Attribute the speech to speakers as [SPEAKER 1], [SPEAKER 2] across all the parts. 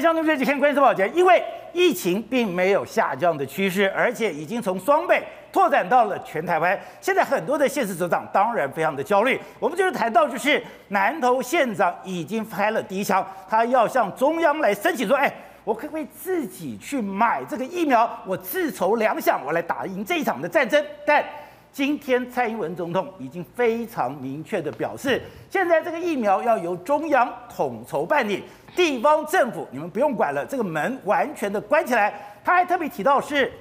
[SPEAKER 1] 相对最近看关注保洁，因为疫情并没有下降的趋势，而且已经从双北拓展到了全台湾。现在很多的县市首长当然非常的焦虑。我们就是谈到，就是南投县长已经开了第一枪，他要向中央来申请说，哎，我可不可以自己去买这个疫苗？我自筹粮饷，我来打赢这一场的战争。但今天蔡英文总统已经非常明确的表示，现在这个疫苗要由中央统筹办理。地方政府，你们不用管了，这个门完全的关起来。他还特别提到是，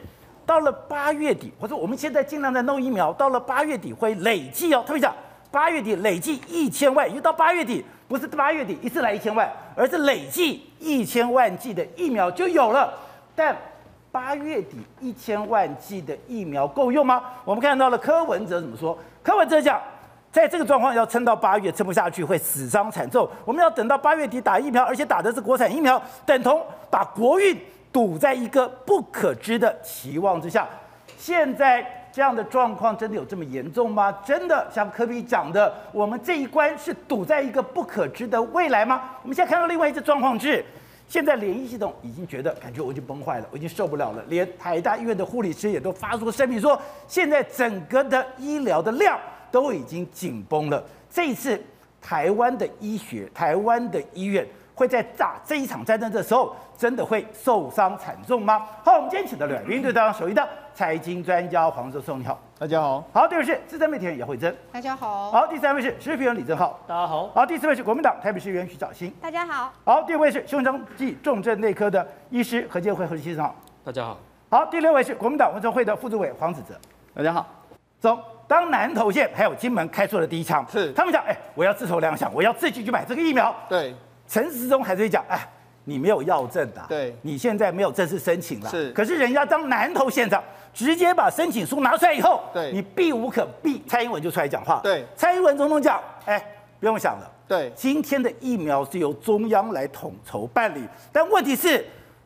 [SPEAKER 1] 到了八月底，或者我们现在尽量在弄疫苗，到了八月底会累计哦，特别讲八月底累计一千万，因为到八月底不是八月底一次来一千万，而是累计一千万剂的疫苗就有了。但八月底一千万剂的疫苗够用吗？我们看到了柯文哲怎么说？柯文哲讲。在这个状况要撑到八月，撑不下去会死伤惨重。我们要等到八月底打疫苗，而且打的是国产疫苗，等同把国运赌在一个不可知的期望之下。现在这样的状况真的有这么严重吗？真的像科比讲的，我们这一关是赌在一个不可知的未来吗？我们现在看到另外一个状况是，现在联医系统已经觉得感觉我已经崩坏了，我已经受不了了。连台大医院的护理师也都发出声明说，现在整个的医疗的量。都已经紧绷了。这一次，台湾的医学、台湾的医院会在打这一场战争的时候，真的会受伤惨重吗？好，我们今天请到了云队长首席的财经专家黄教授，你好，
[SPEAKER 2] 大家好。
[SPEAKER 1] 好，第二位是资深媒体人姚慧珍，
[SPEAKER 3] 大家好。
[SPEAKER 1] 好，第三位是时事评论员李正浩，
[SPEAKER 2] 大家好。
[SPEAKER 1] 好，第四位是国民党台北市议员徐兆新，
[SPEAKER 3] 大家好。
[SPEAKER 1] 好，第五位是胸腔暨重症内科的医师何建辉何先生，好，
[SPEAKER 2] 大家好。
[SPEAKER 1] 好，第六位是国民党文传会的副主委黄子哲，
[SPEAKER 2] 大家好。
[SPEAKER 1] 走。当南投县还有金门开出了第一枪，
[SPEAKER 2] 是
[SPEAKER 1] 他们讲，哎，我要自筹粮饷，我要自己去买这个疫苗。
[SPEAKER 2] 对，
[SPEAKER 1] 陈时中还是会讲，哎，你没有药证的，
[SPEAKER 2] 对，
[SPEAKER 1] 你现在没有正式申请了，
[SPEAKER 2] 是。
[SPEAKER 1] 可是人家当南投县长，直接把申请书拿出来以后，
[SPEAKER 2] 对，
[SPEAKER 1] 你避无可避，蔡英文就出来讲话，
[SPEAKER 2] 对，
[SPEAKER 1] 蔡英文总统讲，哎，不用想了，
[SPEAKER 2] 对，
[SPEAKER 1] 今天的疫苗是由中央来统筹办理，但问题是，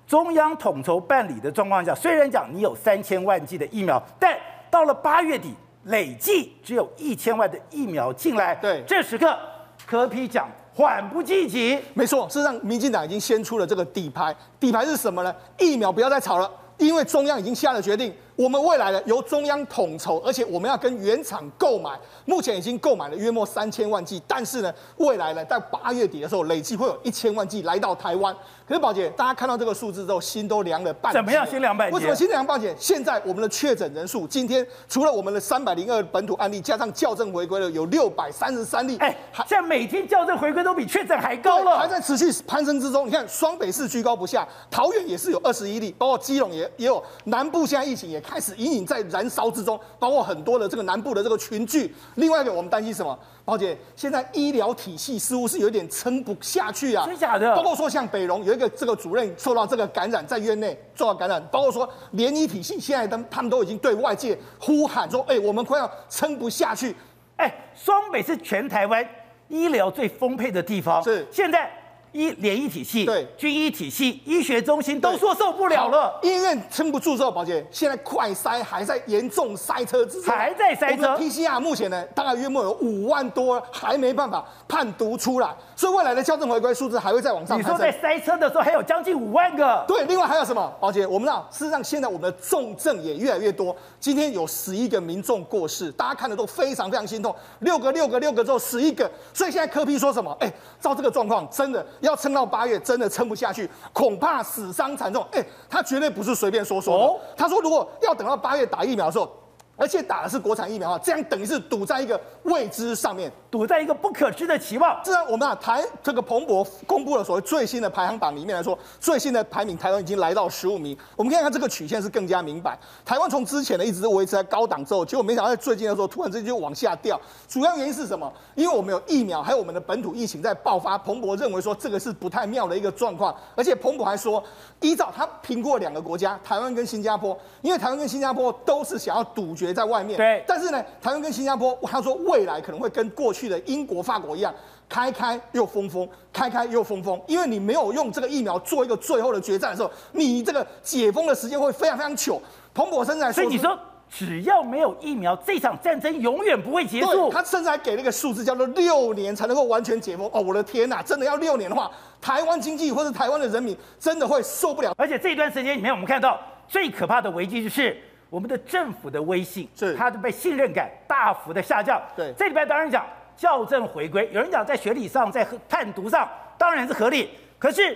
[SPEAKER 1] 中央统筹办理的状况下，虽然讲你有三千万剂的疫苗，但到了八月底。累计只有一千万的疫苗进来，
[SPEAKER 2] 对，
[SPEAKER 1] 这时刻柯 P 讲缓不济急，
[SPEAKER 2] 没错，事实上民进党已经先出了这个底牌，底牌是什么呢？疫苗不要再炒了，因为中央已经下了决定。我们未来的由中央统筹，而且我们要跟原厂购买，目前已经购买了约莫三千万剂，但是呢，未来呢，在八月底的时候，累计会有一千万剂来到台湾。可是宝姐，大家看到这个数字之后，心都凉了半截。
[SPEAKER 1] 怎么样，心凉半截？
[SPEAKER 2] 为什么心凉半截？现在我们的确诊人数，今天除了我们的三百零二本土案例，加上校正回归的有六百三十三例。
[SPEAKER 1] 哎，现在每天校正回归都比确诊还高了，
[SPEAKER 2] 还在持续攀升之中。你看，双北市居高不下，桃园也是有二十一例，包括基隆也也有，南部现在疫情也开始隐隐在。燃烧之中，包括很多的这个南部的这个群聚。另外一个，我们担心什么？宝姐，现在医疗体系似乎是有点撑不下去啊。
[SPEAKER 1] 真假的？
[SPEAKER 2] 包括说像北荣有一个这个主任受到这个感染，在院内受到感染。包括说联医体系现在他他们都已经对外界呼喊说：“哎，我们快要撑不下去。”
[SPEAKER 1] 哎，双北是全台湾医疗最丰沛的地方，
[SPEAKER 2] 是现
[SPEAKER 1] 在。医联医体系，
[SPEAKER 2] 对
[SPEAKER 1] 军医体系、医学中心都说受不了了，
[SPEAKER 2] 医院撑不住之后，宝姐现在快塞还在严重塞车之中，
[SPEAKER 1] 还在塞车。
[SPEAKER 2] PCR 目前呢，大概约莫有五万多，还没办法判读出来，所以未来的校正回归数字还会再往上。
[SPEAKER 1] 你说在塞车的时候还有将近五万个？
[SPEAKER 2] 对，另外还有什么？宝姐，我们知道，事实上现在我们的重症也越来越多，今天有十一个民众过世，大家看的都非常非常心痛，六个六个六个之后十一个，所以现在科批说什么？哎，照这个状况，真的。要撑到八月，真的撑不下去，恐怕死伤惨重。哎，他绝对不是随便说说的。哦、他说，如果要等到八月打疫苗的时候。而且打的是国产疫苗啊，这样等于是赌在一个未知上面，
[SPEAKER 1] 处在一个不可知的期望。
[SPEAKER 2] 这样我们啊，台这个彭博公布了所谓最新的排行榜里面来说，最新的排名，台湾已经来到十五名。我们看看这个曲线是更加明白。台湾从之前的一直维持在高档之后，结果没想到在最近的时候突然之间就往下掉。主要原因是什么？因为我们有疫苗，还有我们的本土疫情在爆发。彭博认为说这个是不太妙的一个状况，而且彭博还说，依照他评估两个国家，台湾跟新加坡，因为台湾跟新加坡都是想要杜绝在外面。
[SPEAKER 1] 对，
[SPEAKER 2] 但是呢，台湾跟新加坡，他说未来可能会跟过去的英国、法国一样，开开又封封，开开又封封，因为你没有用这个疫苗做一个最后的决战的时候，你这个解封的时间会非常非常久。彭博生在说，
[SPEAKER 1] 所以你说只要没有疫苗，这场战争永远不会结束。
[SPEAKER 2] 他甚至还给了一个数字，叫做六年才能够完全解封。哦，我的天哪，真的要六年的话，台湾经济或者台湾的人民真的会受不了。
[SPEAKER 1] 而且这一段时间里面，我们看到最可怕的危机就是我们的政府的威信，
[SPEAKER 2] 是
[SPEAKER 1] 它的被信任感大幅的下降。
[SPEAKER 2] 对，
[SPEAKER 1] 这礼拜当然讲校正回归，有人讲在学理上，在判读上当然是合理，可是。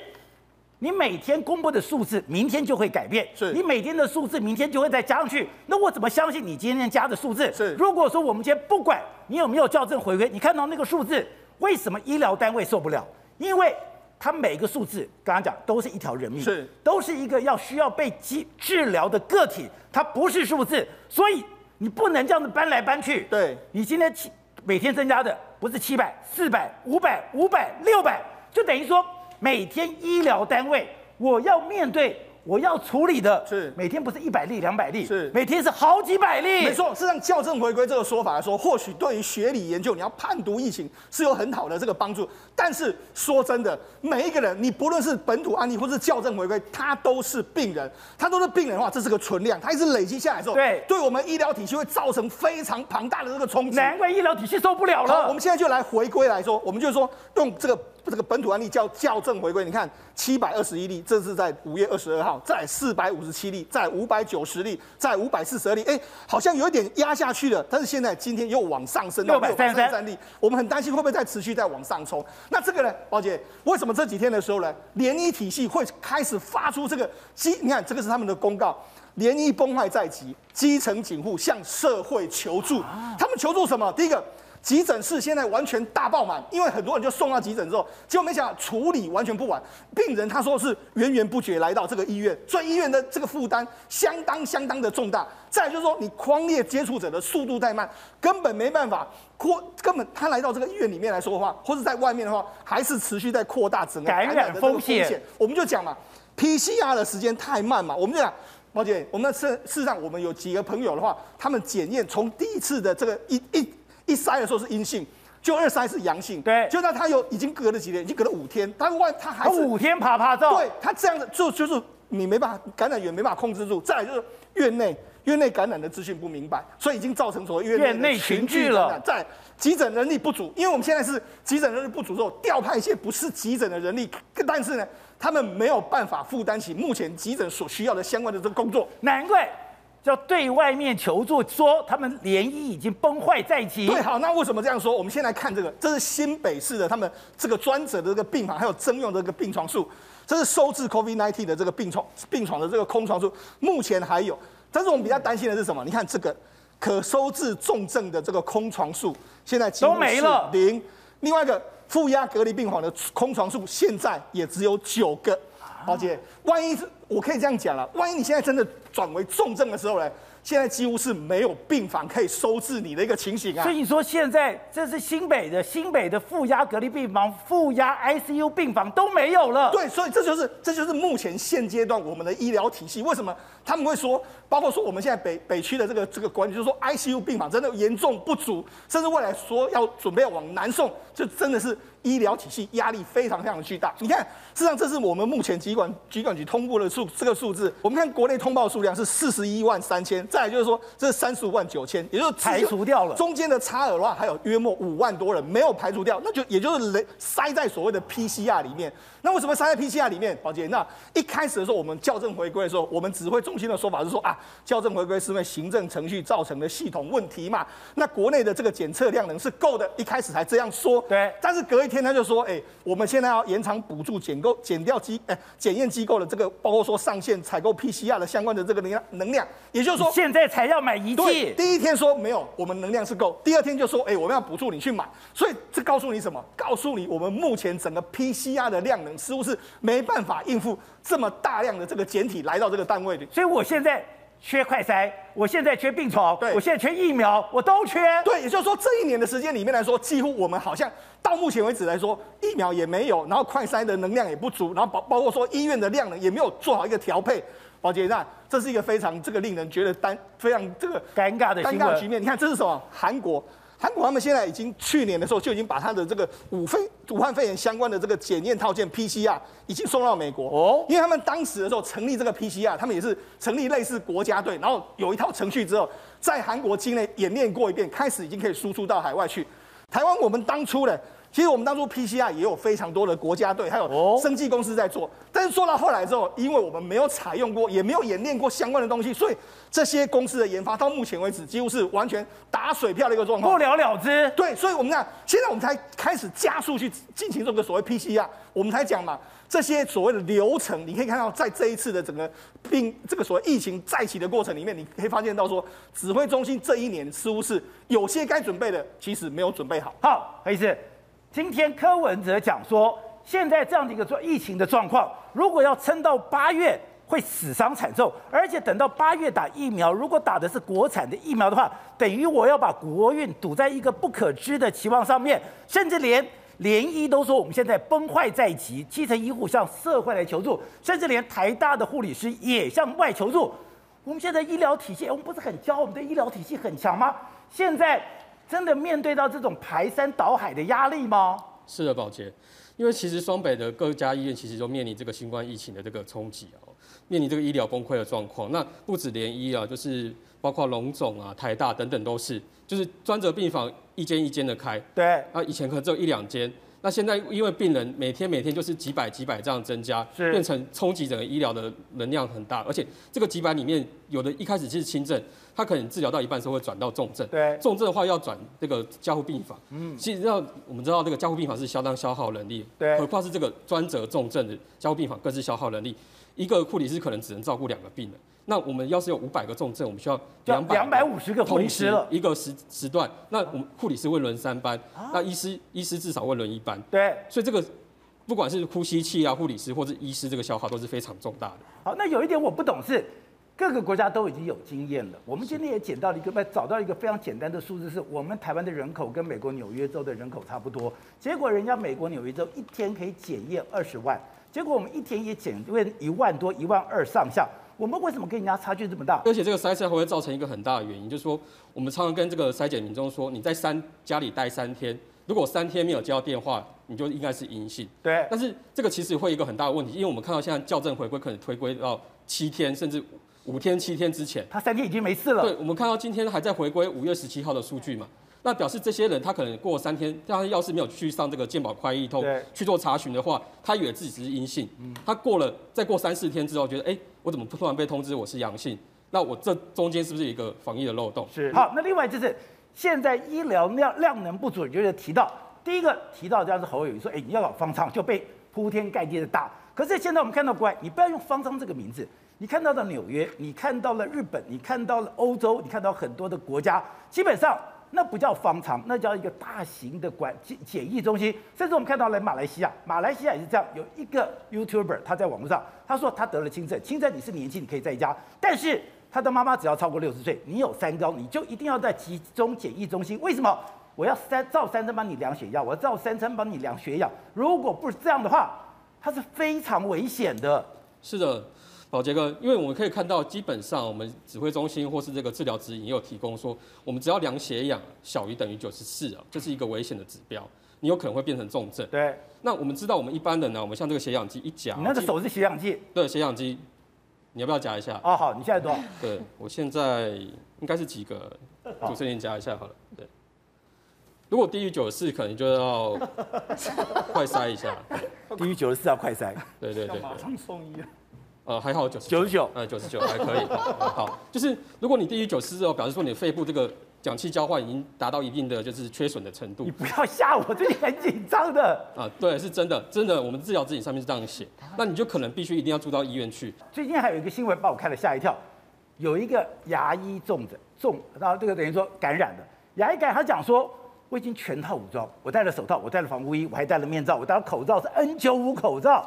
[SPEAKER 1] 你每天公布的数字，明天就会改变。
[SPEAKER 2] 是
[SPEAKER 1] 你每天的数字，明天就会再加上去。那我怎么相信你今天加的数字？
[SPEAKER 2] 是
[SPEAKER 1] 如果说我们今天不管你有没有校正回归，你看到那个数字，为什么医疗单位受不了？因为它每个数字，刚刚讲都是一条人命，
[SPEAKER 2] 是
[SPEAKER 1] 都是一个要需要被治治疗的个体，它不是数字，所以你不能这样子搬来搬去。
[SPEAKER 2] 对，
[SPEAKER 1] 你今天七每天增加的不是七百、四百、五百、五百、六百，就等于说。每天医疗单位，我要面对，我要处理的
[SPEAKER 2] 是
[SPEAKER 1] 每天不是一百例、两百例，
[SPEAKER 2] 是
[SPEAKER 1] 每天是好几百例。
[SPEAKER 2] 没错，事实上校正回归这个说法来说，或许对于学理研究，你要判读疫情是有很好的这个帮助。但是说真的，每一个人，你不论是本土案例或是校正回归，他都是病人，他都是病人的话，这是个存量，他一直累积下来之后，
[SPEAKER 1] 对，
[SPEAKER 2] 对我们医疗体系会造成非常庞大的这个冲击。
[SPEAKER 1] 难怪医疗体系受不了了。
[SPEAKER 2] 好，我们现在就来回归来说，我们就是说用这个。这个本土案例叫校正回归，你看七百二十一例，这是在五月二十二号，再四百五十七例，在五百九十例，在五百四十二例，哎，好像有一点压下去了，但是现在今天又往上升到六百三十三例，我们很担心会不会再持续再往上冲？那这个呢，宝姐，为什么这几天的时候呢，联医体系会开始发出这个基？你看这个是他们的公告，联医崩坏在即，基层警护向社会求助，他们求助什么？第一个。急诊室现在完全大爆满，因为很多人就送到急诊之后，结果没想到处理完全不完，病人他说是源源不绝来到这个医院，所以医院的这个负担相当相当的重大。再来就是说，你框列接触者的速度太慢，根本没办法扩，根本他来到这个医院里面来说的话，或者在外面的话，还是持续在扩大整个感染的风险。我们就讲嘛，PCR 的时间太慢嘛，我们就讲，毛姐，我们事事实上我们有几个朋友的话，他们检验从第一次的这个一一。一筛的时候是阴性，就二筛是阳性，
[SPEAKER 1] 对，
[SPEAKER 2] 就那他有已经隔了几天，已经隔了五天，他外他还是
[SPEAKER 1] 五天爬爬照，
[SPEAKER 2] 对他这样的就就是你没办法感染源没办法控制住，再来就是院内院内感染的资讯不明白，所以已经造成所谓院内群聚了。在急诊人力不足，因为我们现在是急诊人力不足之后调派一些不是急诊的人力，但是呢，他们没有办法负担起目前急诊所需要的相关的这个工作，
[SPEAKER 1] 难怪。叫对外面求助，说他们联医已经崩坏在即。
[SPEAKER 2] 对，好，那为什么这样说？我们先来看这个，这是新北市的他们这个专责的这个病房，还有征用的这个病床数，这是收治 COVID-19 的这个病床病床的这个空床数，目前还有。但是我们比较担心的是什么？你看这个可收治重症的这个空床数，现在
[SPEAKER 1] 都没了
[SPEAKER 2] 零。另外一个负压隔离病房的空床数，现在也只有九个。宝姐，万一是我可以这样讲了，万一你现在真的转为重症的时候呢？现在几乎是没有病房可以收治你的一个情形啊！
[SPEAKER 1] 所以你说现在这是新北的新北的负压隔离病房、负压 ICU 病房都没有了。
[SPEAKER 2] 对，所以这就是这就是目前现阶段我们的医疗体系为什么他们会说，包括说我们现在北北区的这个这个管理，就是说 ICU 病房真的严重不足，甚至未来说要准备往南送，就真的是医疗体系压力非常非常的巨大。你看，事实上这是我们目前疾管疾管局通过的数这个数字，我们看国内通报数量是四十一万三千。再来就是说，这是三十五万九千，也就是
[SPEAKER 1] 排除掉了
[SPEAKER 2] 中间的差额的话，还有约莫五万多人没有排除掉，那就也就是塞在所谓的 PCR 里面。那为什么塞在 PCR 里面？宝杰，那一开始的时候，我们校正回归的时候，我们指挥中心的说法是说啊，校正回归是因为行政程序造成的系统问题嘛。那国内的这个检测量能是够的，一开始才这样说。
[SPEAKER 1] 对。
[SPEAKER 2] 但是隔一天他就说，哎、欸，我们现在要延长补助减购减掉机哎检验机构的这个，包括说上线采购 PCR 的相关的这个能量能量，也就是说
[SPEAKER 1] 现在才。要买仪器？
[SPEAKER 2] 第一天说没有，我们能量是够。第二天就说，哎、欸，我们要补助你去买。所以这告诉你什么？告诉你，我们目前整个 PCR 的量能似乎是没办法应付这么大量的这个简体来到这个单位里。
[SPEAKER 1] 所以我现在缺快筛，我现在缺病床，
[SPEAKER 2] 对，
[SPEAKER 1] 我现在缺疫苗，我都缺。
[SPEAKER 2] 对，也就是说，这一年的时间里面来说，几乎我们好像到目前为止来说，疫苗也没有，然后快筛的能量也不足，然后包包括说医院的量呢也没有做好一个调配。宝杰，那这是一个非常这个令人觉得担非常这个
[SPEAKER 1] 尴尬的
[SPEAKER 2] 尴尬的局面。你看这是什么？韩国，韩国他们现在已经去年的时候就已经把他的这个武肺武汉肺炎相关的这个检验套件 PCR 已经送到美国哦，因为他们当时的时候成立这个 PCR，他们也是成立类似国家队，然后有一套程序之后，在韩国境内演练过一遍，开始已经可以输出到海外去。台湾我们当初呢，其实我们当初 PCR 也有非常多的国家队，还有生技公司在做。但是做到后来之后，因为我们没有采用过，也没有演练过相关的东西，所以这些公司的研发到目前为止几乎是完全打水漂的一个状况，
[SPEAKER 1] 不了了之。
[SPEAKER 2] 对，所以我们看，现在我们才开始加速去进行这个所谓 PCR，我们才讲嘛，这些所谓的流程，你可以看到在这一次的整个病这个所谓疫情再起的过程里面，你可以发现到说，指挥中心这一年似乎是有些该准备的，其实没有准备好。
[SPEAKER 1] 好，何医师。今天柯文哲讲说，现在这样的一个状疫情的状况，如果要撑到八月，会死伤惨重，而且等到八月打疫苗，如果打的是国产的疫苗的话，等于我要把国运赌在一个不可知的期望上面，甚至连连医都说我们现在崩坏在即，基层医护向社会来求助，甚至连台大的护理师也向外求助。我们现在医疗体系，我们不是很骄傲，我们的医疗体系很强吗？现在。真的面对到这种排山倒海的压力吗？
[SPEAKER 3] 是的，宝杰，因为其实双北的各家医院其实都面临这个新冠疫情的这个冲击哦，面临这个医疗崩溃的状况。那不止联医啊，就是包括龙总啊、台大等等都是，就是专责病房一间一间的开。
[SPEAKER 1] 对。
[SPEAKER 3] 啊，以前可能只有一两间。那现在因为病人每天每天就是几百几百这样增加，是。变成冲击整个医疗的能量很大，而且这个几百里面有的一开始就是轻症，他可能治疗到一半时候会转到重症，
[SPEAKER 1] 对，
[SPEAKER 3] 重症的话要转这个加护病房，嗯，其实要我们知道这个加护病房是相当消耗人力，
[SPEAKER 1] 对，
[SPEAKER 3] 何况是这个专责重症的加护病房更是消耗人力，一个护理师可能只能照顾两个病人。那我们要是有五百个重症，我们需要两百
[SPEAKER 1] 两百五十个护理师，
[SPEAKER 3] 一个时时段。那我们护理师会轮三班，啊、那医师医师至少会轮一班。
[SPEAKER 1] 对，
[SPEAKER 3] 所以这个不管是呼吸器啊，护理师或者医师，这个消耗都是非常重大的。
[SPEAKER 1] 好，那有一点我不懂是，各个国家都已经有经验了。我们今天也捡到了一个，找到一个非常简单的数字，是我们台湾的人口跟美国纽约州的人口差不多，结果人家美国纽约州一天可以检验二十万，结果我们一天也检验一万多，一万二上下。我们为什么跟人家差距这么大？
[SPEAKER 3] 而且这个筛测还会造成一个很大的原因，就是说我们常常跟这个筛检民众说，你在三家里待三天，如果三天没有接到电话，你就应该是阴性。
[SPEAKER 1] 对。
[SPEAKER 3] 但是这个其实会一个很大的问题，因为我们看到现在校正回归可能推归到七天，甚至五天、七天之前，
[SPEAKER 1] 他三天已经没事了。
[SPEAKER 3] 对，我们看到今天还在回归五月十七号的数据嘛。那表示这些人他可能过三天，他要是没有去上这个健保快易通去做查询的话，他以为自己只是阴性。他过了再过三四天之后，觉得哎，我怎么突然被通知我是阳性？那我这中间是不是有一个防疫的漏洞？
[SPEAKER 1] 是。好，那另外就是现在医疗量量能不足，就是提到第一个提到这样是侯友宜说，哎，你要搞方舱就被铺天盖地的打。可是现在我们看到国外，你不要用方舱这个名字，你看到了纽约，你看到了日本，你看到了欧洲，你看到很多的国家，基本上。那不叫方舱，那叫一个大型的管检检疫中心。甚至我们看到了马来西亚，马来西亚也是这样，有一个 YouTuber 他在网络上，他说他得了轻症，轻症你是年轻，你可以在家，但是他的妈妈只要超过六十岁，你有三高，你就一定要在集中检疫中心。为什么？我要三照三针帮你量血压，我要照三针帮你量血氧。如果不是这样的话，它是非常危险的。
[SPEAKER 3] 是的。宝杰哥，因为我们可以看到，基本上我们指挥中心或是这个治疗指引也有提供说，我们只要量血氧小于等于九十四啊，这是一个危险的指标，你有可能会变成重症。
[SPEAKER 1] 对。那
[SPEAKER 3] 我们知道，我们一般人呢，我们像这个血氧机一夹，
[SPEAKER 1] 你那个手是血氧计？
[SPEAKER 3] 对，血氧机，你要不要夹一下？
[SPEAKER 1] 哦，好，你现在多少？
[SPEAKER 3] 对，我现在应该是几个？主持人夹一下好了。对。如果低于九十四，可能就要快塞一下。
[SPEAKER 1] 低于九十四要快塞。
[SPEAKER 3] 对对对，对。
[SPEAKER 2] 马上送医。
[SPEAKER 3] 呃，还好九十
[SPEAKER 1] 九十九，
[SPEAKER 3] 呃，九十九还可以。好，就是如果你低于九十之后，表示说你的肺部这个氧气交换已经达到一定的就是缺损的程度。
[SPEAKER 1] 你不要吓我，这里很紧张的。
[SPEAKER 3] 啊，对，是真的，真的，我们治疗指引上面是这样写，那你就可能必须一定要住到医院去。
[SPEAKER 1] 最近还有一个新闻把我看了吓一跳，有一个牙医重症重，然后这个等于说感染了，牙医感染，他讲说我已经全套武装，我戴了手套，我戴了防护衣，我还戴了面罩，我戴了口罩是 N95 口罩。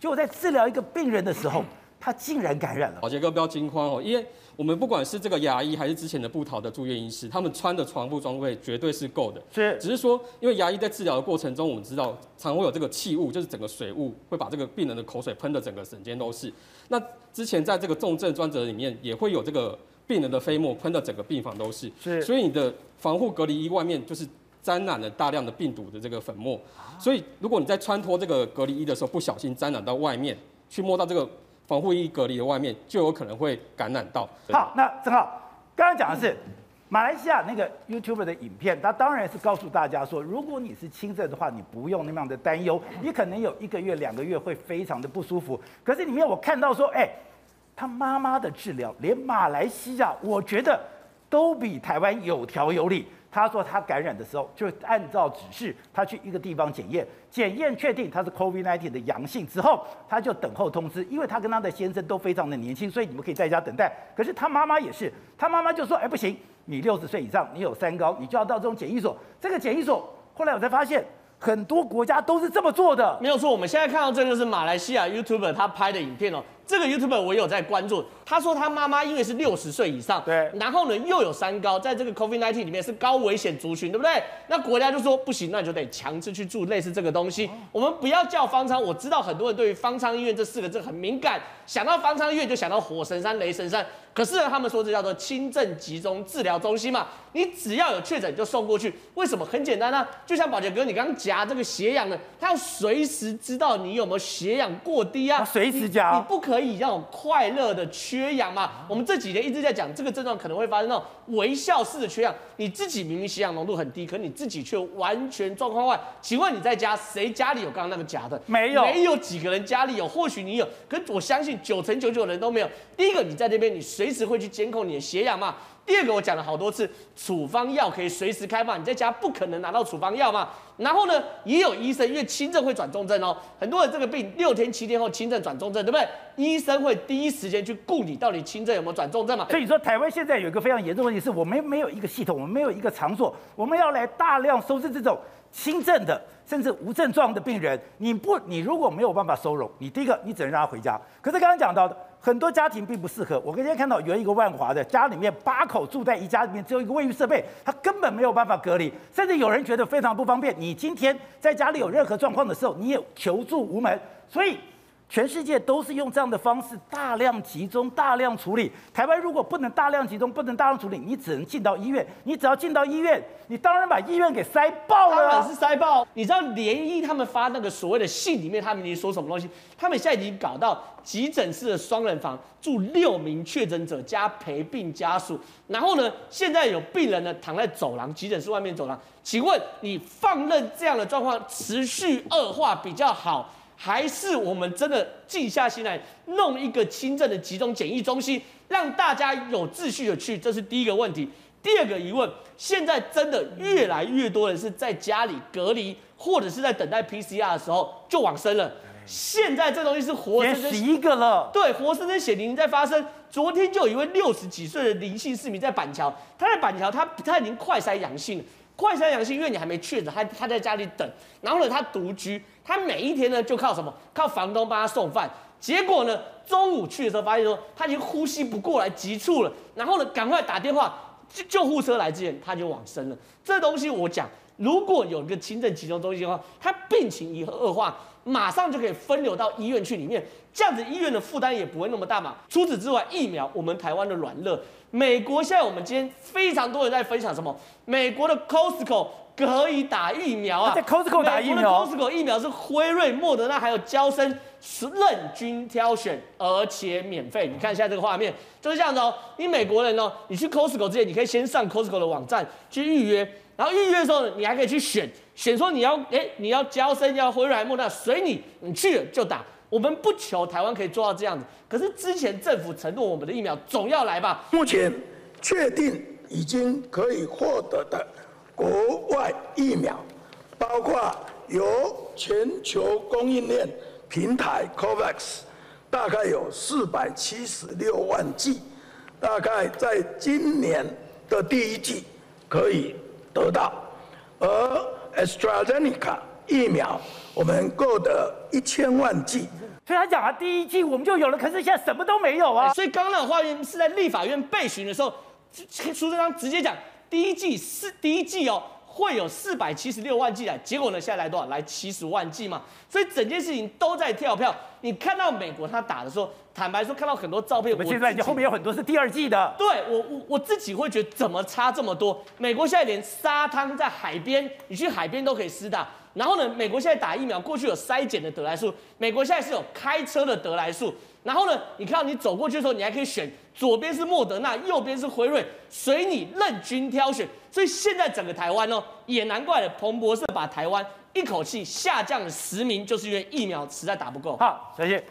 [SPEAKER 1] 就我在治疗一个病人的时候，他竟然感染了。
[SPEAKER 3] 宝杰哥不要惊慌哦，因为我们不管是这个牙医还是之前的布桃的住院医师，他们穿的床铺装备绝对是够的。
[SPEAKER 1] 是，
[SPEAKER 3] 只是说，因为牙医在治疗的过程中，我们知道常会有这个气雾，就是整个水雾会把这个病人的口水喷的整个整间都是。那之前在这个重症专责里面也会有这个病人的飞沫喷到整个病房都是，
[SPEAKER 1] 是，
[SPEAKER 3] 所以你的防护隔离衣外面就是沾染了大量的病毒的这个粉末，所以如果你在穿脱这个隔离衣的时候不小心沾染到外面，去摸到这个防护衣隔离的外面，就有可能会感染到。
[SPEAKER 1] 好，那正好刚刚讲的是马来西亚那个 YouTuber 的影片，他当然是告诉大家说，如果你是轻症的话，你不用那么样的担忧，你可能有一个月、两个月会非常的不舒服。可是里面我看到说，哎。他妈妈的治疗，连马来西亚我觉得都比台湾有条有理。他说他感染的时候，就按照指示，他去一个地方检验，检验确定他是 COVID-19 的阳性之后，他就等候通知。因为他跟他的先生都非常的年轻，所以你们可以在家等待。可是他妈妈也是，他妈妈就说：“哎，不行，你六十岁以上，你有三高，你就要到这种检疫所。”这个检疫所，后来我才发现。很多国家都是这么做的，
[SPEAKER 4] 没有错。我们现在看到这个是马来西亚 YouTuber 他拍的影片哦。这个 YouTuber 我有在关注，他说他妈妈因为是六十岁以上，
[SPEAKER 1] 对，
[SPEAKER 4] 然后呢又有三高，在这个 COVID-19 里面是高危险族群，对不对？那国家就说不行，那你就得强制去住类似这个东西。我们不要叫方舱，我知道很多人对于方舱医院这四个字很敏感，想到方舱医院就想到火神山、雷神山。可是呢，他们说这叫做轻症集中治疗中心嘛，你只要有确诊就送过去。为什么？很简单啊，就像宝杰哥，你刚刚夹这个血氧呢，他要随时知道你有没有血氧过低啊，
[SPEAKER 1] 随时夹，
[SPEAKER 4] 你不可以让我快乐的缺氧嘛。我们这几天一直在讲这个症状可能会发生那种微笑式的缺氧，你自己明明血氧浓度很低，可你自己却完全状况外。请问你在家谁家里有刚刚那个夹的？
[SPEAKER 1] 没有，
[SPEAKER 4] 没有几个人家里有，或许你有，可我相信九成九九的人都没有。第一个，你在这边你随。随时会去监控你的血氧嘛？第二个，我讲了好多次，处方药可以随时开放，你在家不可能拿到处方药嘛。然后呢，也有医生，因为轻症会转重症哦，很多人这个病六天七天后轻症转重症，对不对？医生会第一时间去顾你到底轻症有没有转重症嘛。
[SPEAKER 1] 所以说，台湾现在有一个非常严重的问题，是我们没有一个系统，我们没有一个场所，我们要来大量收治这种轻症的。甚至无症状的病人，你不，你如果没有办法收容，你第一个你只能让他回家。可是刚刚讲到的很多家庭并不适合。我今天看到有一个万华的家里面八口住在一家里面，只有一个卫浴设备，他根本没有办法隔离，甚至有人觉得非常不方便。你今天在家里有任何状况的时候，你也求助无门，所以。全世界都是用这样的方式大量集中、大量处理。台湾如果不能大量集中、不能大量处理，你只能进到医院。你只要进到医院，你当然把医院给塞爆了。当
[SPEAKER 4] 然是塞爆。你知道联医他们发那个所谓的信里面，他们已经说什么东西？他们现在已经搞到急诊室的双人房住六名确诊者加陪病家属。然后呢，现在有病人呢躺在走廊，急诊室外面走廊。请问你放任这样的状况持续恶化比较好？还是我们真的静下心来弄一个轻症的集中检疫中心，让大家有秩序的去，这是第一个问题。第二个疑问，现在真的越来越多人是在家里隔离，或者是在等待 PCR 的时候就往生了。现在这东西是活生生，
[SPEAKER 1] 十一个了，
[SPEAKER 4] 对，活生生血淋淋在发生。昨天就有一位六十几岁的林姓市民在板桥，他在板桥，他他已经快筛阳性了。快筛阳性，因为你还没确诊，他他在家里等，然后呢，他独居，他每一天呢就靠什么？靠房东帮他送饭。结果呢，中午去的时候发现说他已经呼吸不过来，急促了，然后呢，赶快打电话救救护车来之前，他就往生了。这东西我讲，如果有一个轻症集中中心的话，他病情一恶化，马上就可以分流到医院去里面，这样子医院的负担也不会那么大嘛。除此之外，疫苗，我们台湾的软肋。美国现在我们今天非常多人在分享什么？美国的 Costco 可以打疫苗啊，
[SPEAKER 1] 在 Costco 打疫苗
[SPEAKER 4] ，Costco 疫苗是辉瑞、莫德纳还有娇生任君挑选，而且免费。你看一下这个画面，就是这样子哦。你美国人哦，你去 Costco 之前，你可以先上 Costco 的网站去预约，然后预约的时候，你还可以去选，选说你要哎，你要娇生要辉瑞莫德纳，随你，你去了就打。我们不求台湾可以做到这样子，可是之前政府承诺我们的疫苗总要来吧？
[SPEAKER 5] 目前确定已经可以获得的国外疫苗，包括由全球供应链平台 COVAX，大概有四百七十六万剂，大概在今年的第一季可以得到，而 AstraZeneca 疫苗，我们购得一千万剂。
[SPEAKER 1] 所以他讲啊，第一季我们就有了，可是现在什么都没有啊。
[SPEAKER 4] 所以刚刚那个画面是在立法院备询的时候，苏贞昌直接讲，第一季是第一季哦，会有四百七十六万剂来，结果呢，现在来多少？来七十万剂嘛。所以整件事情都在跳票。你看到美国他打的时候，坦白说，看到很多照片，
[SPEAKER 1] 我们现在后面有很多是第二季的。
[SPEAKER 4] 对我我我自己会觉得怎么差这么多？美国现在连沙滩在海边，你去海边都可以施打。然后呢，美国现在打疫苗，过去有筛检的得来速，美国现在是有开车的得来速。然后呢，你看到你走过去的时候，你还可以选左边是莫德纳，右边是辉瑞，随你任君挑选。所以现在整个台湾哦，也难怪了，彭博社把台湾一口气下降了十名，就是因为疫苗实在打不够。
[SPEAKER 1] 好，小谢。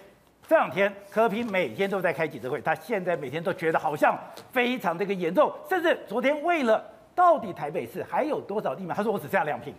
[SPEAKER 1] 这两天柯 P 每天都在开记者会，他现在每天都觉得好像非常这个严重，甚至昨天为了到底台北市还有多少疫苗，他说我只剩下两瓶。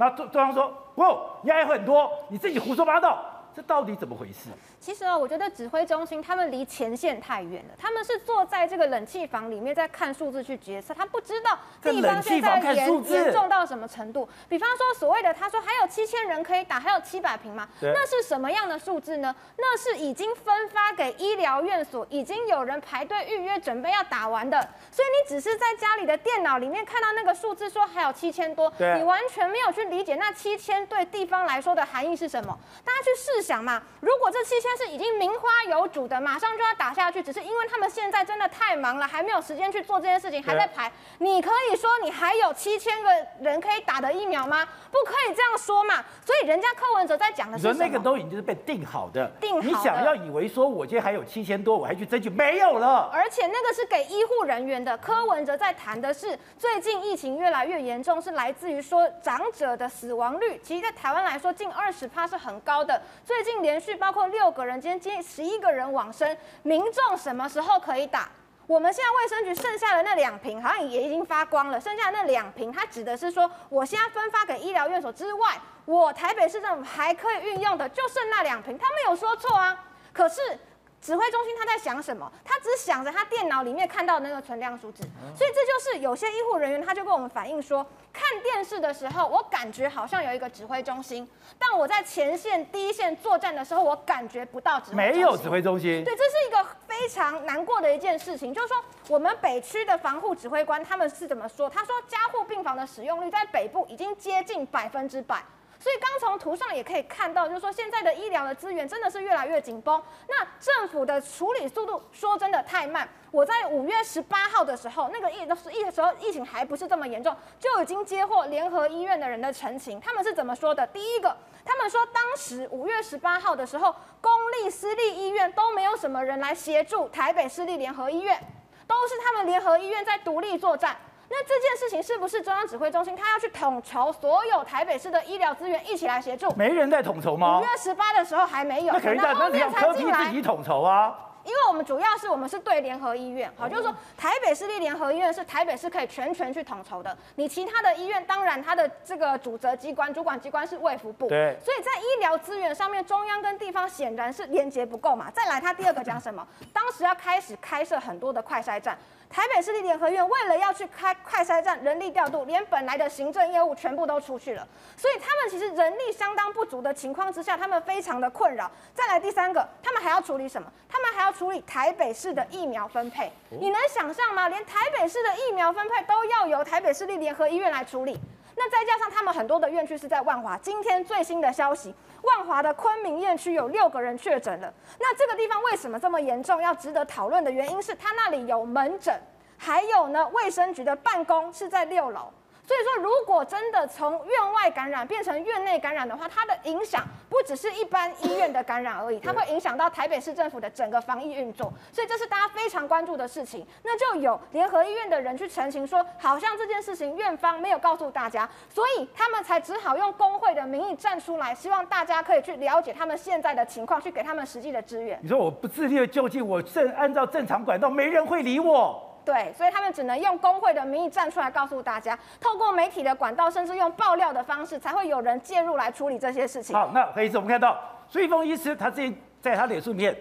[SPEAKER 1] 那对对方说，哇，你还有很多，你自己胡说八道。这到底怎么回事？
[SPEAKER 6] 其实啊，我觉得指挥中心他们离前线太远了，他们是坐在这个冷气房里面在看数字去决策，他不知道地方现在严严重到什么程度。比方说所谓的他说还有七千人可以打，还有七百平吗？那是什么样的数字呢？那是已经分发给医疗院所，已经有人排队预约准备要打完的。所以你只是在家里的电脑里面看到那个数字说还有七千多，你完全没有去理解那七千对地方来说的含义是什么。大家去试。想嘛，如果这七千是已经名花有主的，马上就要打下去，只是因为他们现在真的太忙了，还没有时间去做这件事情，还在排。你可以说你还有七千个人可以打的疫苗吗？不可以这样说嘛。所以人家柯文哲在讲的是什么？
[SPEAKER 1] 那个都已经是被定好的，
[SPEAKER 6] 定好的。
[SPEAKER 1] 你想要以为说我今天还有七千多，我还去争取没有了？
[SPEAKER 6] 而且那个是给医护人员的。柯文哲在谈的是最近疫情越来越严重，是来自于说长者的死亡率，其实在台湾来说近二十趴是很高的。最近连续包括六个人，今天接十一个人往生，民众什么时候可以打？我们现在卫生局剩下的那两瓶好像也已经发光了，剩下那两瓶，他指的是说，我现在分发给医疗院所之外，我台北市政府还可以运用的就剩那两瓶，他没有说错啊，可是。指挥中心他在想什么？他只想着他电脑里面看到的那个存量数字，所以这就是有些医护人员他就跟我们反映说，看电视的时候我感觉好像有一个指挥中心，但我在前线第一线作战的时候，我感觉不到指挥中心。
[SPEAKER 1] 没有指挥中心。
[SPEAKER 6] 对，这是一个非常难过的一件事情，就是说我们北区的防护指挥官他们是怎么说？他说加护病房的使用率在北部已经接近百分之百。所以刚从图上也可以看到，就是说现在的医疗的资源真的是越来越紧绷。那政府的处理速度说真的太慢。我在五月十八号的时候，那个疫都是疫的时候，疫情还不是这么严重，就已经接获联合医院的人的陈情。他们是怎么说的？第一个，他们说当时五月十八号的时候，公立私立医院都没有什么人来协助台北市立联合医院，都是他们联合医院在独立作战。那这件事情是不是中央指挥中心他要去统筹所有台北市的医疗资源一起来协助？
[SPEAKER 1] 没人在统筹吗？
[SPEAKER 6] 五月十八的时候还没有，
[SPEAKER 1] 那肯定在那你要柯 P 自己统筹啊。
[SPEAKER 6] 因为我们主要是我们是对联合医院，好，就是说台北市立联合医院是台北市可以全权去统筹的。你其他的医院，当然它的这个主责机关、主管机关是卫福部。
[SPEAKER 1] 对。
[SPEAKER 6] 所以在医疗资源上面，中央跟地方显然是连接不够嘛。再来，他第二个讲什么？当时要开始开设很多的快筛站。台北市立联合医院为了要去开快筛站，人力调度，连本来的行政业务全部都出去了，所以他们其实人力相当不足的情况之下，他们非常的困扰。再来第三个，他们还要处理什么？他们还要处理台北市的疫苗分配。你能想象吗？连台北市的疫苗分配都要由台北市立联合医院来处理。那再加上他们很多的院区是在万华，今天最新的消息，万华的昆明院区有六个人确诊了。那这个地方为什么这么严重？要值得讨论的原因是，他那里有门诊，还有呢，卫生局的办公是在六楼。所以说，如果真的从院外感染变成院内感染的话，它的影响不只是一般医院的感染而已，它会影响到台北市政府的整个防疫运作。所以这是大家非常关注的事情。那就有联合医院的人去澄清说，好像这件事情院方没有告诉大家，所以他们才只好用工会的名义站出来，希望大家可以去了解他们现在的情况，去给他们实际的支援。
[SPEAKER 1] 你说我不自力救济，我正按照正常管道，没人会理我。
[SPEAKER 6] 对，所以他们只能用工会的名义站出来告诉大家，透过媒体的管道，甚至用爆料的方式，才会有人介入来处理这些事情。
[SPEAKER 1] 好，那黑医师，我们看到苏一峰医师他这在他脸书里面，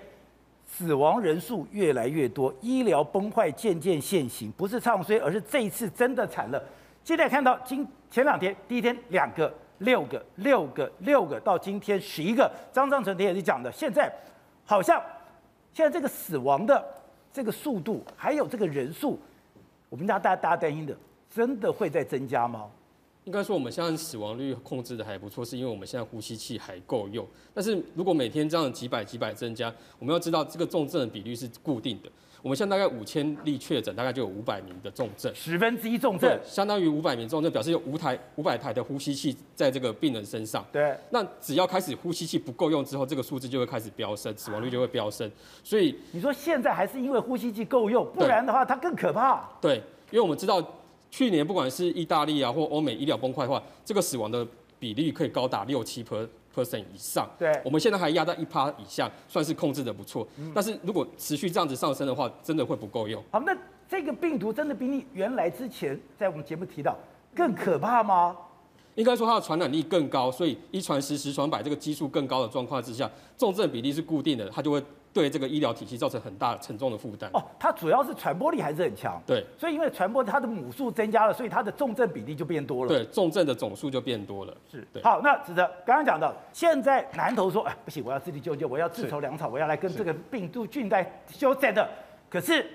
[SPEAKER 1] 死亡人数越来越多，医疗崩坏渐渐现形，不是唱衰，而是这一次真的惨了。现在看到今前两天，第一天两个、六个、六个、六个，到今天十一个。张章纯也是讲的，现在好像现在这个死亡的。这个速度还有这个人数，我们大家大家大家担心的，真的会再增加吗？
[SPEAKER 3] 应该说我们现在死亡率控制的还不错，是因为我们现在呼吸器还够用。但是如果每天这样几百几百增加，我们要知道这个重症的比率是固定的。我们现在大概五千例确诊，大概就有五百名的重症，
[SPEAKER 1] 十分之一重症，
[SPEAKER 3] 相当于五百名重症，表示有五台五百台的呼吸器在这个病人身上。
[SPEAKER 1] 对，
[SPEAKER 3] 那只要开始呼吸器不够用之后，这个数字就会开始飙升，死亡率就会飙升。所以
[SPEAKER 1] 你说现在还是因为呼吸器够用，不然的话它更可怕。
[SPEAKER 3] 对，因为我们知道去年不管是意大利啊或欧美医疗崩溃的话，这个死亡的比例可以高达六七 per。Percent 以上，
[SPEAKER 1] 对，
[SPEAKER 3] 我们现在还压在一趴以下，算是控制的不错。嗯、但是如果持续这样子上升的话，真的会不够用。
[SPEAKER 1] 好，那这个病毒真的比你原来之前在我们节目提到更可怕吗？
[SPEAKER 3] 应该说它的传染力更高，所以一传十，十传百，这个基数更高的状况之下，重症比例是固定的，它就会。对这个医疗体系造成很大沉重的负担。
[SPEAKER 1] 哦，它主要是传播力还是很强，
[SPEAKER 3] 对，
[SPEAKER 1] 所以因为传播它的母数增加了，所以它的重症比例就变多了，
[SPEAKER 3] 对，重症的总数就变多了，
[SPEAKER 1] 是。
[SPEAKER 3] 对。
[SPEAKER 1] 好，那子哲刚刚讲到，现在南投说，哎，不行，我要自力救济，我要自筹粮草，我要来跟这个病毒菌在休战的，可是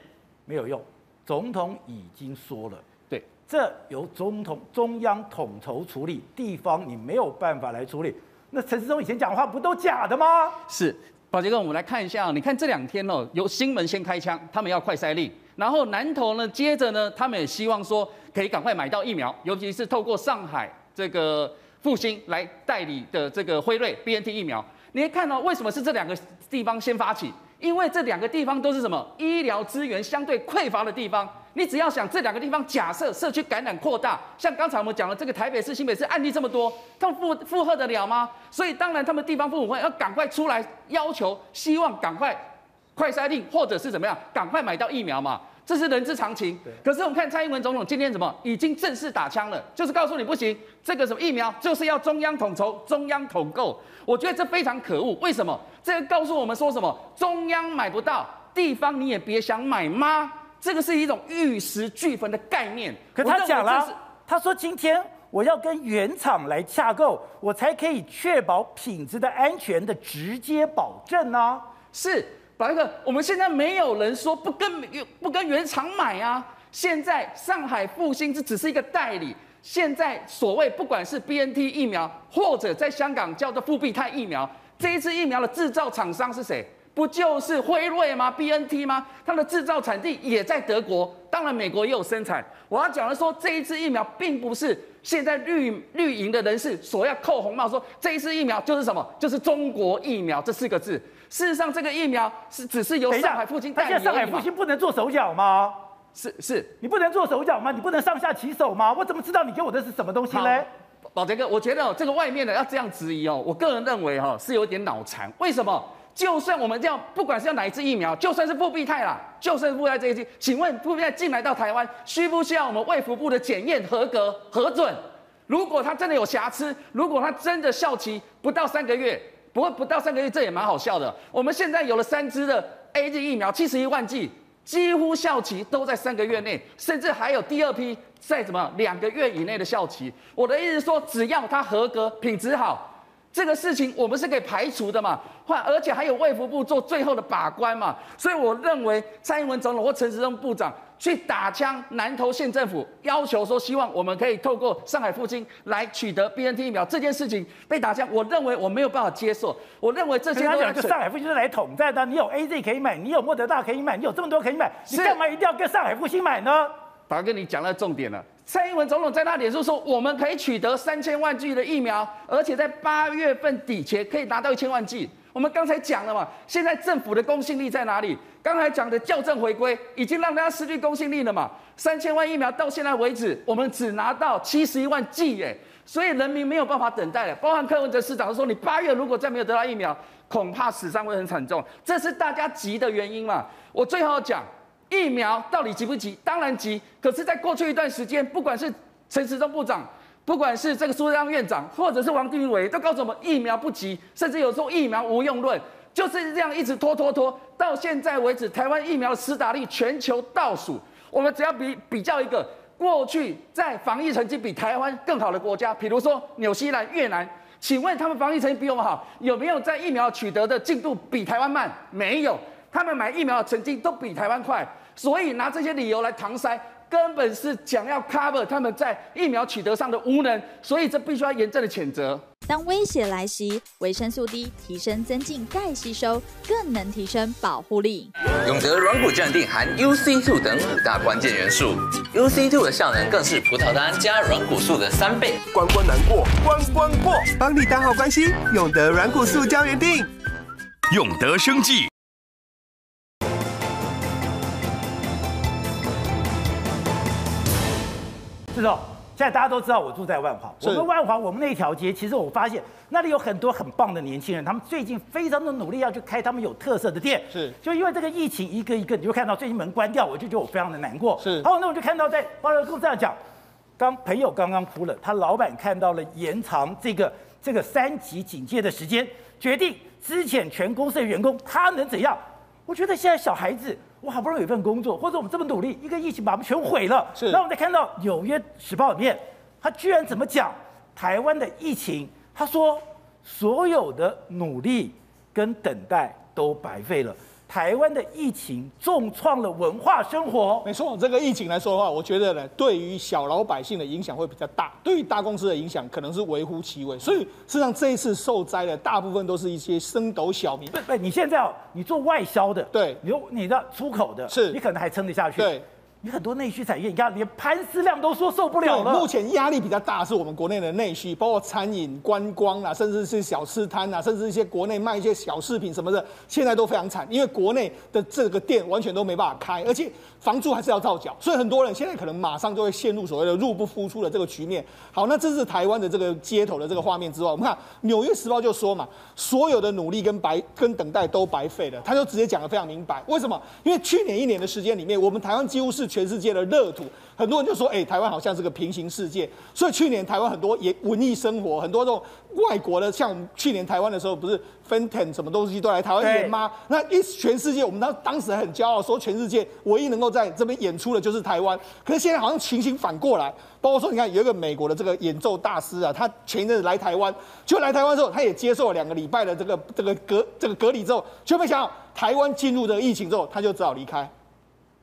[SPEAKER 1] 没有用，总统已经说了，
[SPEAKER 7] 对，
[SPEAKER 1] 这由总统中央统筹处理，地方你没有办法来处理，那陈世忠以前讲的话不都假的吗？
[SPEAKER 7] 是。宝杰哥，我们来看一下，你看这两天哦，由新门先开枪，他们要快筛令，然后南投呢，接着呢，他们也希望说可以赶快买到疫苗，尤其是透过上海这个复星来代理的这个辉瑞 BNT 疫苗。你看到为什么是这两个地方先发起？因为这两个地方都是什么医疗资源相对匮乏的地方。你只要想这两个地方，假设社区感染扩大，像刚才我们讲的这个台北市、新北市案例这么多，他们负负荷得了吗？所以当然他们地方父母会要赶快出来要求，希望赶快快筛令，或者是怎么样，赶快买到疫苗嘛，这是人之常情。可是我们看蔡英文总统今天怎么已经正式打枪了，就是告诉你不行，这个什么疫苗就是要中央统筹、中央统购。我觉得这非常可恶。为什么？这个告诉我们说什么？中央买不到，地方你也别想买吗？这个是一种玉石俱焚的概念。
[SPEAKER 1] 可他讲了，他说今天我要跟原厂来洽购，我才可以确保品质的安全的直接保证呢、啊。
[SPEAKER 7] 是，宝杰哥，我们现在没有人说不跟不跟原厂买啊。现在上海复兴这只是一个代理。现在所谓不管是 BNT 疫苗，或者在香港叫做复必泰疫苗，这一次疫苗的制造厂商是谁？不就是辉瑞吗？BNT 吗？它的制造产地也在德国，当然美国也有生产。我要讲的说，这一支疫苗并不是现在绿绿营的人士所要扣红帽说这一支疫苗就是什么，就是中国疫苗这四个字。事实上，这个疫苗是只是由上海复星代理。
[SPEAKER 1] 现在上海复星不能做手脚吗？
[SPEAKER 7] 是是，
[SPEAKER 1] 你不能做手脚吗？你不能上下其手吗？我怎么知道你给我的是什么东西呢？
[SPEAKER 7] 宝杰哥，我觉得这个外面的要这样质疑哦，我个人认为哈是有点脑残。为什么？就算我们这样，不管是要哪一支疫苗，就算是复必泰啦，就算是复必泰这一支，请问复必泰进来到台湾，需不需要我们卫福部的检验合格核准？如果它真的有瑕疵，如果它真的效期不到三个月，不过不到三个月，这也蛮好笑的。我们现在有了三支的 AZ 疫苗，七十一万剂，几乎效期都在三个月内，甚至还有第二批在什么两个月以内的效期。我的意思是说，只要它合格，品质好。这个事情我们是可以排除的嘛，换而且还有卫福部做最后的把关嘛，所以我认为蔡英文总统或陈时中部长去打枪南投县政府，要求说希望我们可以透过上海复兴来取得 BNT 疫苗这件事情被打枪，我认为我没有办法接受，我认为这些都
[SPEAKER 1] 是上海复兴是来统战的，你有 AZ 可以买，你有莫德纳可以买，你有这么多可以买，你干嘛一定要跟上海复兴买呢？
[SPEAKER 7] 达哥，你讲到重点了。蔡英文总统在那脸书说，我们可以取得三千万剂的疫苗，而且在八月份底前可以拿到一千万剂。我们刚才讲了嘛，现在政府的公信力在哪里？刚才讲的校正回归已经让大家失去公信力了嘛。三千万疫苗到现在为止，我们只拿到七十一万剂耶，所以人民没有办法等待了。包含柯文哲市长说，你八月如果再没有得到疫苗，恐怕死伤会很惨重，这是大家急的原因嘛。我最后讲。疫苗到底急不急？当然急。可是，在过去一段时间，不管是陈时中部长，不管是这个苏贞昌院长，或者是王定伟，都告诉我们疫苗不急，甚至有时候疫苗无用论，就是这样一直拖拖拖。到现在为止，台湾疫苗的施打率全球倒数。我们只要比比较一个过去在防疫成绩比台湾更好的国家，比如说纽西兰、越南，请问他们防疫成绩比我们好，有没有在疫苗取得的进度比台湾慢？没有。他们买疫苗的成绩都比台湾快，所以拿这些理由来搪塞，根本是想要 cover 他们在疫苗取得上的无能，所以这必须要严正的谴责。
[SPEAKER 8] 当威胁来袭，维生素 D 提升增进钙吸收，更能提升保护力。
[SPEAKER 9] 永德软骨镇定含 UC2 等五大关键元素，UC2 的效能更是葡萄糖加软骨素的三倍。
[SPEAKER 10] 关关难过关关过，帮你打好关系。永德软骨素胶原定，
[SPEAKER 11] 永德生技。
[SPEAKER 1] 是的。现在大家都知道我住在万华，我们万华我们那一条街，其实我发现那里有很多很棒的年轻人，他们最近非常的努力要去开他们有特色的店。
[SPEAKER 2] 是，
[SPEAKER 1] 就因为这个疫情一个一个，你就看到最近门关掉，我就觉得我非常的难过。
[SPEAKER 2] 是，
[SPEAKER 1] 好，那我就看到在爆料公司这样讲，刚朋友刚刚哭了，他老板看到了延长这个这个三级警戒的时间，决定之前全公司的员工，他能怎样？我觉得现在小孩子。我好不容易有一份工作，或者我们这么努力，一个疫情把我们全毁了。
[SPEAKER 2] 是。
[SPEAKER 1] 那我们再看到《纽约时报》里面，他居然怎么讲台湾的疫情？他说所有的努力跟等待都白费了。台湾的疫情重创了文化生活。
[SPEAKER 2] 没错，这个疫情来说的话，我觉得呢，对于小老百姓的影响会比较大，对于大公司的影响可能是微乎其微。所以事实上，这一次受灾的大部分都是一些升斗小民。
[SPEAKER 1] 不不，你现在哦，你做外销的，
[SPEAKER 2] 对，
[SPEAKER 1] 你你的出口的，
[SPEAKER 2] 是，
[SPEAKER 1] 你可能还撑得下去。
[SPEAKER 2] 对。
[SPEAKER 1] 你很多内需产业，你看连潘思亮都说受不了了。
[SPEAKER 2] 目前压力比较大是我们国内的内需，包括餐饮、观光啊，甚至是小吃摊啊，甚至一些国内卖一些小饰品什么的，现在都非常惨，因为国内的这个店完全都没办法开，而且房租还是要照缴，所以很多人现在可能马上就会陷入所谓的入不敷出的这个局面。好，那这是台湾的这个街头的这个画面之外，我们看《纽约时报》就说嘛，所有的努力跟白跟等待都白费了，他就直接讲得非常明白，为什么？因为去年一年的时间里面，我们台湾几乎是全世界的热。很多人就说，哎、欸，台湾好像是个平行世界。所以去年台湾很多也文艺生活，很多这种外国的，像我们去年台湾的时候，不是 Fenton 什么东西都来台湾演吗？那一全世界，我们当当时很骄傲，说全世界唯一能够在这边演出的就是台湾。可是现在好像情形反过来，包括说，你看有一个美国的这个演奏大师啊，他前一阵子来台湾，就来台湾之后，他也接受了两个礼拜的这个这个隔这个隔离之后，就没想到台湾进入这个疫情之后，他就只好离开。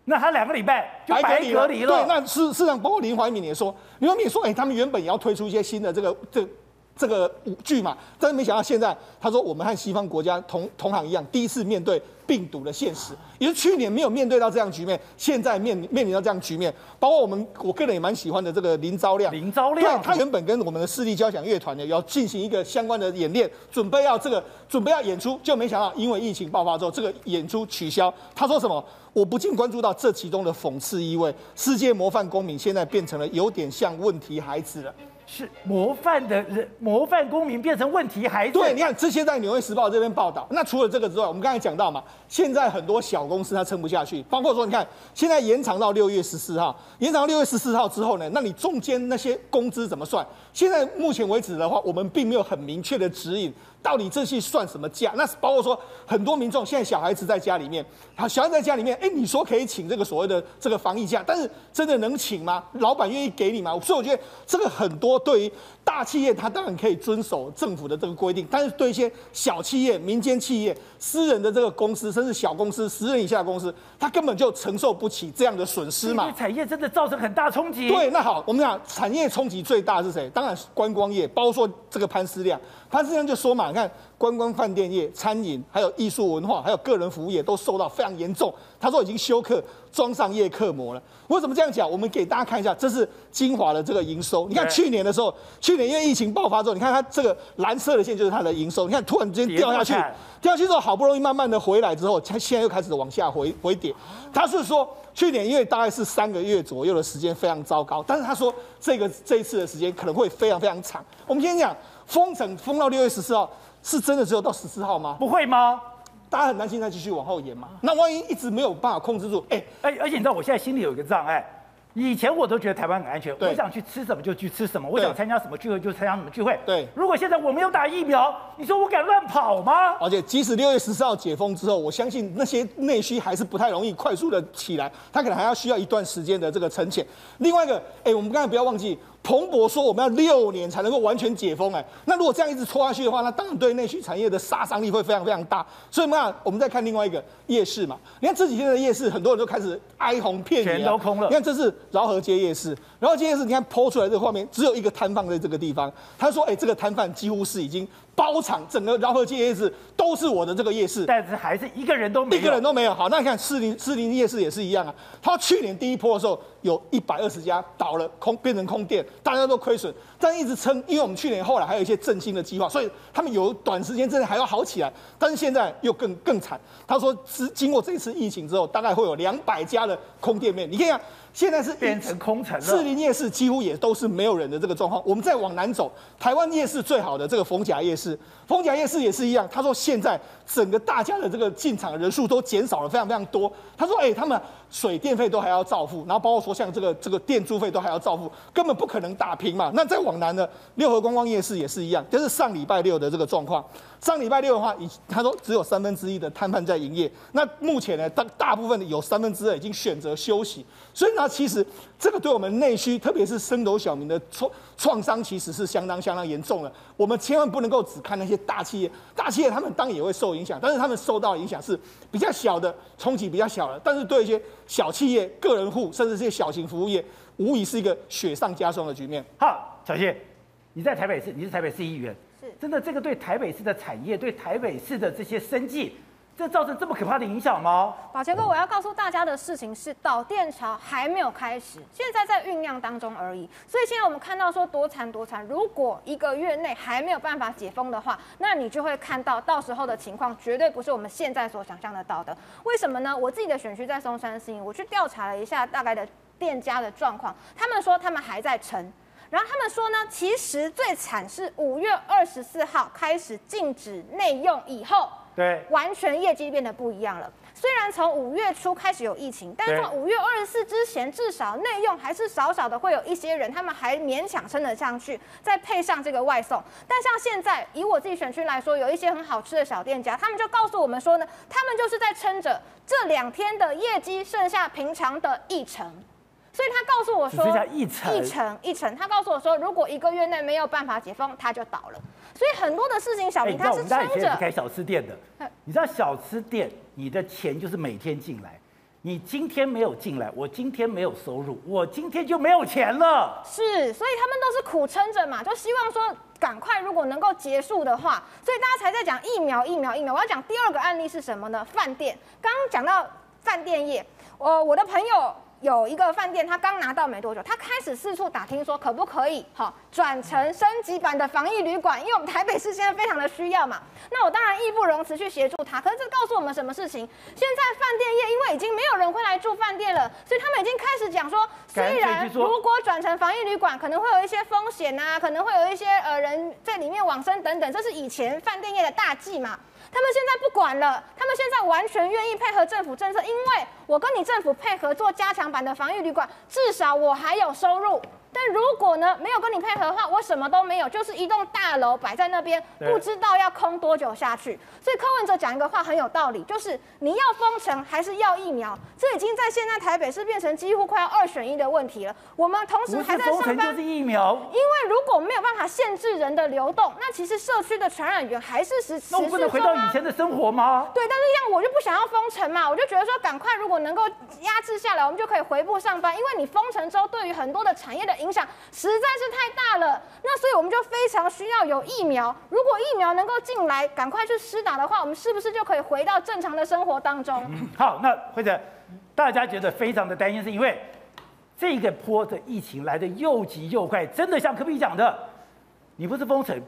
[SPEAKER 1] 那他两个礼拜就白隔离了。
[SPEAKER 2] 对，那事实上，包括林怀民也说，林怀民也说，哎、欸，他们原本也要推出一些新的这个这这个舞剧嘛，但是没想到现在，他说我们和西方国家同同行一样，第一次面对病毒的现实，也是去年没有面对到这样局面，现在面面临到这样局面，包括我们我个人也蛮喜欢的这个林昭亮，
[SPEAKER 1] 林昭亮，
[SPEAKER 2] 对，他原本跟我们的市立交响乐团呢要进行一个相关的演练，准备要这个准备要演出，就没想到因为疫情爆发之后，这个演出取消。他说什么？我不禁关注到这其中的讽刺意味。世界模范公民现在变成了有点像问题孩子了。
[SPEAKER 1] 是模范的人，模范公民变成问题孩子。
[SPEAKER 2] 对，你看这些在《纽约时报》这边报道。那除了这个之外，我们刚才讲到嘛，现在很多小公司它撑不下去，包括说你看现在延长到六月十四号，延长到六月十四号之后呢，那你中间那些工资怎么算？现在目前为止的话，我们并没有很明确的指引。到底这些算什么价？那是包括说很多民众现在小孩子在家里面，好，小孩子在家里面，哎，你说可以请这个所谓的这个防疫假，但是真的能请吗？老板愿意给你吗？所以我觉得这个很多对于大企业，他当然可以遵守政府的这个规定，但是对一些小企业、民间企业、私人的这个公司，甚至小公司、十人以下的公司，他根本就承受不起这样的损失嘛。
[SPEAKER 1] 产业真的造成很大冲击。
[SPEAKER 2] 对，那好，我们讲产业冲击最大是谁？当然是观光业，包括这个潘思亮。潘思亮就说嘛，你看观光饭店业、餐饮，还有艺术文化，还有个人服务业都受到非常严重。他说已经休克，装上叶克膜了。为什么这样讲？我们给大家看一下，这是精华的这个营收。你看去年的时候，去年因为疫情爆发之后，你看它这个蓝色的线就是它的营收。你看突然之间掉下去，掉下去之后好不容易慢慢的回来之后，它现在又开始往下回回跌。他是说去年因为大概是三个月左右的时间非常糟糕，但是他说这个这一次的时间可能会非常非常长。我们先讲。封城封到六月十四号，是真的只有到十四号吗？
[SPEAKER 1] 不会吗？
[SPEAKER 2] 大家很担心再继续往后延嘛？那万一一直没有办法控制住，哎、欸、
[SPEAKER 1] 哎，而且你知道我现在心里有一个障碍。以前我都觉得台湾很安全，我想去吃什么就去吃什么，我想参加什么聚会就参加什么聚会。
[SPEAKER 2] 对，
[SPEAKER 1] 如果现在我没有打疫苗，你说我敢乱跑吗？
[SPEAKER 2] 而且即使六月十四号解封之后，我相信那些内需还是不太容易快速的起来，它可能还要需要一段时间的这个沉潜。另外一个，哎，我们刚才不要忘记，彭博说我们要六年才能够完全解封，哎，那如果这样一直拖下去的话，那当然对内需产业的杀伤力会非常非常大。所以嘛，我们再看另外一个夜市嘛，你看这几天的夜市，很多人都开始哀鸿遍野，
[SPEAKER 1] 全都空了。
[SPEAKER 2] 你看这是饶河街夜市，饶河街夜市，你看 PO 出来这个画面，只有一个摊贩在这个地方。他说，哎，这个摊贩几乎是已经。包场整个饶河街夜市都是我的这个夜市，
[SPEAKER 1] 但是还是一个人都没有，
[SPEAKER 2] 一个人都没有。好，那你看士林士林夜市也是一样啊。他去年第一波的时候，有一百二十家倒了，空变成空店，大家都亏损，但一直撑，因为我们去年后来还有一些振兴的计划，所以他们有短时间之内还要好起来。但是现在又更更惨。他说，只经过这次疫情之后，大概会有两百家的空店面。你看看。现在是
[SPEAKER 1] 变成空城了，
[SPEAKER 2] 士林夜市几乎也都是没有人的这个状况。我们再往南走，台湾夜市最好的这个逢甲夜市，逢甲夜市也是一样。他说现在整个大家的这个进场人数都减少了非常非常多。他说，哎，他们水电费都还要照付，然后包括像这个这个店租费都还要照付，根本不可能打平嘛。那再往南的六合观光夜市也是一样，就是上礼拜六的这个状况。上礼拜六的话，已他说只有三分之一的摊贩在营业。那目前呢，大大部分的有三分之二已经选择休息。所以呢，其实这个对我们内需，特别是升斗小民的创创伤，其实是相当相当严重的。我们千万不能够只看那些大企业，大企业他们当然也会受影响，但是他们受到影响是比较小的，冲击比较小的。但是对一些小企业、个人户，甚至这些小型服务业，无疑是一个雪上加霜的局面。
[SPEAKER 1] 好，小谢，你在台北市，你是台北市议员。真的，这个对台北市的产业，对台北市的这些生计，这造成这么可怕的影响吗？
[SPEAKER 6] 宝杰哥，我要告诉大家的事情是，导电潮还没有开始，现在在酝酿当中而已。所以现在我们看到说多惨多惨，如果一个月内还没有办法解封的话，那你就会看到到时候的情况绝对不是我们现在所想象得到的。为什么呢？我自己的选区在松山信义，我去调查了一下大概的店家的状况，他们说他们还在撑。然后他们说呢，其实最惨是五月二十四号开始禁止内用以后，
[SPEAKER 1] 对，
[SPEAKER 6] 完全业绩变得不一样了。虽然从五月初开始有疫情，但是从五月二十四之前，至少内用还是少少的会有一些人，他们还勉强撑得上去，再配上这个外送。但像现在，以我自己选区来说，有一些很好吃的小店家，他们就告诉我们说呢，他们就是在撑着这两天的业绩，剩下平常的一成。所以他告诉我说，
[SPEAKER 1] 一层
[SPEAKER 6] 一层一层，他告诉我说，如果一个月内没有办法解封，他就倒了。所以很多的事情，小明他是撑着。
[SPEAKER 1] 开小吃店的，你知道小吃店，你的钱就是每天进来，你今天没有进来，我今天没有收入，我今天就没有钱了。
[SPEAKER 6] 是，所以他们都是苦撑着嘛，就希望说赶快，如果能够结束的话，所以大家才在讲疫苗疫苗疫苗。我要讲第二个案例是什么呢？饭店，刚刚讲到饭店业，我我的朋友。有一个饭店，他刚拿到没多久，他开始四处打听说可不可以哈转成升级版的防疫旅馆，因为我们台北市现在非常的需要嘛。那我当然义不容辞去协助他。可是这告诉我们什么事情？现在饭店业因为已经没有人会来住饭店了，所以他们已经开始讲说，虽然如果转成防疫旅馆，可能会有一些风险啊，可能会有一些呃人在里面往生等等，这是以前饭店业的大忌嘛。他们现在不管了，他们现在完全愿意配合政府政策，因为我跟你政府配合做加强版的防疫旅馆，至少我还有收入。但如果呢，没有跟你配合的话，我什么都没有，就是一栋大楼摆在那边，不知道要空多久下去。所以柯文哲讲一个话很有道理，就是你要封城还是要疫苗，这已经在现在台北市变成几乎快要二选一的问题了。我们同时还在上班，
[SPEAKER 1] 封城就是疫苗，
[SPEAKER 6] 因为如果没有办法限制人的流动，那其实社区的传染源还是持续。
[SPEAKER 1] 那我不能回到以前的生活吗？
[SPEAKER 6] 对，但是这样我就不想要封城嘛，我就觉得说赶快如果能够压制下来，我们就可以回复上班，因为你封城之后，对于很多的产业的影响实在是太大了，那所以我们就非常需要有疫苗。如果疫苗能够进来，赶快去施打的话，我们是不是就可以回到正常的生活当中？
[SPEAKER 1] 好，那或者大家觉得非常的担心，是因为这个波的疫情来得又急又快，真的像科比讲的，你不是封城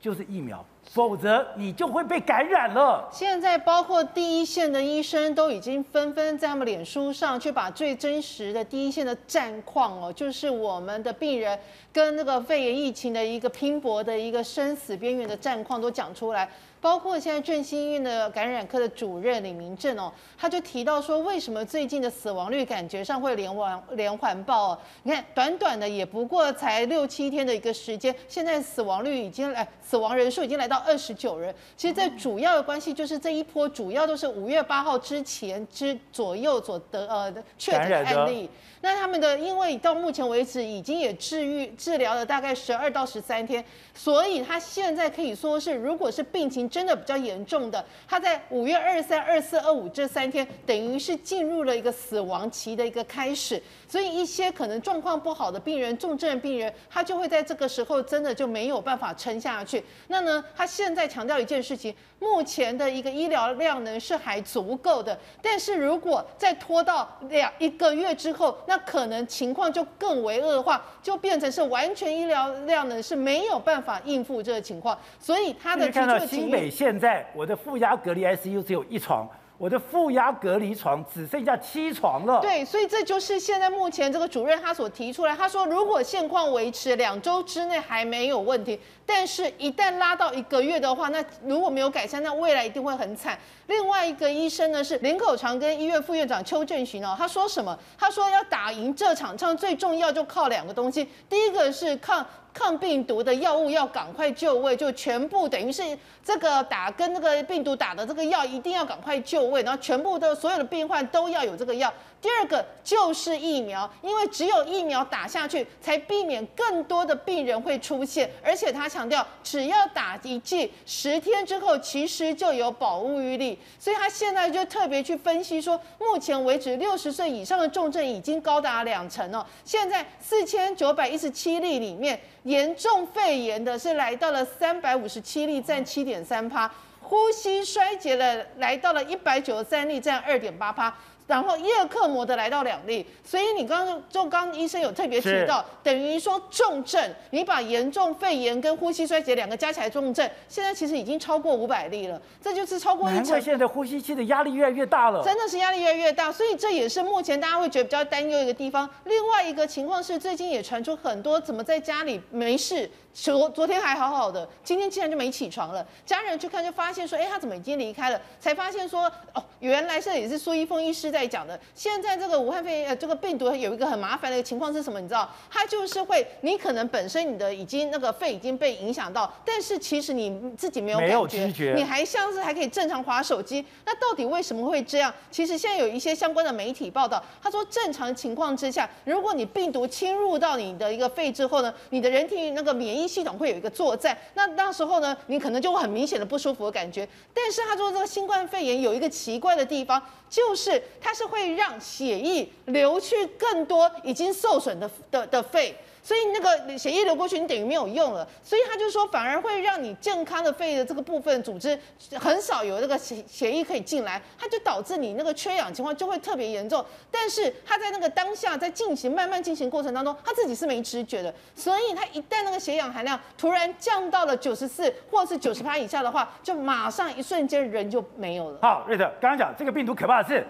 [SPEAKER 1] 就是疫苗。否则你就会被感染了。
[SPEAKER 12] 现在包括第一线的医生都已经纷纷在他们脸书上去把最真实的第一线的战况哦，就是我们的病人跟那个肺炎疫情的一个拼搏的一个生死边缘的战况都讲出来。包括现在振兴医院的感染科的主任李明正哦，他就提到说，为什么最近的死亡率感觉上会连环连环爆哦？你看，短短的也不过才六七天的一个时间，现在死亡率已经来，死亡人数已经来到二十九人。其实这主要的关系就是这一波主要都是五月八号之前之左右所得呃确诊案例。那他们的因为到目前为止已经也治愈治疗了大概十二到十三天，所以他现在可以说是，如果是病情真的比较严重的，他在五月二三、二四、二五这三天，等于是进入了一个死亡期的一个开始。所以一些可能状况不好的病人、重症病人，他就会在这个时候真的就没有办法撑下去。那呢，他现在强调一件事情，目前的一个医疗量呢是还足够的，但是如果再拖到两一个月之后，那可能情况就更为恶化，就变成是完全医疗量呢是没有办法应付这个情况。所以他的
[SPEAKER 1] 看到新北现在我的负压隔离 ICU 只有一床。我的负压隔离床只剩下七床了。
[SPEAKER 12] 对，所以这就是现在目前这个主任他所提出来，他说如果现况维持两周之内还没有问题，但是一旦拉到一个月的话，那如果没有改善，那未来一定会很惨。另外一个医生呢是林口长跟医院副院长邱正寻哦，他说什么？他说要打赢这场仗，最重要就靠两个东西，第一个是抗。抗病毒的药物要赶快就位，就全部等于是这个打跟那个病毒打的这个药一定要赶快就位，然后全部的所有的病患都要有这个药。第二个就是疫苗，因为只有疫苗打下去，才避免更多的病人会出现。而且他强调，只要打一剂，十天之后其实就有保护力。所以他现在就特别去分析说，目前为止六十岁以上的重症已经高达两成哦。现在四千九百一十七例里面，严重肺炎的是来到了三百五十七例，占七点三趴；呼吸衰竭的来到了一百九十三例，占二点八趴。然后叶克膜的来到两例，所以你刚刚就刚医生有特别提到，等于说重症，你把严重肺炎跟呼吸衰竭两个加起来重症，现在其实已经超过五百例了，这就是超过一成。
[SPEAKER 1] 难怪现在呼吸器的压力越来越大了，
[SPEAKER 12] 真的是压力越来越大，所以这也是目前大家会觉得比较担忧一个地方。另外一个情况是，最近也传出很多怎么在家里没事。昨昨天还好好的，今天竟然就没起床了。家人去看就发现说，哎，他怎么已经离开了？才发现说，哦，原来这也是苏一峰医师在讲的。现在这个武汉肺炎呃这个病毒有一个很麻烦的一个情况是什么？你知道，它就是会，你可能本身你的已经那个肺已经被影响到，但是其实你自己没有感觉，
[SPEAKER 1] 没有知觉，
[SPEAKER 12] 你还像是还可以正常划手机。那到底为什么会这样？其实现在有一些相关的媒体报道，他说正常情况之下，如果你病毒侵入到你的一个肺之后呢，你的人体那个免疫系统会有一个作战，那那时候呢，你可能就会很明显的不舒服的感觉。但是他说这个新冠肺炎有一个奇怪的地方，就是它是会让血液流去更多已经受损的的的肺。所以那个血液流过去，你等于没有用了。所以他就说，反而会让你健康的肺的这个部分组织很少有那个血血液可以进来，它就导致你那个缺氧情况就会特别严重。但是他在那个当下在进行慢慢进行过程当中，他自己是没知觉的。所以他一旦那个血氧含量突然降到了九十四或是九十八以下的话，就马上一瞬间人就没有了。
[SPEAKER 1] 好，瑞德刚刚讲这个病毒可怕的是。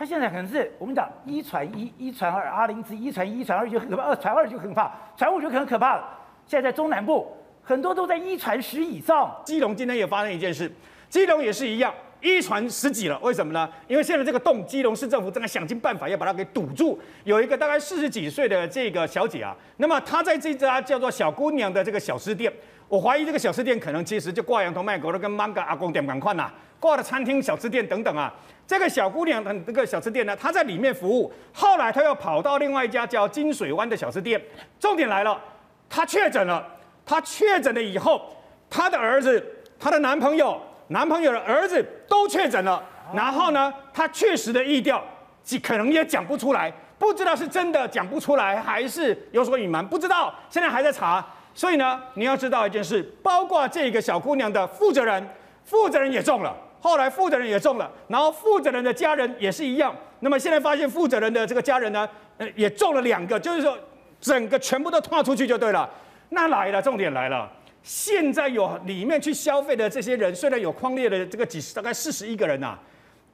[SPEAKER 1] 它现在可能是我们讲一传一，一传二，阿林子一传一传二就很可怕，二传二就很怕，传五就很可怕了。现在在中南部很多都在一传十以上。
[SPEAKER 13] 基隆今天也发生一件事，基隆也是一样，一传十几了。为什么呢？因为现在这个洞，基隆市政府正在想尽办法要把它给堵住。有一个大概四十几岁的这个小姐啊，那么她在这家叫做小姑娘的这个小吃店，我怀疑这个小吃店可能其实就挂羊头卖狗肉，跟芒果阿公点赶快呐，挂的餐厅、小吃店等等啊。这个小姑娘的这个小吃店呢，她在里面服务，后来她又跑到另外一家叫金水湾的小吃店。重点来了，她确诊了。她确诊了以后，她的儿子、她的男朋友、男朋友的儿子都确诊了。然后呢，她确实的意调，可能也讲不出来，不知道是真的讲不出来，还是有所隐瞒，不知道。现在还在查。所以呢，你要知道一件事，包括这个小姑娘的负责人，负责人也中了。后来负责人也中了，然后负责人的家人也是一样。那么现在发现负责人的这个家人呢，呃，也中了两个，就是说整个全部都跨出去就对了。那来了，重点来了。现在有里面去消费的这些人，虽然有框列的这个几十，大概四十一个人呐、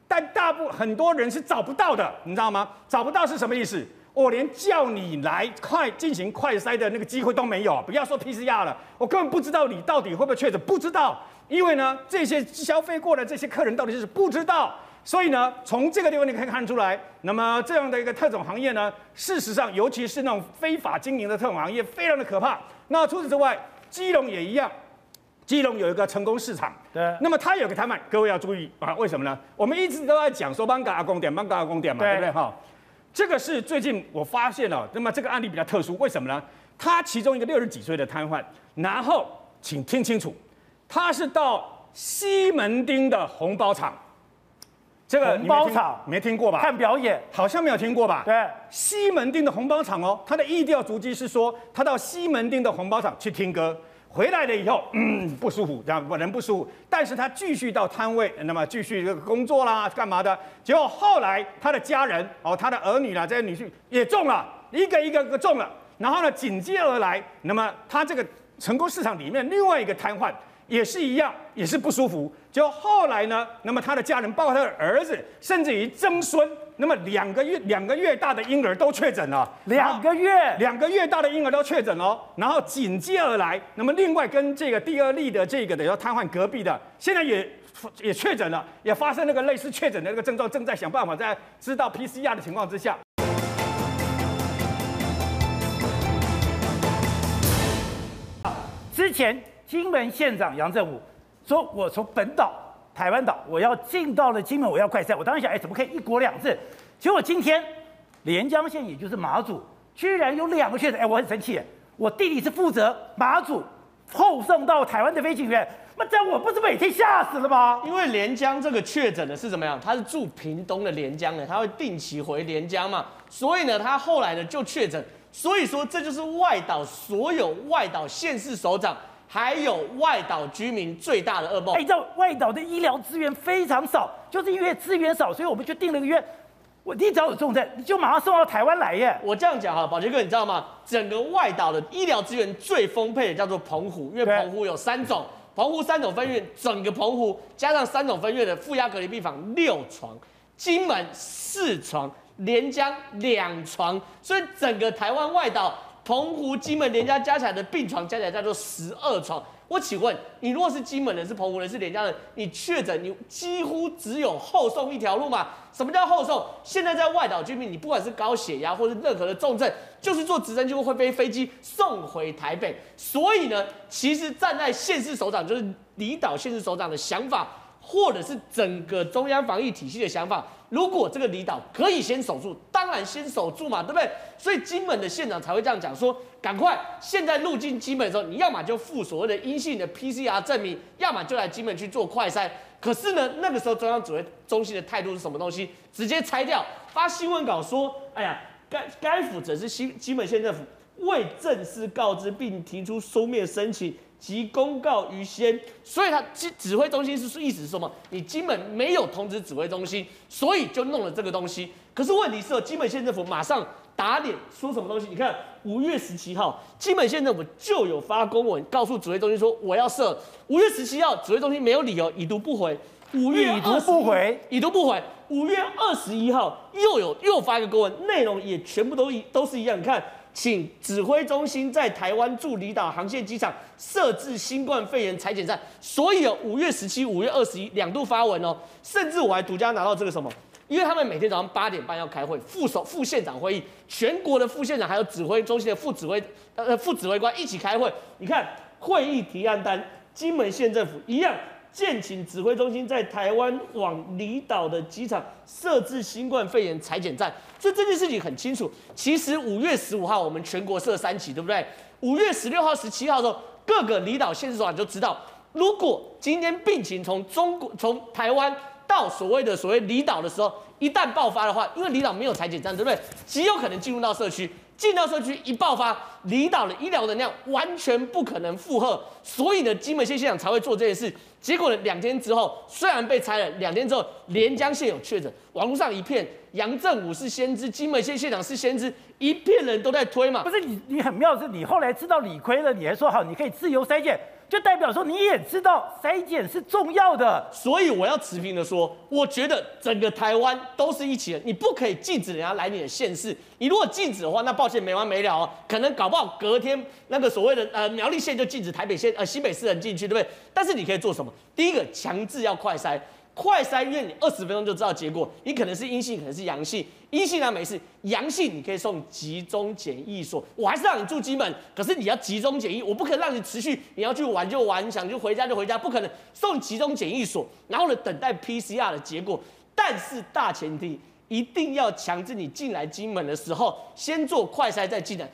[SPEAKER 13] 但大部很多人是找不到的，你知道吗？找不到是什么意思？我连叫你来快进行快筛的那个机会都没有，不要说 PCR 了，我根本不知道你到底会不会确诊，不知道。因为呢，这些消费过的这些客人到底是不知道，所以呢，从这个地方你可以看出来，那么这样的一个特种行业呢，事实上，尤其是那种非法经营的特种行业，非常的可怕。那除此之外，基隆也一样，基隆有一个成功市场，
[SPEAKER 1] 对，
[SPEAKER 13] 那么它有个摊贩，各位要注意啊，为什么呢？我们一直都在讲说艋舺阿公店，艋舺阿公店嘛，对不对哈？这个是最近我发现了，那么这个案例比较特殊，为什么呢？他其中一个六十几岁的瘫痪，然后请听清楚，他是到西门町的红包场。这个
[SPEAKER 1] 红包场
[SPEAKER 13] 没听过吧？
[SPEAKER 1] 看表演
[SPEAKER 13] 好像没有听过吧？
[SPEAKER 1] 对，
[SPEAKER 13] 西门町的红包场哦，他的意调足迹是说，他到西门町的红包场去听歌，回来了以后，嗯，不舒服，这样人不舒服，但是他继续到摊位，那么继续这个工作啦，干嘛的？结果后来他的家人哦，他的儿女啦，这些女婿也中了，一个一个个中了，然后呢，紧接而来，那么他这个成功市场里面另外一个瘫痪。也是一样，也是不舒服。就后来呢，那么他的家人，包括他的儿子，甚至于曾孙，那么两个月两个月大的婴儿都确诊了。
[SPEAKER 1] 两个月，
[SPEAKER 13] 两个月大的婴儿都确诊了。然后紧接而来，那么另外跟这个第二例的这个等于说瘫痪隔壁的，现在也也确诊了，也发生那个类似确诊的那个症状，正在想办法在知道 PCR 的情况之下。
[SPEAKER 1] 之前。金门县长杨振武说：“我从本岛、台湾岛，我要进到了金门，我要快筛。我当时想，哎，怎么可以一国两制？结果今天连江县，也就是马祖，居然有两个确诊。哎，我很生气。我弟弟是负责马祖后送到台湾的飞行员，那这样我不是每天吓死了吗？
[SPEAKER 4] 因为连江这个确诊的是怎么样？他是住屏东的连江的，他会定期回连江嘛，所以呢，他后来呢就确诊。所以说，这就是外岛所有外岛县市首长。”还有外岛居民最大的噩梦。
[SPEAKER 1] 哎，这外岛的医疗资源非常少，就是因为资源少，所以我们就定了个约。我一早有重症，你就马上送到台湾来耶。
[SPEAKER 4] 我这样讲哈，宝杰哥，你知道吗？整个外岛的医疗资源最丰沛的叫做澎湖，因为澎湖有三种，澎湖三种分院，整个澎湖加上三种分院的负压隔离病房六床，金门四床，连江两床，所以整个台湾外岛。澎湖、金门、连家加起来的病床加起来叫做十二床。我请问你，如果是金门人、是澎湖人、是连家人，你确诊，你几乎只有后送一条路嘛？什么叫后送？现在在外岛居民，你不管是高血压或是任何的重症，就是坐直升机或飞飞机送回台北。所以呢，其实站在县市首长，就是离岛县市首长的想法，或者是整个中央防疫体系的想法。如果这个离岛可以先守住，当然先守住嘛，对不对？所以金门的县长才会这样讲说：赶快，现在入境金门的时候，你要么就附所谓的阴性的 PCR 证明，要么就来金门去做快筛。可是呢，那个时候中央指挥中心的态度是什么东西？直接拆掉，发新闻稿说：哎呀，该该府则是新金门县政府未正式告知并提出书面申请。及公告于先，所以他指指挥中心是意思是什么？你金门没有通知指挥中心，所以就弄了这个东西。可是问题是，金门县政府马上打脸，说什么东西？你看五月十七号，金门县政府就有发公文告诉指挥中心说我要设。五月十七号，指挥中心没有理由，已读不回。五月
[SPEAKER 1] 已读不回，
[SPEAKER 4] 已读不回。五月二十一号又有又发一个公文，内容也全部都一都是一样。你看。请指挥中心在台湾驻离岛航线机场设置新冠肺炎裁剪站，所以哦，五月十七、五月二十一两度发文哦，甚至我还独家拿到这个什么，因为他们每天早上八点半要开会，副首副县长会议，全国的副县长还有指挥中心的副指挥呃副指挥官一起开会，你看会议提案单，金门县政府一样。建请指挥中心在台湾往离岛的机场设置新冠肺炎裁剪站，所以这件事情很清楚。其实五月十五号我们全国设三期，对不对？五月十六号、十七号的时候，各个离岛县市长就知道，如果今天病情从中国从台湾到所谓的所谓离岛的时候，一旦爆发的话，因为离岛没有裁剪站，对不对？极有可能进入到社区。进到社区一爆发，离岛的医疗能量完全不可能负荷，所以呢，金门县县长才会做这件事。结果呢，两天之后，虽然被拆了，两天之后，连江县有确诊，网络上一片杨振武是先知，金门县县长是先知，一片人都在推嘛。
[SPEAKER 1] 不是你，你很妙是，你后来知道理亏了，你还说好，你可以自由筛检。就代表说你也知道筛检是重要的，
[SPEAKER 4] 所以我要持平的说，我觉得整个台湾都是一起的，你不可以禁止人家来你的县市。你如果禁止的话，那抱歉没完没了哦，可能搞不好隔天那个所谓的呃苗栗县就禁止台北县呃新北市人进去，对不对？但是你可以做什么？第一个强制要快筛，快筛因为你二十分钟就知道结果，你可能是阴性，可能是阳性。阴性呢没事，阳性你可以送集中检疫所，我还是让你住金门，可是你要集中检疫，我不可能让你持续，你要去玩就玩，想就回家就回家，不可能送集中检疫所，然后呢等待 PCR 的结果。但是大前提一定要强制你进来金门的时候，先做快筛再进
[SPEAKER 1] 来。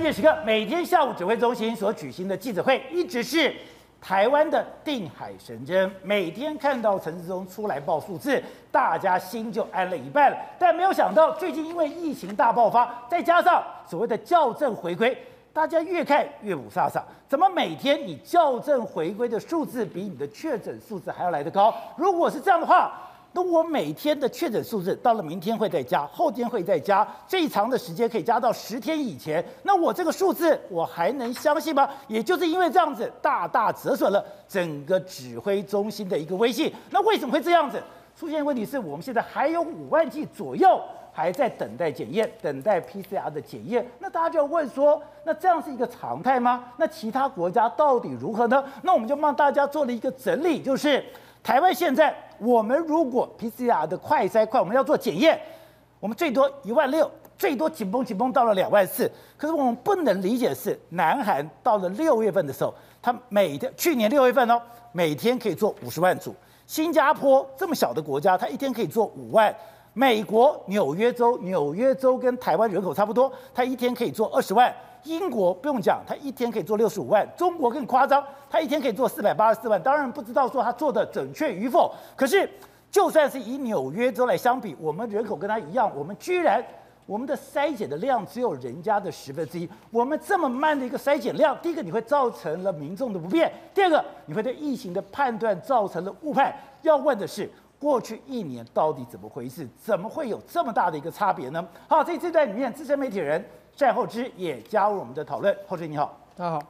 [SPEAKER 1] 关键时刻，每天下午指挥中心所举行的记者会，一直是台湾的定海神针。每天看到陈时中出来报数字，大家心就安了一半了。但没有想到，最近因为疫情大爆发，再加上所谓的校正回归，大家越看越雾煞煞。怎么每天你校正回归的数字比你的确诊数字还要来得高？如果是这样的话，那我每天的确诊数字到了明天会再加，后天会再加，最长的时间可以加到十天以前。那我这个数字我还能相信吗？也就是因为这样子，大大折损了整个指挥中心的一个威信。那为什么会这样子？出现问题是我们现在还有五万剂左右还在等待检验，等待 PCR 的检验。那大家就要问说，那这样是一个常态吗？那其他国家到底如何呢？那我们就帮大家做了一个整理，就是。台湾现在，我们如果 PCR 的快筛快，我们要做检验，我们最多一万六，最多紧绷紧绷到了两万四。可是我们不能理解的是，南韩到了六月份的时候，他每天去年六月份哦，每天可以做五十万组。新加坡这么小的国家，他一天可以做五万。美国纽约州，纽约州跟台湾人口差不多，他一天可以做二十万。英国不用讲，他一天可以做六十五万。中国更夸张，他一天可以做四百八十四万。当然不知道说他做的准确与否。可是，就算是以纽约州来相比，我们人口跟他一样，我们居然我们的筛检的量只有人家的十分之一。我们这么慢的一个筛检量，第一个你会造成了民众的不便，第二个你会对疫情的判断造成了误判。要问的是，过去一年到底怎么回事？怎么会有这么大的一个差别呢？好，在这段里面，资深媒体人。战后之也加入我们的讨论。后之你好，
[SPEAKER 2] 大家好。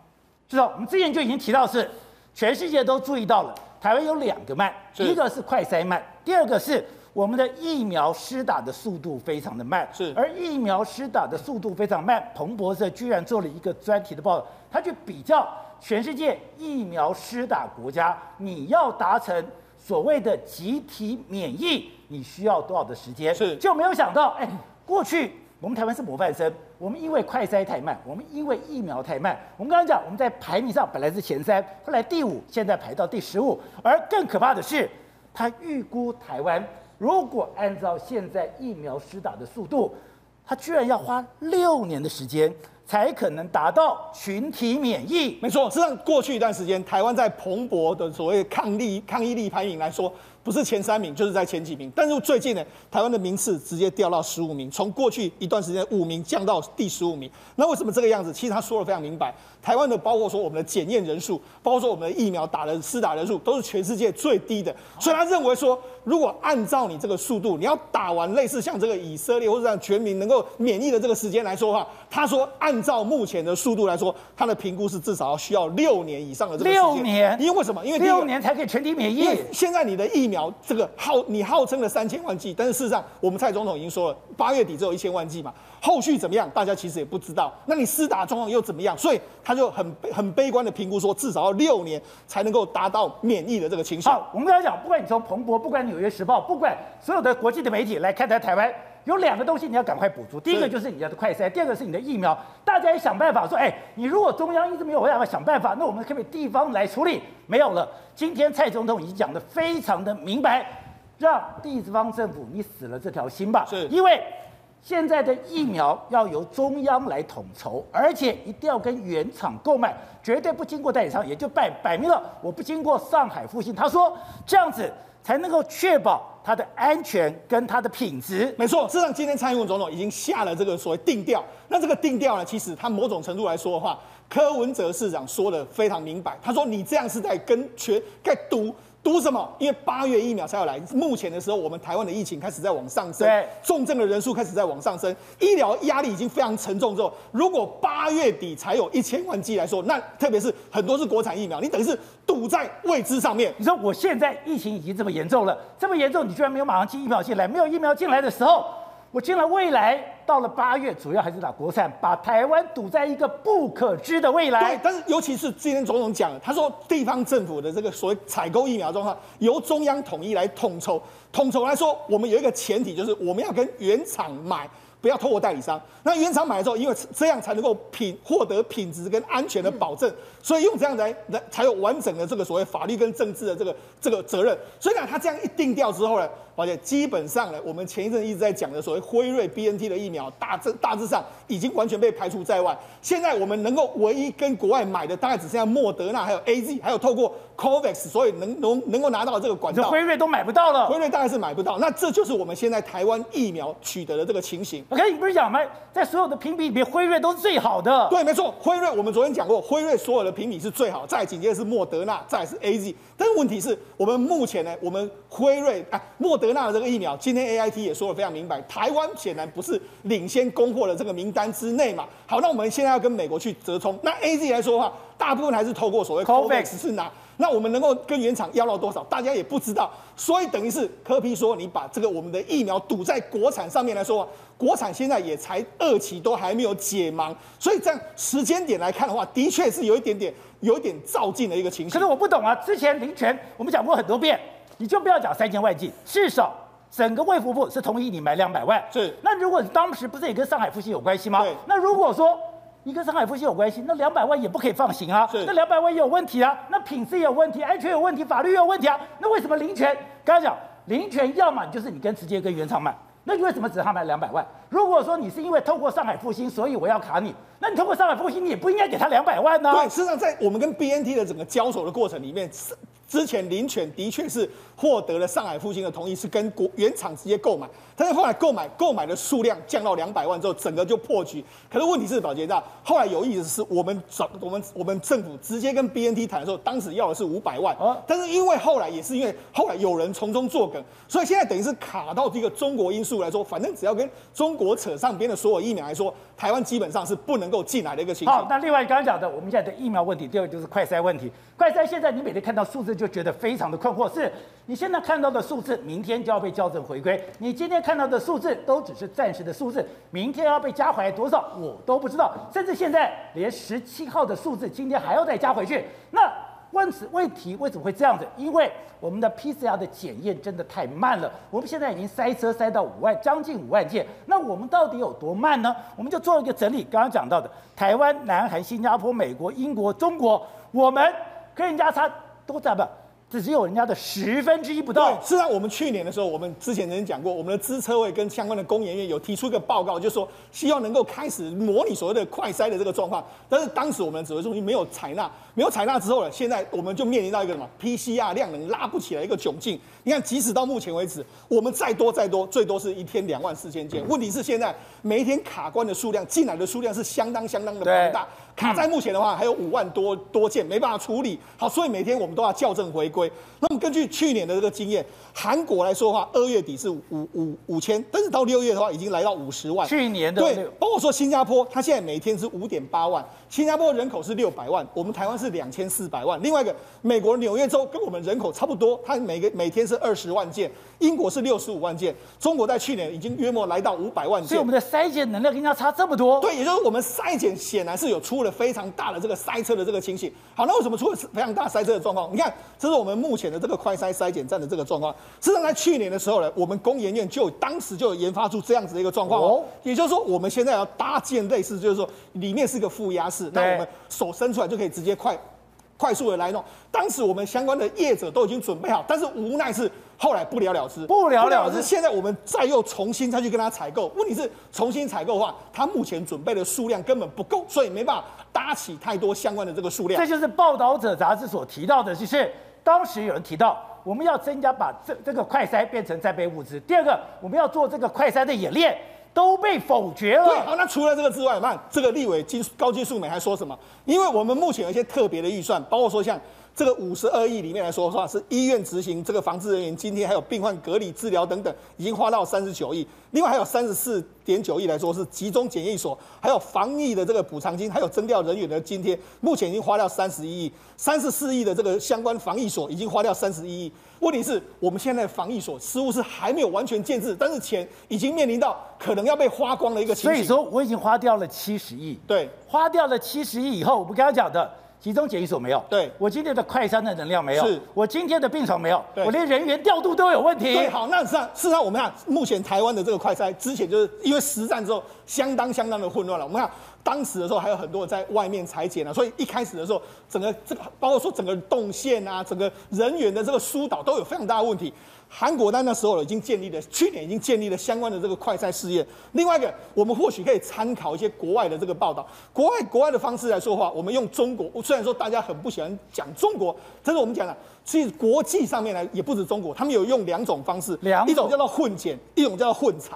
[SPEAKER 1] 知道我们之前就已经提到是，全世界都注意到了，台湾有两个慢，一个是快筛慢，第二个是我们的疫苗施打的速度非常的慢。
[SPEAKER 2] 是，
[SPEAKER 1] 而疫苗施打的速度非常慢，彭博社居然做了一个专题的报道，他去比较全世界疫苗施打国家，你要达成所谓的集体免疫，你需要多少的时间？
[SPEAKER 2] 是，
[SPEAKER 1] 就没有想到，哎，过去。我们台湾是模范生，我们因为快筛太慢，我们因为疫苗太慢。我们刚刚讲，我们在排名上本来是前三，后来第五，现在排到第十五。而更可怕的是，他预估台湾如果按照现在疫苗施打的速度，他居然要花六年的时间才可能达到群体免疫。
[SPEAKER 2] 没错，实际上过去一段时间，台湾在蓬勃的所谓抗力抗疫力排名来说。不是前三名，就是在前几名。但是最近呢，台湾的名次直接掉到十五名，从过去一段时间五名降到第十五名。那为什么这个样子？其实他说的非常明白，台湾的包括说我们的检验人数，包括说我们的疫苗打的施打人数，都是全世界最低的。所以他认为说，如果按照你这个速度，你要打完类似像这个以色列或者让全民能够免疫的这个时间来说的话，他说按照目前的速度来说，他的评估是至少要需要六年以上的这个时间。
[SPEAKER 1] 六年？
[SPEAKER 2] 因为为什么？因为
[SPEAKER 1] 六年才可以全体免疫。
[SPEAKER 2] 因为现在你的疫苗这个号你号称了三千万剂，但是事实上我们蔡总统已经说了，八月底只有一千万剂嘛，后续怎么样，大家其实也不知道。那你施打状况又怎么样？所以他就很很悲观的评估说，至少要六年才能够达到免疫的这个情况。
[SPEAKER 1] 好，我们刚才讲，不管你从彭博，不管纽约时报，不管所有的国际的媒体来看待台湾，有两个东西你要赶快补足，第一个就是你的快筛，第二个是你的疫苗。大家也想办法说，哎，你如果中央一直没有办法想办法，那我们可不可以地方来处理？没有了。今天蔡总统已经讲得非常的明白。让地方政府你死了这条心吧，
[SPEAKER 2] 是
[SPEAKER 1] 因为现在的疫苗要由中央来统筹，而且一定要跟原厂购买，绝对不经过代理商，也就摆摆明了我不经过上海复兴。他说这样子才能够确保它的安全跟它的品质。
[SPEAKER 2] 没错，事实上今天蔡英文总统已经下了这个所谓定调。那这个定调呢，其实他某种程度来说的话，柯文哲市长说的非常明白，他说你这样是在跟全在赌。赌什么？因为八月疫苗才要来。目前的时候，我们台湾的疫情开始在往上升，重症的人数开始在往上升，医疗压力已经非常沉重。之后，如果八月底才有一千万剂来说，那特别是很多是国产疫苗，你等于是赌在未知上面。
[SPEAKER 1] 你说我现在疫情已经这么严重了，这么严重，你居然没有马上进疫苗进来，没有疫苗进来的时候，我进了未来到了八月，主要还是打国产，把台湾堵在一个不可知的未来。
[SPEAKER 2] 对，但是尤其是今天总统讲了，他说地方政府的这个所谓采购疫苗状况由中央统一来统筹。统筹来说，我们有一个前提，就是我们要跟原厂买。不要透过代理商。那原厂买的时候，因为这样才能够品获得品质跟安全的保证，所以用这样来来才有完整的这个所谓法律跟政治的这个这个责任。所以呢，他这样一定调之后呢，而且基本上呢，我们前一阵一直在讲的所谓辉瑞 BNT 的疫苗，大致大致上已经完全被排除在外。现在我们能够唯一跟国外买的，大概只剩下莫德纳还有 AZ，还有透过 COVAX，所以能能能够拿到这个管道。
[SPEAKER 1] 辉瑞都买不到了，
[SPEAKER 2] 辉瑞大概是买不到。那这就是我们现在台湾疫苗取得的这个情形。
[SPEAKER 1] OK，你不是讲吗？在所有的评比里面，辉瑞都是最好的。
[SPEAKER 2] 对，没错，辉瑞我们昨天讲过，辉瑞所有的评比是最好，再紧接着是莫德纳，再是 AZ。但是问题是我们目前呢，我们辉瑞啊，莫德纳的这个疫苗，今天 AIT 也说的非常明白，台湾显然不是领先供货的这个名单之内嘛。好，那我们现在要跟美国去折冲。那 AZ 来说的话，大部分还是透过所谓 COVAX 是拿。那我们能够跟原厂要到多少，大家也不知道，所以等于是柯 P 说，你把这个我们的疫苗堵在国产上面来说，国产现在也才二期都还没有解盲，所以这样时间点来看的话，的确是有一点点有一点照进的一个情形。
[SPEAKER 1] 可是我不懂啊，之前林权我们讲过很多遍，你就不要讲三千万剂，至少整个卫福部是同意你买两百万。
[SPEAKER 2] 是，那
[SPEAKER 1] 如果当时不是也跟上海复兴有关系吗？对，那如果说。你跟上海复兴有关系，那两百万也不可以放行啊！那两百万也有问题啊！那品质也有问题，安全有问题，法律也有问题啊！那为什么林权刚才讲林权，要么就是你跟直接跟原厂买，那你为什么只他买两百万？如果说你是因为透过上海复兴，所以我要卡你，那你透过上海复兴，你也不应该给他两百万呢、啊？
[SPEAKER 2] 对，事实上在我们跟 BNT 的整个交手的过程里面，之前林犬的确是获得了上海复兴的同意，是跟国原厂直接购买。但是后来购买购买的数量降到两百万之后，整个就破局。可是问题是，宝杰大后来有意思是我们找我们我们政府直接跟 BNT 谈的时候，当时要的是五百万。但是因为后来也是因为后来有人从中作梗，所以现在等于是卡到这个中国因素来说，反正只要跟中国扯上边的所有疫苗来说，台湾基本上是不能够进来的一个情况。
[SPEAKER 1] 好，那另外刚刚讲的，我们现在的疫苗问题，第二个就是快筛问题。快筛现在你每天看到数字就觉得非常的困惑，是你现在看到的数字，明天就要被校正回归，你今天看看到的数字。都只是暂时的数字，明天要被加回来多少我都不知道，甚至现在连十七号的数字今天还要再加回去。那问此问题为什么会这样子？因为我们的 PCR 的检验真的太慢了，我们现在已经塞车塞到五万，将近五万件。那我们到底有多慢呢？我们就做一个整理，刚刚讲到的台湾、南韩、新加坡、美国、英国、中国，我们跟人家差多少不？这只有人家的十分之一不到。
[SPEAKER 2] 是啊，我们去年的时候，我们之前曾经讲过，我们的资车位跟相关的工研院有提出一个报告，就是说希望能够开始模拟所谓的快筛的这个状况。但是当时我们的指挥中心没有采纳，没有采纳之后呢，现在我们就面临到一个什么 PCR 量能拉不起来一个窘境。你看，即使到目前为止，我们再多再多，最多是一天两万四千件。问题是现在每一天卡关的数量进来的数量是相当相当的庞大。卡在目前的话，还有五万多多件没办法处理，好，所以每天我们都要校正回归。那么根据去年的这个经验，韩国来说的话，二月底是五五五千，但是到六月的话，已经来到五十万。
[SPEAKER 1] 去年的
[SPEAKER 2] 对，包括说新加坡，它现在每天是五点八万，新加坡人口是六百万，我们台湾是两千四百万。另外一个，美国纽约州跟我们人口差不多，它每个每天是二十万件。英国是六十五万件，中国在去年已经约莫来到五百万件，
[SPEAKER 1] 所以我们的筛检能量跟人家差这么多。
[SPEAKER 2] 对，也就是我们筛检显然是有出了非常大的这个塞车的这个情形。好，那为什么出了非常大塞车的状况？你看，这是我们目前的这个快筛筛检站的这个状况。事实上，在去年的时候呢，我们工研院就当时就有研发出这样子的一个状况哦，也就是说，我们现在要搭建类似，就是说里面是个负压室，那我们手伸出来就可以直接快快速的来弄。当时我们相关的业者都已经准备好，但是无奈是。后来不了了之，
[SPEAKER 1] 不了了之。
[SPEAKER 2] 现在我们再又重新再去跟他采购，问题是重新采购的话，他目前准备的数量根本不够，所以没办法搭起太多相关的这个数量。
[SPEAKER 1] 这就是报道者杂志所提到的，就是当时有人提到，我们要增加把这这个快筛变成战备物资。第二个，我们要做这个快筛的演练，都被否决了。
[SPEAKER 2] 对，好，那除了这个之外，那这个立委金高金素梅还说什么？因为我们目前有一些特别的预算，包括说像。这个五十二亿里面来说的话，是医院执行这个防治人员津贴，还有病患隔离治疗等等，已经花到三十九亿。另外还有三十四点九亿来说是集中检疫所，还有防疫的这个补偿金，还有征调人员的津贴，目前已经花掉三十一亿。三十四亿的这个相关防疫所已经花掉三十一亿。问题是我们现在的防疫所似乎是还没有完全建制，但是钱已经面临到可能要被花光的一个情形。
[SPEAKER 1] 所以说我已经花掉了七十亿。
[SPEAKER 2] 对，
[SPEAKER 1] 花掉了七十亿以后，我们刚刚讲的。集中检疫所没有，
[SPEAKER 2] 对
[SPEAKER 1] 我今天的快餐的能量没有，
[SPEAKER 2] 是
[SPEAKER 1] 我今天的病床没有，
[SPEAKER 2] 对
[SPEAKER 1] 我连人员调度都有问题。
[SPEAKER 2] 对，好，那实际上，事实上我们看目前台湾的这个快筛，之前就是因为实战之后相当相当的混乱了。我们看当时的时候还有很多人在外面裁剪啊，所以一开始的时候，整个这个包括说整个动线啊，整个人员的这个疏导都有非常大的问题。韩国在那时候已经建立了，去年已经建立了相关的这个快赛试验。另外一个，我们或许可以参考一些国外的这个报道，国外国外的方式来说话，我们用中国。虽然说大家很不喜欢讲中国，但是我们讲了，其实国际上面来也不止中国，他们有用两种方式，
[SPEAKER 1] 两种
[SPEAKER 2] 一种叫做混剪，一种叫做混采。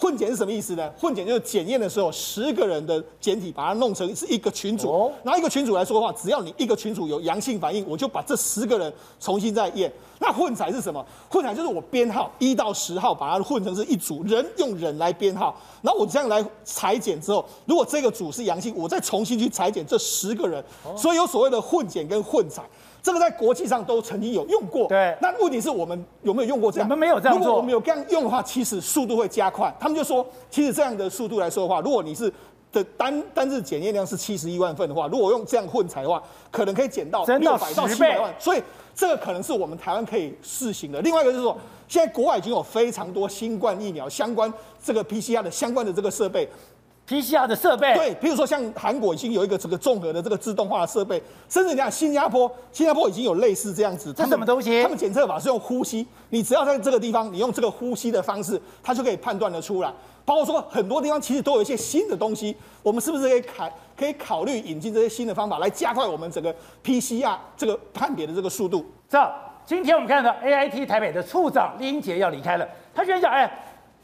[SPEAKER 2] 混检是什么意思呢？混检就是检验的时候，十个人的检体把它弄成是一个群组，
[SPEAKER 1] 哦、
[SPEAKER 2] 然后一个群组来说的话，只要你一个群组有阳性反应，我就把这十个人重新再验。那混采是什么？混采就是我编号一到十号，把它混成是一组人，用人来编号，然后我这样来裁剪之后，如果这个组是阳性，我再重新去裁剪这十个人，哦、所以有所谓的混检跟混采。这个在国际上都曾经有用过，
[SPEAKER 1] 对。
[SPEAKER 2] 那问题是我们有没有用过这样？
[SPEAKER 1] 我们没有这样做。
[SPEAKER 2] 如果我们有这样用的话，其实速度会加快。他们就说，其实这样的速度来说的话，如果你是的单单日检验量是七十一万份的话，如果用这样混采的话，可能可以减到六百到七百万。所以这个可能是我们台湾可以试行的。另外一个就是说，现在国外已经有非常多新冠疫苗相关这个 PCR 的相关的这个设备。
[SPEAKER 1] PCR 的设备，
[SPEAKER 2] 对，比如说像韩国已经有一个这个综合的这个自动化的设备，甚至你看新加坡，新加坡已经有类似这样子。
[SPEAKER 1] 这什么东西？
[SPEAKER 2] 他们检测法是用呼吸，你只要在这个地方，你用这个呼吸的方式，它就可以判断得出来。包括说很多地方其实都有一些新的东西，我们是不是可以考可以考虑引进这些新的方法来加快我们整个 PCR 这个判别的这个速度？
[SPEAKER 1] 这今天我们看到 AIT 台北的处长林杰要离开了，他居然讲哎。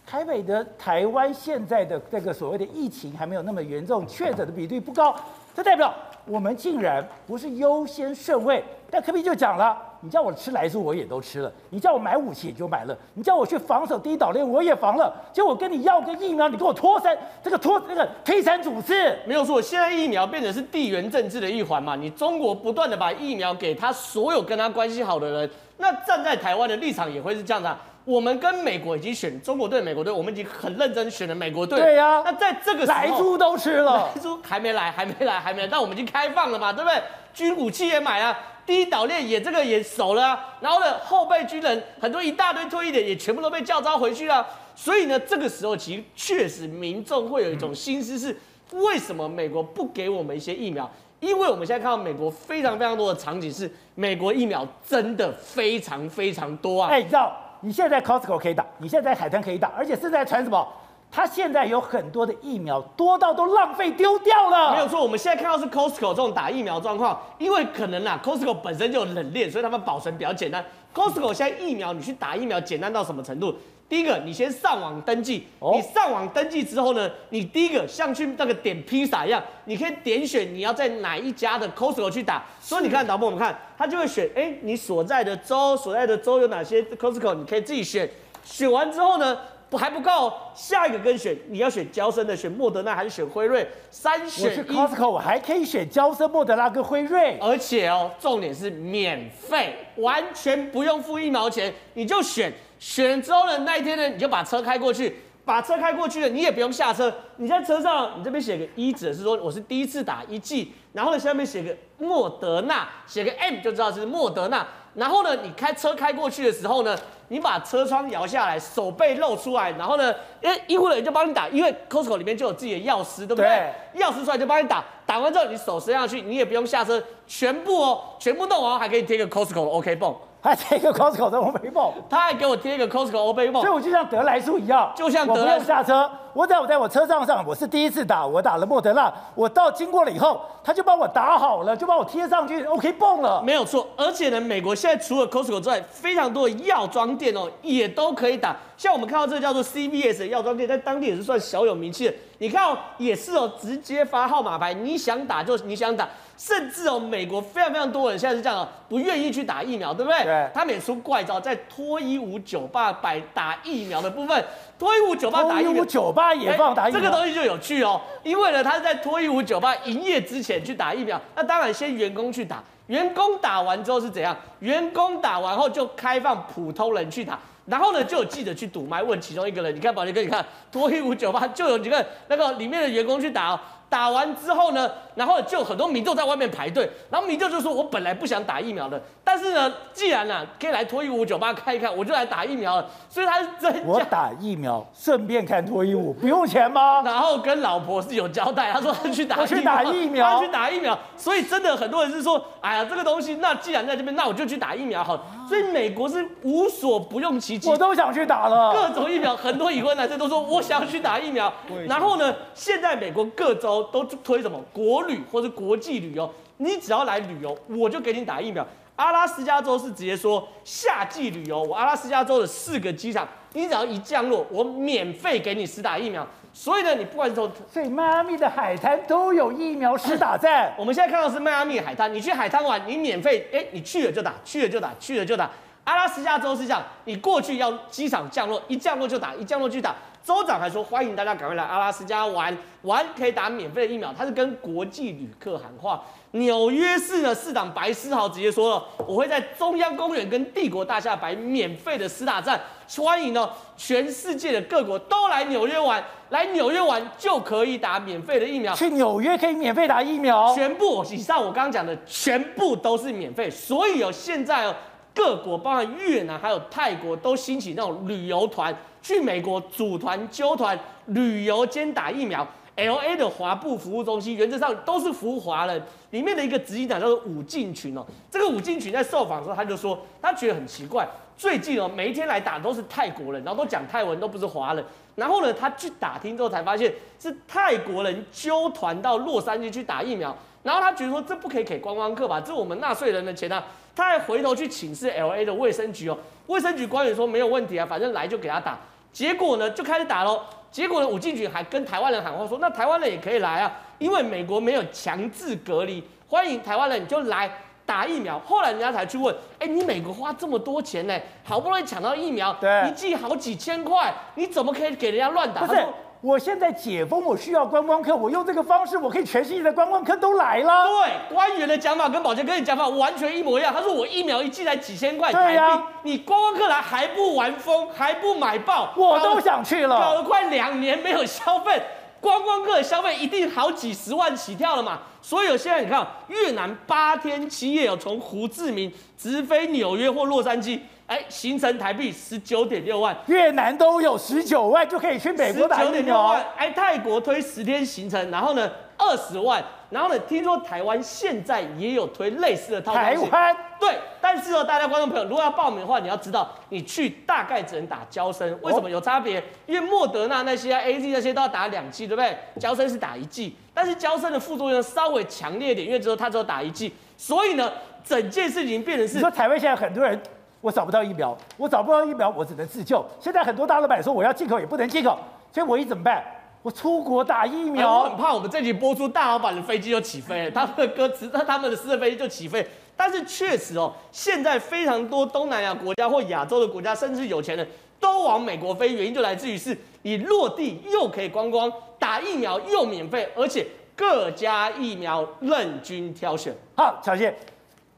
[SPEAKER 1] 台北的台湾现在的这个所谓的疫情还没有那么严重，确诊的比例不高，这代表我们竟然不是优先顺位。但柯 P 就讲了，你叫我吃莱猪我也都吃了，你叫我买武器也就买了，你叫我去防守第一岛链我也防了，结果我跟你要个疫苗，你给我拖三，这个拖这个推三阻四，
[SPEAKER 4] 没有错。现在疫苗变成是地缘政治的一环嘛，你中国不断的把疫苗给他所有跟他关系好的人，那站在台湾的立场也会是这样的。我们跟美国已经选中国队、美国队，我们已经很认真选了美国队。
[SPEAKER 1] 对呀、啊，
[SPEAKER 4] 那在这个时候，
[SPEAKER 1] 莱猪都吃了，
[SPEAKER 4] 莱猪还没来，还没来，还没来。但我们已经开放了嘛，对不对？军武器也买了，第一岛链也这个也守了、啊，然后呢，后备军人很多一大堆退役的也全部都被叫召回去了。所以呢，这个时候其实确实民众会有一种心思是：为什么美国不给我们一些疫苗？因为我们现在看到美国非常非常多的场景是，美国疫苗真的非常非常多啊！
[SPEAKER 1] 哎，你知道？你现在在 Costco 可以打，你现在在海滩可以打，而且是在传什么？他现在有很多的疫苗，多到都浪费丢掉了。
[SPEAKER 4] 没有错，我们现在看到是 Costco 这种打疫苗状况，因为可能啊，Costco 本身就冷链，所以他们保存比较简单。Costco 现在疫苗你去打疫苗简单到什么程度？第一个，你先上网登记。你上网登记之后呢，你第一个像去那个点披萨一样，你可以点选你要在哪一家的 Costco 去打。所以你看，导播我们看，他就会选，哎，你所在的州，所在的州有哪些 Costco，你可以自己选。选完之后呢，不还不够，下一个跟选，你要选娇生的，选莫德纳还是选辉瑞？三选一。
[SPEAKER 1] 我去 Costco，我还可以选娇生、莫德纳跟辉瑞，
[SPEAKER 4] 而且哦，重点是免费，完全不用付一毛钱，你就选。选之后呢，那一天呢，你就把车开过去，把车开过去了，你也不用下车，你在车上，你这边写个一，指的是说我是第一次打一剂，然后呢，下面写个莫德纳，写个 M 就知道是莫德纳，然后呢，你开车开过去的时候呢，你把车窗摇下来，手背露出来，然后呢，哎，医护人员就帮你打，因为 Costco 里面就有自己的药师，对不对？对，药师出来就帮你打，打完之后你手伸下去，你也不用下车，全部哦，全部弄完还可以贴个 Costco 的 OK 绷。
[SPEAKER 1] 还贴一个 Costco 的欧贝梦，
[SPEAKER 4] 他还给我贴一个 Costco 欧贝梦，
[SPEAKER 1] 所以我就像德莱叔一样，
[SPEAKER 4] 就像德莱猪，
[SPEAKER 1] 我不用下车，我在我在我车上上，我是第一次打，我打了莫德纳，我到经过了以后，他就帮我打好了，就帮我贴上去，OK 绷了，
[SPEAKER 4] 没有错。而且呢，美国现在除了 Costco 之外，非常多的药妆店店哦，也都可以打。像我们看到这个叫做 CVS 的药妆店，在当地也是算小有名气的。你看哦，也是哦，直接发号码牌，你想打就你想打。甚至哦，美国非常非常多人现在是这样哦，不愿意去打疫苗，对不对？
[SPEAKER 1] 对。
[SPEAKER 4] 他们也出怪招，在脱衣舞酒吧摆打疫苗的部分，脱衣舞酒吧打疫苗，脱衣舞
[SPEAKER 1] 酒吧也放打疫苗，
[SPEAKER 4] 这个东西就有趣哦。因为呢，他是在脱衣舞酒吧营业之前去打疫苗，那当然先员工去打，员工打完之后是怎样？员工打完后就开放普通人去打，然后呢就有记者去堵麦问其中一个人，你看宝杰哥，你看脱衣舞酒吧就有几个那个里面的员工去打哦。打完之后呢，然后就很多民众在外面排队，然后民众就说：“我本来不想打疫苗的，但是呢，既然呢、啊、可以来脱衣舞酒吧看一看，我就来打疫苗了。”所以他是真
[SPEAKER 1] 我打疫苗顺便看脱衣舞，不用钱吗？
[SPEAKER 4] 然后跟老婆是有交代，他说他去打疫苗，
[SPEAKER 1] 去打疫苗，
[SPEAKER 4] 他去打疫苗。所以真的很多人是说：“哎呀，这个东西，那既然在这边，那我就去打疫苗好。”所以美国是无所不用其极，
[SPEAKER 1] 我都想去打了
[SPEAKER 4] 各种疫苗。很多已婚男生都说：“我想去打疫苗。”然后呢，现在美国各州都推什么？国旅或者国际旅游，你只要来旅游，我就给你打疫苗。阿拉斯加州是直接说夏季旅游，我阿拉斯加州的四个机场，你只要一降落，我免费给你施打疫苗。所以呢，你不管是从，
[SPEAKER 1] 所以迈阿密的海滩都有疫苗施打站。
[SPEAKER 4] 我们现在看到是迈阿密海滩，你去海滩玩，你免费，哎，你去了就打，去了就打，去了就打。阿拉斯加州是这样，你过去要机场降落，一降落就打，一降落就打。州长还说欢迎大家赶快来阿拉斯加玩玩，可以打免费的疫苗。他是跟国际旅客喊话。纽约市的市长白思豪直接说了，我会在中央公园跟帝国大厦摆免费的施打站，欢迎呢全世界的各国都来纽约玩，来纽约玩就可以打免费的疫苗。
[SPEAKER 1] 去纽约可以免费打疫苗，
[SPEAKER 4] 全部以上我刚刚讲的全部都是免费。所以哦，现在哦，各国包括越南还有泰国都兴起那种旅游团。去美国组团、揪团、旅游兼打疫苗。LA 的华埠服务中心原则上都是服务华人，里面的一个执行长叫做伍敬群哦。这个伍敬群在受访的时候，他就说他觉得很奇怪，最近哦每一天来打都是泰国人，然后都讲泰文，都不是华人。然后呢，他去打听之后才发现是泰国人揪团到洛杉矶去打疫苗。然后他觉得说这不可以给观光客吧，这我们纳税人的钱啊。他还回头去请示 LA 的卫生局哦，卫生局官员说没有问题啊，反正来就给他打。结果呢，就开始打喽。结果呢，武进群还跟台湾人喊话说：“那台湾人也可以来啊，因为美国没有强制隔离，欢迎台湾人你就来打疫苗。”后来人家才去问：“哎，你美国花这么多钱呢，好不容易抢到疫苗，
[SPEAKER 1] 对，
[SPEAKER 4] 一剂好几千块，你怎么可以给人家乱打？”
[SPEAKER 1] 不是。我现在解封，我需要观光客，我用这个方式，我可以全世界的观光客都来了。
[SPEAKER 4] 对，官员的讲法跟保健哥的讲法完全一模一样。他说我疫苗一剂才几千块台币，啊、你观光客来还不玩疯，还不买爆，
[SPEAKER 1] 我都想去了。
[SPEAKER 4] 搞了快两年没有消费，观光客消费一定好几十万起跳了嘛。所以现在你看，越南八天七夜有从胡志明直飞纽约或洛杉矶。哎，行程台币十九点六万，
[SPEAKER 1] 越南都有十九万就可以去美国打疫苗。十九点六万，
[SPEAKER 4] 哎，泰国推十天行程，然后呢二十万，然后呢听说台湾现在也有推类似的套餐。
[SPEAKER 1] 台湾
[SPEAKER 4] 对，但是哦，大家观众朋友，如果要报名的话，你要知道，你去大概只能打娇生，为什么有差别？因为莫德纳那些啊，AZ 那些都要打两剂，对不对？娇生是打一剂，但是娇生的副作用稍微强烈一点，因为只有他只有打一剂，所以呢，整件事情变成是，
[SPEAKER 1] 你说台湾现在很多人。我找不到疫苗，我找不到疫苗，我只能自救。现在很多大老板说我要进口也不能进口，所以我一怎么办？我出国打疫苗。
[SPEAKER 4] 我很怕我们这集播出，大老板的飞机就起飞了，他们的歌词，那他们的私人飞机就起飞。但是确实哦，现在非常多东南亚国家或亚洲的国家，甚至有钱人都往美国飞，原因就来自于是你落地又可以观光，打疫苗又免费，而且各家疫苗任君挑选。
[SPEAKER 1] 好，小谢。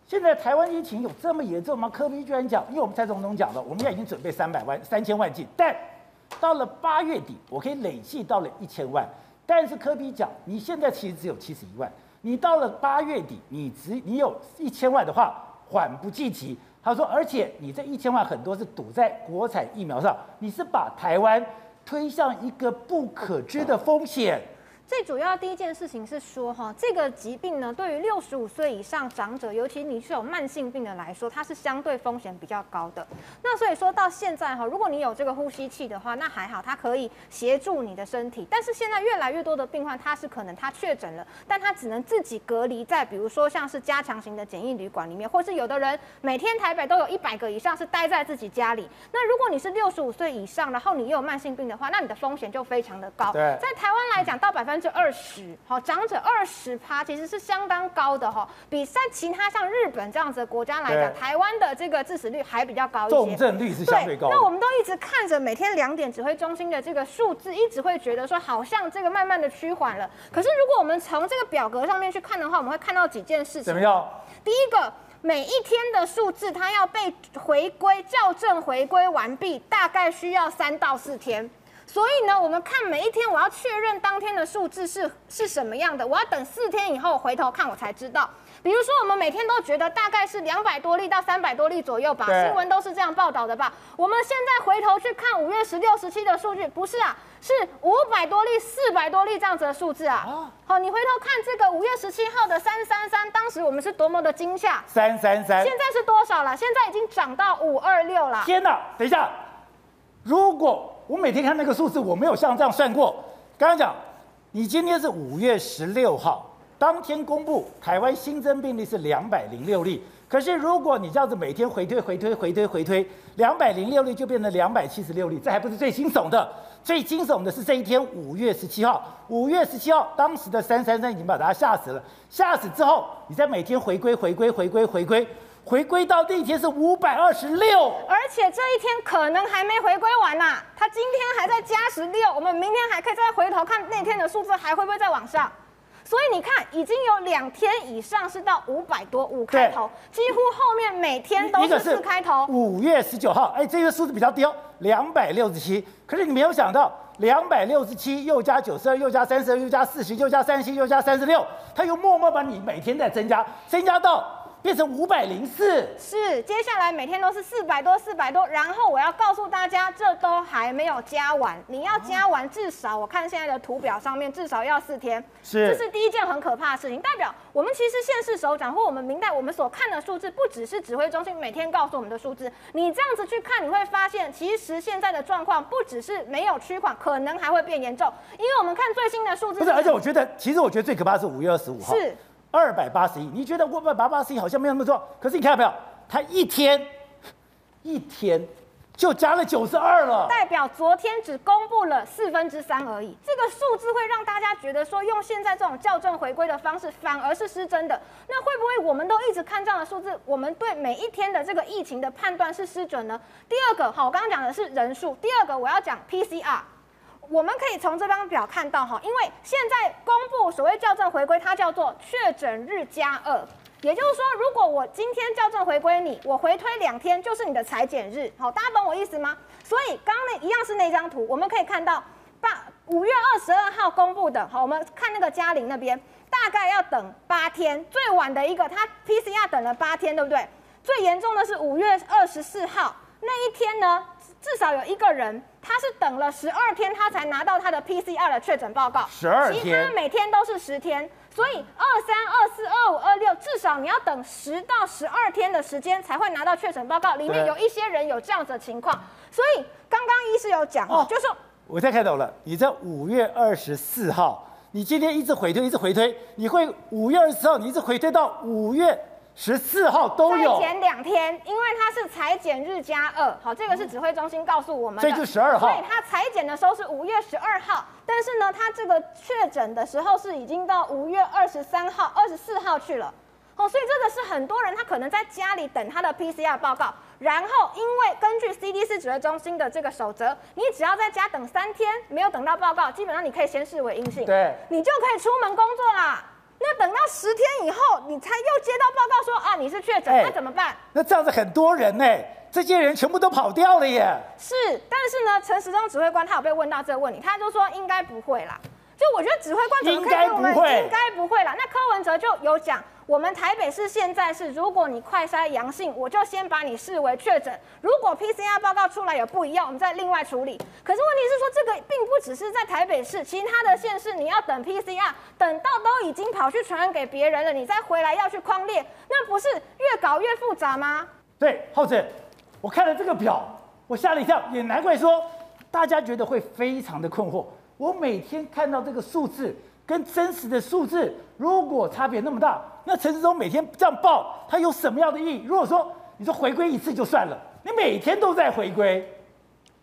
[SPEAKER 1] 现在台湾疫情有这么严重吗？柯比居然讲，因为我们蔡总统讲了，我们现在已经准备三百万、三千万剂，但到了八月底，我可以累计到了一千万。但是科比讲，你现在其实只有七十一万，你到了八月底，你只你有一千万的话，缓不济急。他说，而且你这一千万很多是赌在国产疫苗上，你是把台湾推向一个不可知的风险。
[SPEAKER 6] 最主要第一件事情是说，哈，这个疾病呢，对于六十五岁以上长者，尤其你是有慢性病的来说，它是相对风险比较高的。那所以说到现在哈，如果你有这个呼吸器的话，那还好，它可以协助你的身体。但是现在越来越多的病患，他是可能他确诊了，但他只能自己隔离在，比如说像是加强型的简易旅馆里面，或是有的人每天台北都有一百个以上是待在自己家里。那如果你是六十五岁以上，然后你又有慢性病的话，那你的风险就非常的高。
[SPEAKER 1] 对，
[SPEAKER 6] 在台湾来讲，到百分。百分之二十，好，长者二十趴，其实是相当高的哈，比在其他像日本这样子的国家来讲，台湾的这个致死率还比较高一些，
[SPEAKER 1] 重症率是相对高。
[SPEAKER 6] 那我们都一直看着每天两点指挥中心的这个数字，一直会觉得说好像这个慢慢的趋缓了。可是如果我们从这个表格上面去看的话，我们会看到几件事情。
[SPEAKER 1] 怎么样？
[SPEAKER 6] 第一个，每一天的数字它要被回归校正回归完毕，大概需要三到四天。所以呢，我们看每一天，我要确认当天的数字是是什么样的，我要等四天以后回头看，我才知道。比如说，我们每天都觉得大概是两百多例到三百多例左右吧，新闻都是这样报道的吧？我们现在回头去看五月十六、十七的数据，不是啊，是五百多例、四百多例这样子的数字啊。好，你回头看这个五月十七号的三三三，当时我们是多么的惊吓。
[SPEAKER 1] 三三三，
[SPEAKER 6] 现在是多少了？现在已经涨到五二六了。
[SPEAKER 1] 天哪！等一下，如果。我每天看那个数字，我没有像这样算过。刚刚讲，你今天是五月十六号，当天公布台湾新增病例是两百零六例。可是如果你这样子每天回推、回推、回推、回推，两百零六例就变成两百七十六例，这还不是最惊悚的。最惊悚的是这一天，五月十七号。五月十七号，当时的三三三已经把大家吓死了。吓死之后，你再每天回归、回归、回归、回归。回归到第一天是五百二十六，
[SPEAKER 6] 而且这一天可能还没回归完呐、啊，他今天还在加十六，我们明天还可以再回头看那天的数字还会不会再往上？所以你看，已经有两天以上是到五百多五开头，几乎后面每天都是四开头。
[SPEAKER 1] 五月十九号，哎，这个数字比较低哦，两百六十七。可是你没有想到，两百六十七又加九十二，又加三十二，又加四十，又加三十七，又加三十六，它又默默把你每天在增加，增加到。变成五百零四，
[SPEAKER 6] 是接下来每天都是四百多，四百多。然后我要告诉大家，这都还没有加完，你要加完至少，我看现在的图表上面至少要四天。
[SPEAKER 1] 是，
[SPEAKER 6] 这是第一件很可怕的事情，代表我们其实县市首长或我们明代，我们所看的数字，不只是指挥中心每天告诉我们的数字。你这样子去看，你会发现，其实现在的状况不只是没有趋缓，可能还会变严重。因为我们看最新的数字，
[SPEAKER 1] 不是，而且我觉得，其实我觉得最可怕的是五月二十五号。
[SPEAKER 6] 是。
[SPEAKER 1] 二百八十亿，你觉得五百八十亿好像没有那么重，可是你看到没有？它一天一天就加了九十二了，
[SPEAKER 6] 代表昨天只公布了四分之三而已。这个数字会让大家觉得说，用现在这种校正回归的方式，反而是失真的。那会不会我们都一直看这样的数字，我们对每一天的这个疫情的判断是失准呢？第二个，好，我刚刚讲的是人数，第二个我要讲 PCR。我们可以从这张表看到哈，因为现在公布所谓校正回归，它叫做确诊日加二，也就是说，如果我今天校正回归你，我回推两天就是你的裁剪日，好，大家懂我意思吗？所以刚刚那一样是那张图，我们可以看到，八五月二十二号公布的，好，我们看那个嘉玲那边，大概要等八天，最晚的一个他 PCR 等了八天，对不对？最严重的是五月二十四号那一天呢，至少有一个人。他是等了十二天，他才拿到他的 PCR 的确诊报告。
[SPEAKER 1] 十二天，
[SPEAKER 6] 其他每天都是十天，所以二三、二四、二五、二六，至少你要等十到十二天的时间才会拿到确诊报告。里面有一些人有这样子的情况，所以刚刚医师有讲哦，就是说
[SPEAKER 1] 我现在看懂了。你在五月二十四号，你今天一直回推，一直回推，你会五月二十四号，你一直回推到五月。十四号都有，
[SPEAKER 6] 前两天，因为它是裁剪日加二，好，这个是指挥中心告诉我们的，
[SPEAKER 1] 这是十二号，
[SPEAKER 6] 所以它裁剪的时候是五月十二号，但是呢，它这个确诊的时候是已经到五月二十三号、二十四号去了，哦，所以这个是很多人他可能在家里等他的 PCR 报告，然后因为根据 CDC 指挥中心的这个守则，你只要在家等三天，没有等到报告，基本上你可以先视为阴性，
[SPEAKER 1] 对，
[SPEAKER 6] 你就可以出门工作啦。那等到十天以后，你才又接到报告说啊，你是确诊，那怎么办？
[SPEAKER 1] 那这样子很多人呢，这些人全部都跑掉了耶。
[SPEAKER 6] 是，但是呢，陈时中指挥官他有被问到这个问题，他就说应该不会啦。就我觉得指挥官怎么可以跟我们应该不会啦？那柯文哲就有讲，我们台北市现在是，如果你快筛阳性，我就先把你视为确诊。如果 PCR 报告出来有不一样，我们再另外处理。可是问题是说，这个并不只是在台北市，其他的县市你要等 PCR，等到都已经跑去传染给别人了，你再回来要去框列，那不是越搞越复杂吗？
[SPEAKER 1] 对，浩子，我看了这个表，我吓了一跳，也难怪说大家觉得会非常的困惑。我每天看到这个数字跟真实的数字，如果差别那么大，那陈时中每天这样报，他有什么样的意义？如果说你说回归一次就算了，你每天都在回归，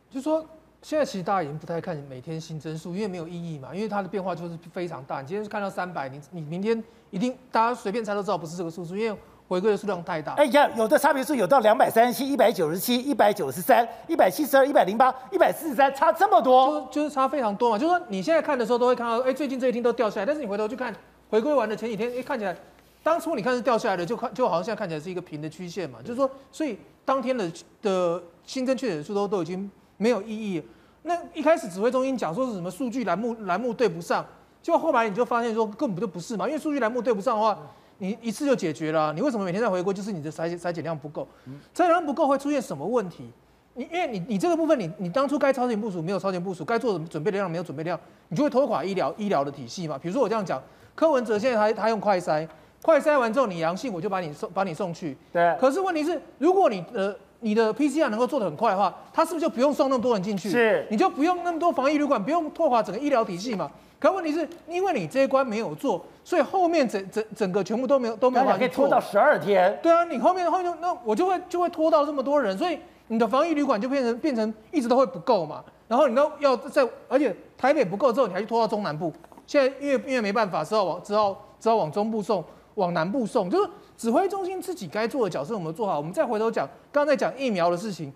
[SPEAKER 14] 就说现在其实大家已经不太看每天新增数，因为没有意义嘛，因为它的变化就是非常大。你今天看到三百，你你明天一定大家随便猜都知道不是这个数字，因为。回归的数量太大，
[SPEAKER 1] 哎呀，有的差别数有到两百三十七、一百九十七、一百九十三、一百七十二、一百零八、一百四十三，差这么多，
[SPEAKER 14] 就就是差非常多嘛。就是说你现在看的时候都会看到，哎，最近这一天都掉下来，但是你回头去看，回归完的前几天，哎，看起来当初你看是掉下来的，就看就好像现在看起来是一个平的曲线嘛。就是说，所以当天的的新增确诊数都都已经没有意义。那一开始指挥中心讲说是什么数据栏目栏目对不上，结果后来你就发现说根本就不是嘛，因为数据栏目对不上的话。你一次就解决了，你为什么每天在回归？就是你的筛筛检量不够，筛检量不够会出现什么问题？你因为你你这个部分你你当初该超前部署没有超前部署，该做的准备的量没有准备量，你就会拖垮医疗医疗的体系嘛。比如说我这样讲，柯文哲现在他他用快筛，快筛完之后你阳性，我就把你送把你送去。
[SPEAKER 1] 对。
[SPEAKER 14] 可是问题是，如果你的你的 PCR 能够做得很快的话，他是不是就不用送那么多人进去？
[SPEAKER 1] 是。
[SPEAKER 14] 你就不用那么多防疫旅馆，不用拖垮整个医疗体系嘛。可问题是，因为你这一关没有做，所以后面整整整个全部都没有都没有办法。
[SPEAKER 1] 可以拖到十二天。
[SPEAKER 14] 对啊，你后面后面那我就会就会拖到这么多人，所以你的防疫旅馆就变成变成一直都会不够嘛。然后你都要在，而且台北不够之后，你还去拖到中南部。现在因为因为没办法，只好往只好只好往中部送，往南部送。就是指挥中心自己该做的角色，我们做好。我们再回头讲，刚刚在讲疫苗的事情，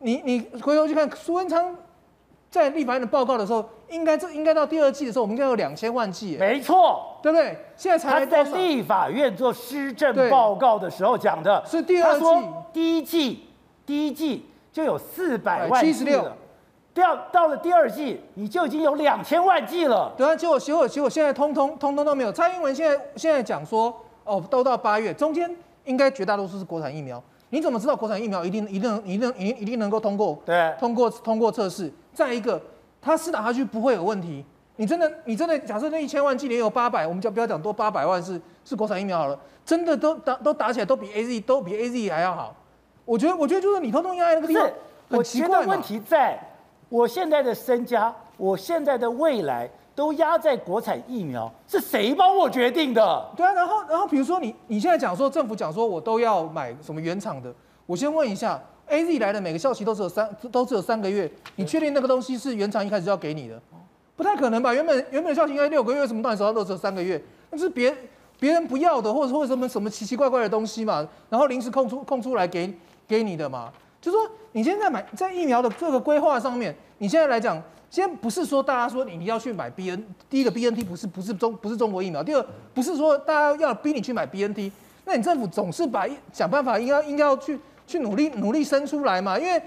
[SPEAKER 14] 你你回头去看苏文昌。在立法院的报告的时候，应该这应该到第二季的时候，我们应该有两千万剂。
[SPEAKER 1] 没错，
[SPEAKER 14] 对不对？现在才
[SPEAKER 1] 在立法院做施政报告的时候讲的，
[SPEAKER 14] 是第二季。
[SPEAKER 1] 第一季第一季就有四百万剂了，到到了第二季，你就已经有两千万剂了。
[SPEAKER 14] 对啊，结果结果结果现在通通通通都没有。蔡英文现在现在讲说，哦，都到八月，中间应该绝大多数是国产疫苗。你怎么知道国产疫苗一定一定一定一定一定能够通过？
[SPEAKER 1] 对，
[SPEAKER 14] 通过通过测试。再一个，它施打下去不会有问题。你真的，你真的假设那一千万剂里有八百，我们就不要讲多八百万是是国产疫苗好了，真的都打都打起来都比 A Z 都比 A Z 还要好。我觉得，我觉得就是你通通压在那个地方，很奇怪。
[SPEAKER 1] 我觉得问题在，我现在的身家，我现在的未来都压在国产疫苗，是谁帮我决定的？
[SPEAKER 14] 对啊，然后然后比如说你你现在讲说政府讲说我都要买什么原厂的，我先问一下。A Z 来的每个效期都只有三，都只有三个月。你确定那个东西是原厂一开始就要给你的？不太可能吧？原本原本的效期应该六个月，为什么到你手上都只有三个月？那是别别人不要的，或者说什么什么奇奇怪怪的东西嘛？然后临时空出空出来给给你的嘛？就说你现在买在疫苗的这个规划上面，你现在来讲，现在不是说大家说你你要去买 B N，第一个 B N T 不是不是中不是中国疫苗，第二不是说大家要逼你去买 B N T，那你政府总是把想办法应该应该要去。去努力努力生出来嘛，因为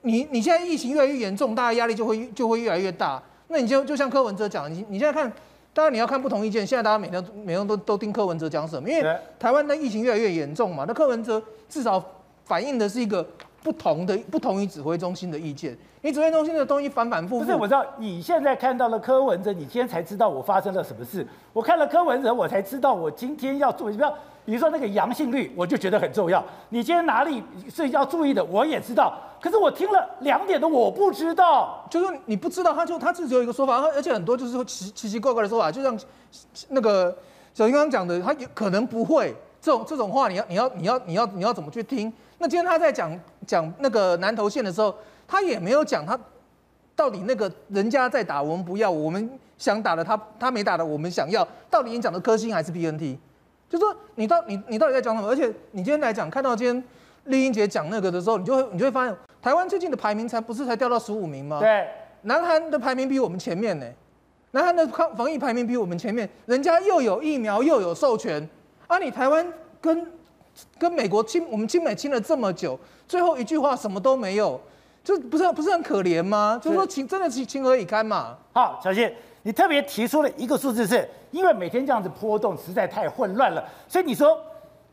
[SPEAKER 14] 你你现在疫情越来越严重，大家压力就会就会越来越大。那你就就像柯文哲讲，你你现在看，当然你要看不同意见。现在大家每天每天都都听柯文哲讲什么，因为台湾的疫情越来越严重嘛。那柯文哲至少反映的是一个不同的不同于指挥中心的意见。你指挥中心的东西反反复复。
[SPEAKER 1] 不是，我知道你现在看到了柯文哲，你今天才知道我发生了什么事。我看了柯文哲，我才知道我今天要做什么。比如说那个阳性率，我就觉得很重要。你今天哪里是要注意的，我也知道。可是我听了两点的，我不知道。
[SPEAKER 14] 就是你不知道，他就他自己有一个说法，而且很多就是说奇奇奇怪怪的说法，就像那个小英刚刚讲的，他有可能不会这种这种话，你要你要你要你要你要怎么去听？那今天他在讲讲那个南投县的时候，他也没有讲他到底那个人家在打，我们不要，我们想打的他他没打的，我们想要，到底你讲的科兴还是 BNT？就说你到你你到底在讲什么？而且你今天来讲，看到今天丽英姐讲那个的时候，你就会你就会发现，台湾最近的排名才不是才掉到十五名吗？
[SPEAKER 1] 对，
[SPEAKER 14] 南韩的排名比我们前面呢，南韩的抗防疫排名比我们前面，人家又有疫苗又有授权，啊，你台湾跟跟美国亲，我们亲美亲了这么久，最后一句话什么都没有，就不是不是很可怜吗？就是说情真的情情何以堪嘛？
[SPEAKER 1] 好，小谢。你特别提出了一个数字是，是因为每天这样子波动实在太混乱了，所以你说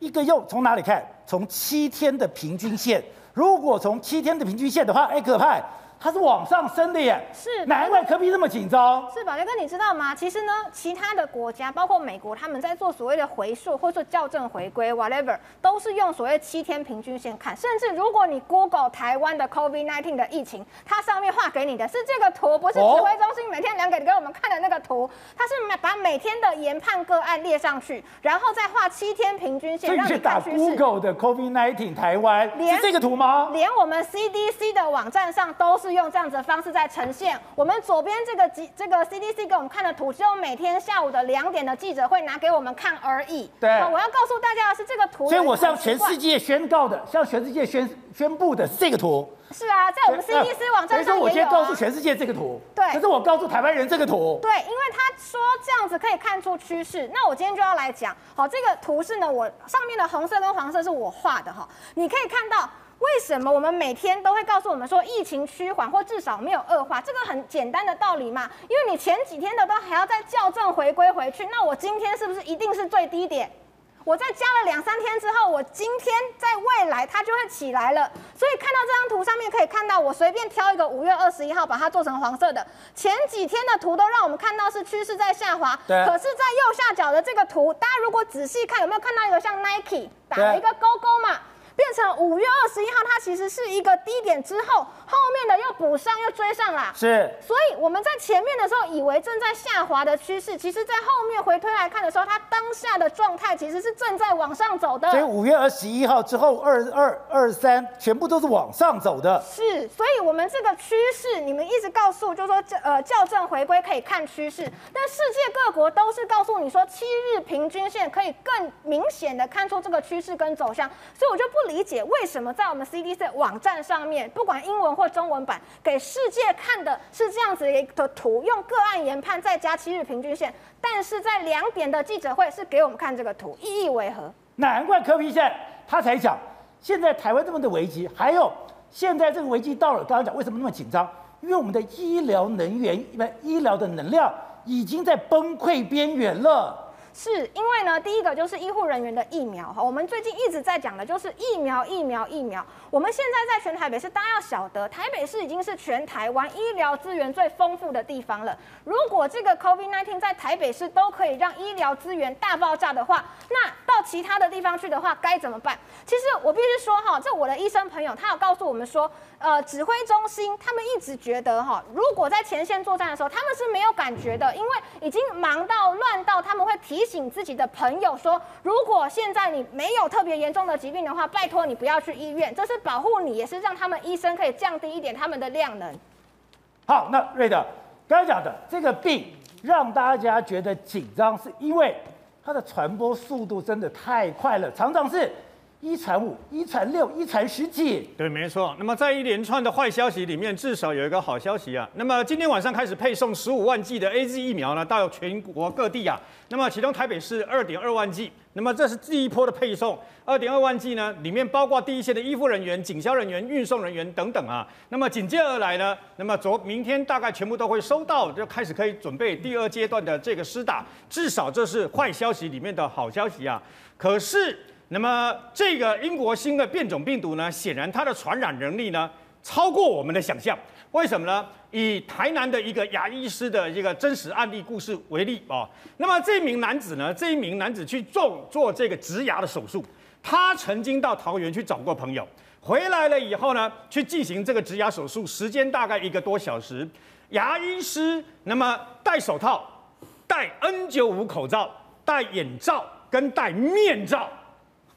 [SPEAKER 1] 一个又从哪里看？从七天的平均线，如果从七天的平均线的话，哎，可怕。它是往上升的耶，
[SPEAKER 6] 是
[SPEAKER 1] 难怪科比这么紧张。
[SPEAKER 6] 是宝杰哥，你知道吗？其实呢，其他的国家，包括美国，他们在做所谓的回溯或者说校正回归，whatever，都是用所谓七天平均线看。甚至如果你 Google 台湾的 COVID-19 的疫情，它上面画给你的是这个图，不是指挥中心每天量给给我们看的那个图，它是把每天的研判个案列上去，然后再画七天平均线，让你看趋势。
[SPEAKER 1] Google 的 COVID-19 台湾是这个图吗？
[SPEAKER 6] 连我们 CDC 的网站上都是。用这样子的方式在呈现。我们左边这个这个 CDC 给我们看的图，只有每天下午的两点的记者会拿给我们看而已。
[SPEAKER 1] 对，
[SPEAKER 6] 我要告诉大家的是这个图。
[SPEAKER 1] 所以我向全世界宣告的，向全世界宣宣布的是这个图。
[SPEAKER 6] 是啊，在我们 CDC 网站上也有、啊。所以说我先告诉全世界这个图。对。
[SPEAKER 1] 可是我告诉台湾人这个图。
[SPEAKER 6] 对，因为他说这样子可以看出趋势。那我今天就要来讲，好，这个图是呢，我上面的红色跟黄色是我画的哈，你可以看到。为什么我们每天都会告诉我们说疫情趋缓或至少没有恶化？这个很简单的道理嘛。因为你前几天的都还要再校正回归回去，那我今天是不是一定是最低点？我再加了两三天之后，我今天在未来它就会起来了。所以看到这张图上面可以看到，我随便挑一个五月二十一号把它做成黄色的。前几天的图都让我们看到是趋势在下滑，
[SPEAKER 1] 对。
[SPEAKER 6] 可是，在右下角的这个图，大家如果仔细看，有没有看到一个像 Nike 打了一个勾勾嘛？变成五月二十一号，它其实是一个低点之后，后面的又补上又追上了。
[SPEAKER 1] 是，
[SPEAKER 6] 所以我们在前面的时候以为正在下滑的趋势，其实在后面回推来看的时候，它当下的状态其实是正在往上走的。
[SPEAKER 1] 所以五月二十一号之后，二二二三全部都是往上走的。
[SPEAKER 6] 是，所以我们这个趋势，你们一直告诉，就是说呃校正回归可以看趋势，但世界各国都是告诉你说七日平均线可以更明显的看出这个趋势跟走向，所以我就不。理解为什么在我们 CDC 网站上面，不管英文或中文版，给世界看的是这样子一个图，用个案研判再加七日平均线，但是在两点的记者会是给我们看这个图，意义为何？
[SPEAKER 1] 难怪柯 P 现在他才讲，现在台湾这么的危机，还有现在这个危机到了，刚刚讲为什么那么紧张？因为我们的医疗能源、医疗的能量已经在崩溃边缘了。
[SPEAKER 6] 是因为呢，第一个就是医护人员的疫苗哈，我们最近一直在讲的就是疫苗，疫苗，疫苗。我们现在在全台北市，大家要晓得，台北市已经是全台湾医疗资源最丰富的地方了。如果这个 COVID-19 在台北市都可以让医疗资源大爆炸的话，那到其他的地方去的话该怎么办？其实我必须说哈，这我的医生朋友他有告诉我们说，呃，指挥中心他们一直觉得哈，如果在前线作战的时候，他们是没有感觉的，因为已经忙到乱到他们会提。醒自己的朋友说，如果现在你没有特别严重的疾病的话，拜托你不要去医院，这是保护你，也是让他们医生可以降低一点他们的量能。
[SPEAKER 1] 好，那瑞德刚才讲的这个病让大家觉得紧张，是因为它的传播速度真的太快了，常常是。一传五，一传六，一传十几。
[SPEAKER 13] 对，没错。那么在一连串的坏消息里面，至少有一个好消息啊。那么今天晚上开始配送十五万剂的 AZ 疫苗呢，到全国各地啊。那么其中台北市二点二万剂。那么这是第一波的配送，二点二万剂呢，里面包括第一线的医护人员、警消人员、运送人员等等啊。那么紧接而来呢，那么昨明天大概全部都会收到，就开始可以准备第二阶段的这个施打。至少这是坏消息里面的好消息啊。可是。那么这个英国新的变种病毒呢，显然它的传染能力呢超过我们的想象。为什么呢？以台南的一个牙医师的一个真实案例故事为例啊，那么这名男子呢，这一名男子去做做这个植牙的手术，他曾经到桃园去找过朋友，回来了以后呢，去进行这个植牙手术，时间大概一个多小时。牙医师那么戴手套、戴 N95 口罩、戴眼罩跟戴面罩。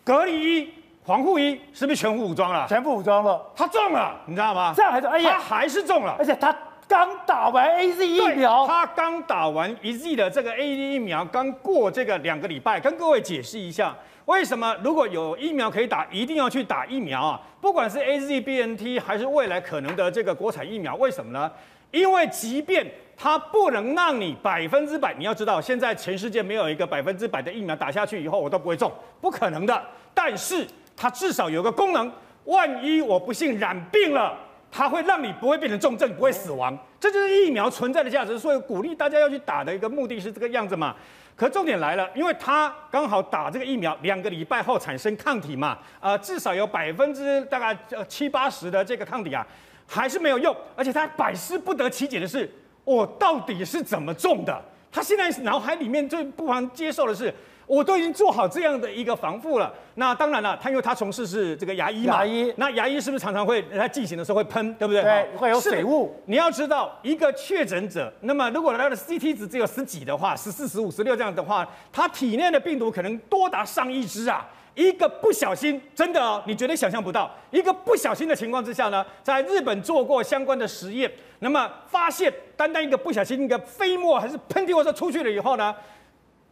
[SPEAKER 13] 隔离衣、防护衣是不是全副武装了？
[SPEAKER 1] 全副武装了，
[SPEAKER 13] 他中了，你知道吗？
[SPEAKER 1] 这样还是哎呀，
[SPEAKER 13] 他还是中了，
[SPEAKER 1] 而且他刚打完 AZ 疫苗，
[SPEAKER 13] 他刚打完一剂的这个 AZ 疫苗，刚过这个两个礼拜，跟各位解释一下，为什么如果有疫苗可以打，一定要去打疫苗啊？不管是 AZ、BNT 还是未来可能的这个国产疫苗，为什么呢？因为即便它不能让你百分之百，你要知道，现在全世界没有一个百分之百的疫苗打下去以后我都不会中，不可能的。但是它至少有个功能，万一我不幸染病了，它会让你不会变成重症，不会死亡，这就是疫苗存在的价值。所以鼓励大家要去打的一个目的是这个样子嘛。可重点来了，因为他刚好打这个疫苗两个礼拜后产生抗体嘛，呃，至少有百分之大概七八十的这个抗体啊，还是没有用。而且他百思不得其解的是，我到底是怎么中的？他现在脑海里面最不妨接受的是。我都已经做好这样的一个防护了。那当然了，他因为他从事是这个牙医嘛，
[SPEAKER 1] 牙医，
[SPEAKER 13] 那牙医是不是常常会在进行的时候会喷，对不对？
[SPEAKER 1] 对，会有水雾。
[SPEAKER 13] 你要知道，一个确诊者，那么如果他的 CT 值只有十几的话，十四、十五、十六这样的话，他体内的病毒可能多达上亿只啊！一个不小心，真的哦，你绝对想象不到，一个不小心的情况之下呢，在日本做过相关的实验，那么发现，单单一个不小心，一个飞沫还是喷嚏或者出去了以后呢，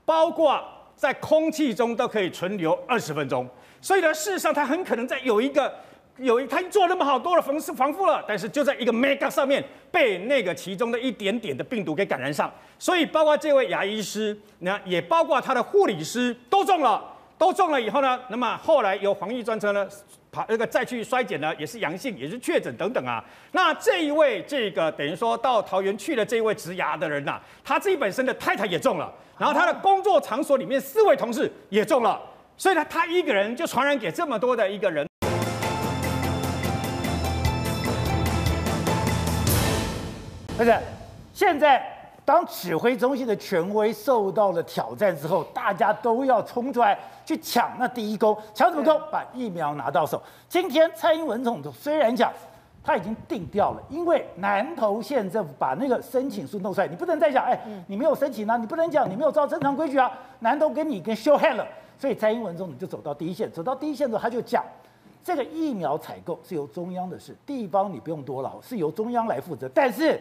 [SPEAKER 13] 包括。在空气中都可以存留二十分钟，所以呢，事实上它很可能在有一个有一，他做那么好多的防防护了，但是就在一个 mega 上面被那个其中的一点点的病毒给感染上，所以包括这位牙医师，那也包括他的护理师都中了，都中了以后呢，那么后来由防疫专车呢。跑那个再去筛检呢，也是阳性，也是确诊等等啊。那这一位这个等于说到桃园去的这一位植牙的人呐、他自己本身的太太也中了，然后他的工作场所里面四位同事也中了，所以呢，他一个人就传染给这么多的一个人。
[SPEAKER 1] 不是，现在。当指挥中心的权威受到了挑战之后，大家都要冲出来去抢那第一钩，抢什么钩？把疫苗拿到手。今天蔡英文总统虽然讲他已经定掉了，因为南投县政府把那个申请书弄出来，你不能再讲，哎，你没有申请啊，你不能讲，你没有照正常规矩啊，南投跟你跟 show hand 了，所以蔡英文总统就走到第一线，走到第一线之后，他就讲，这个疫苗采购是由中央的事，地方你不用多劳，是由中央来负责，但是。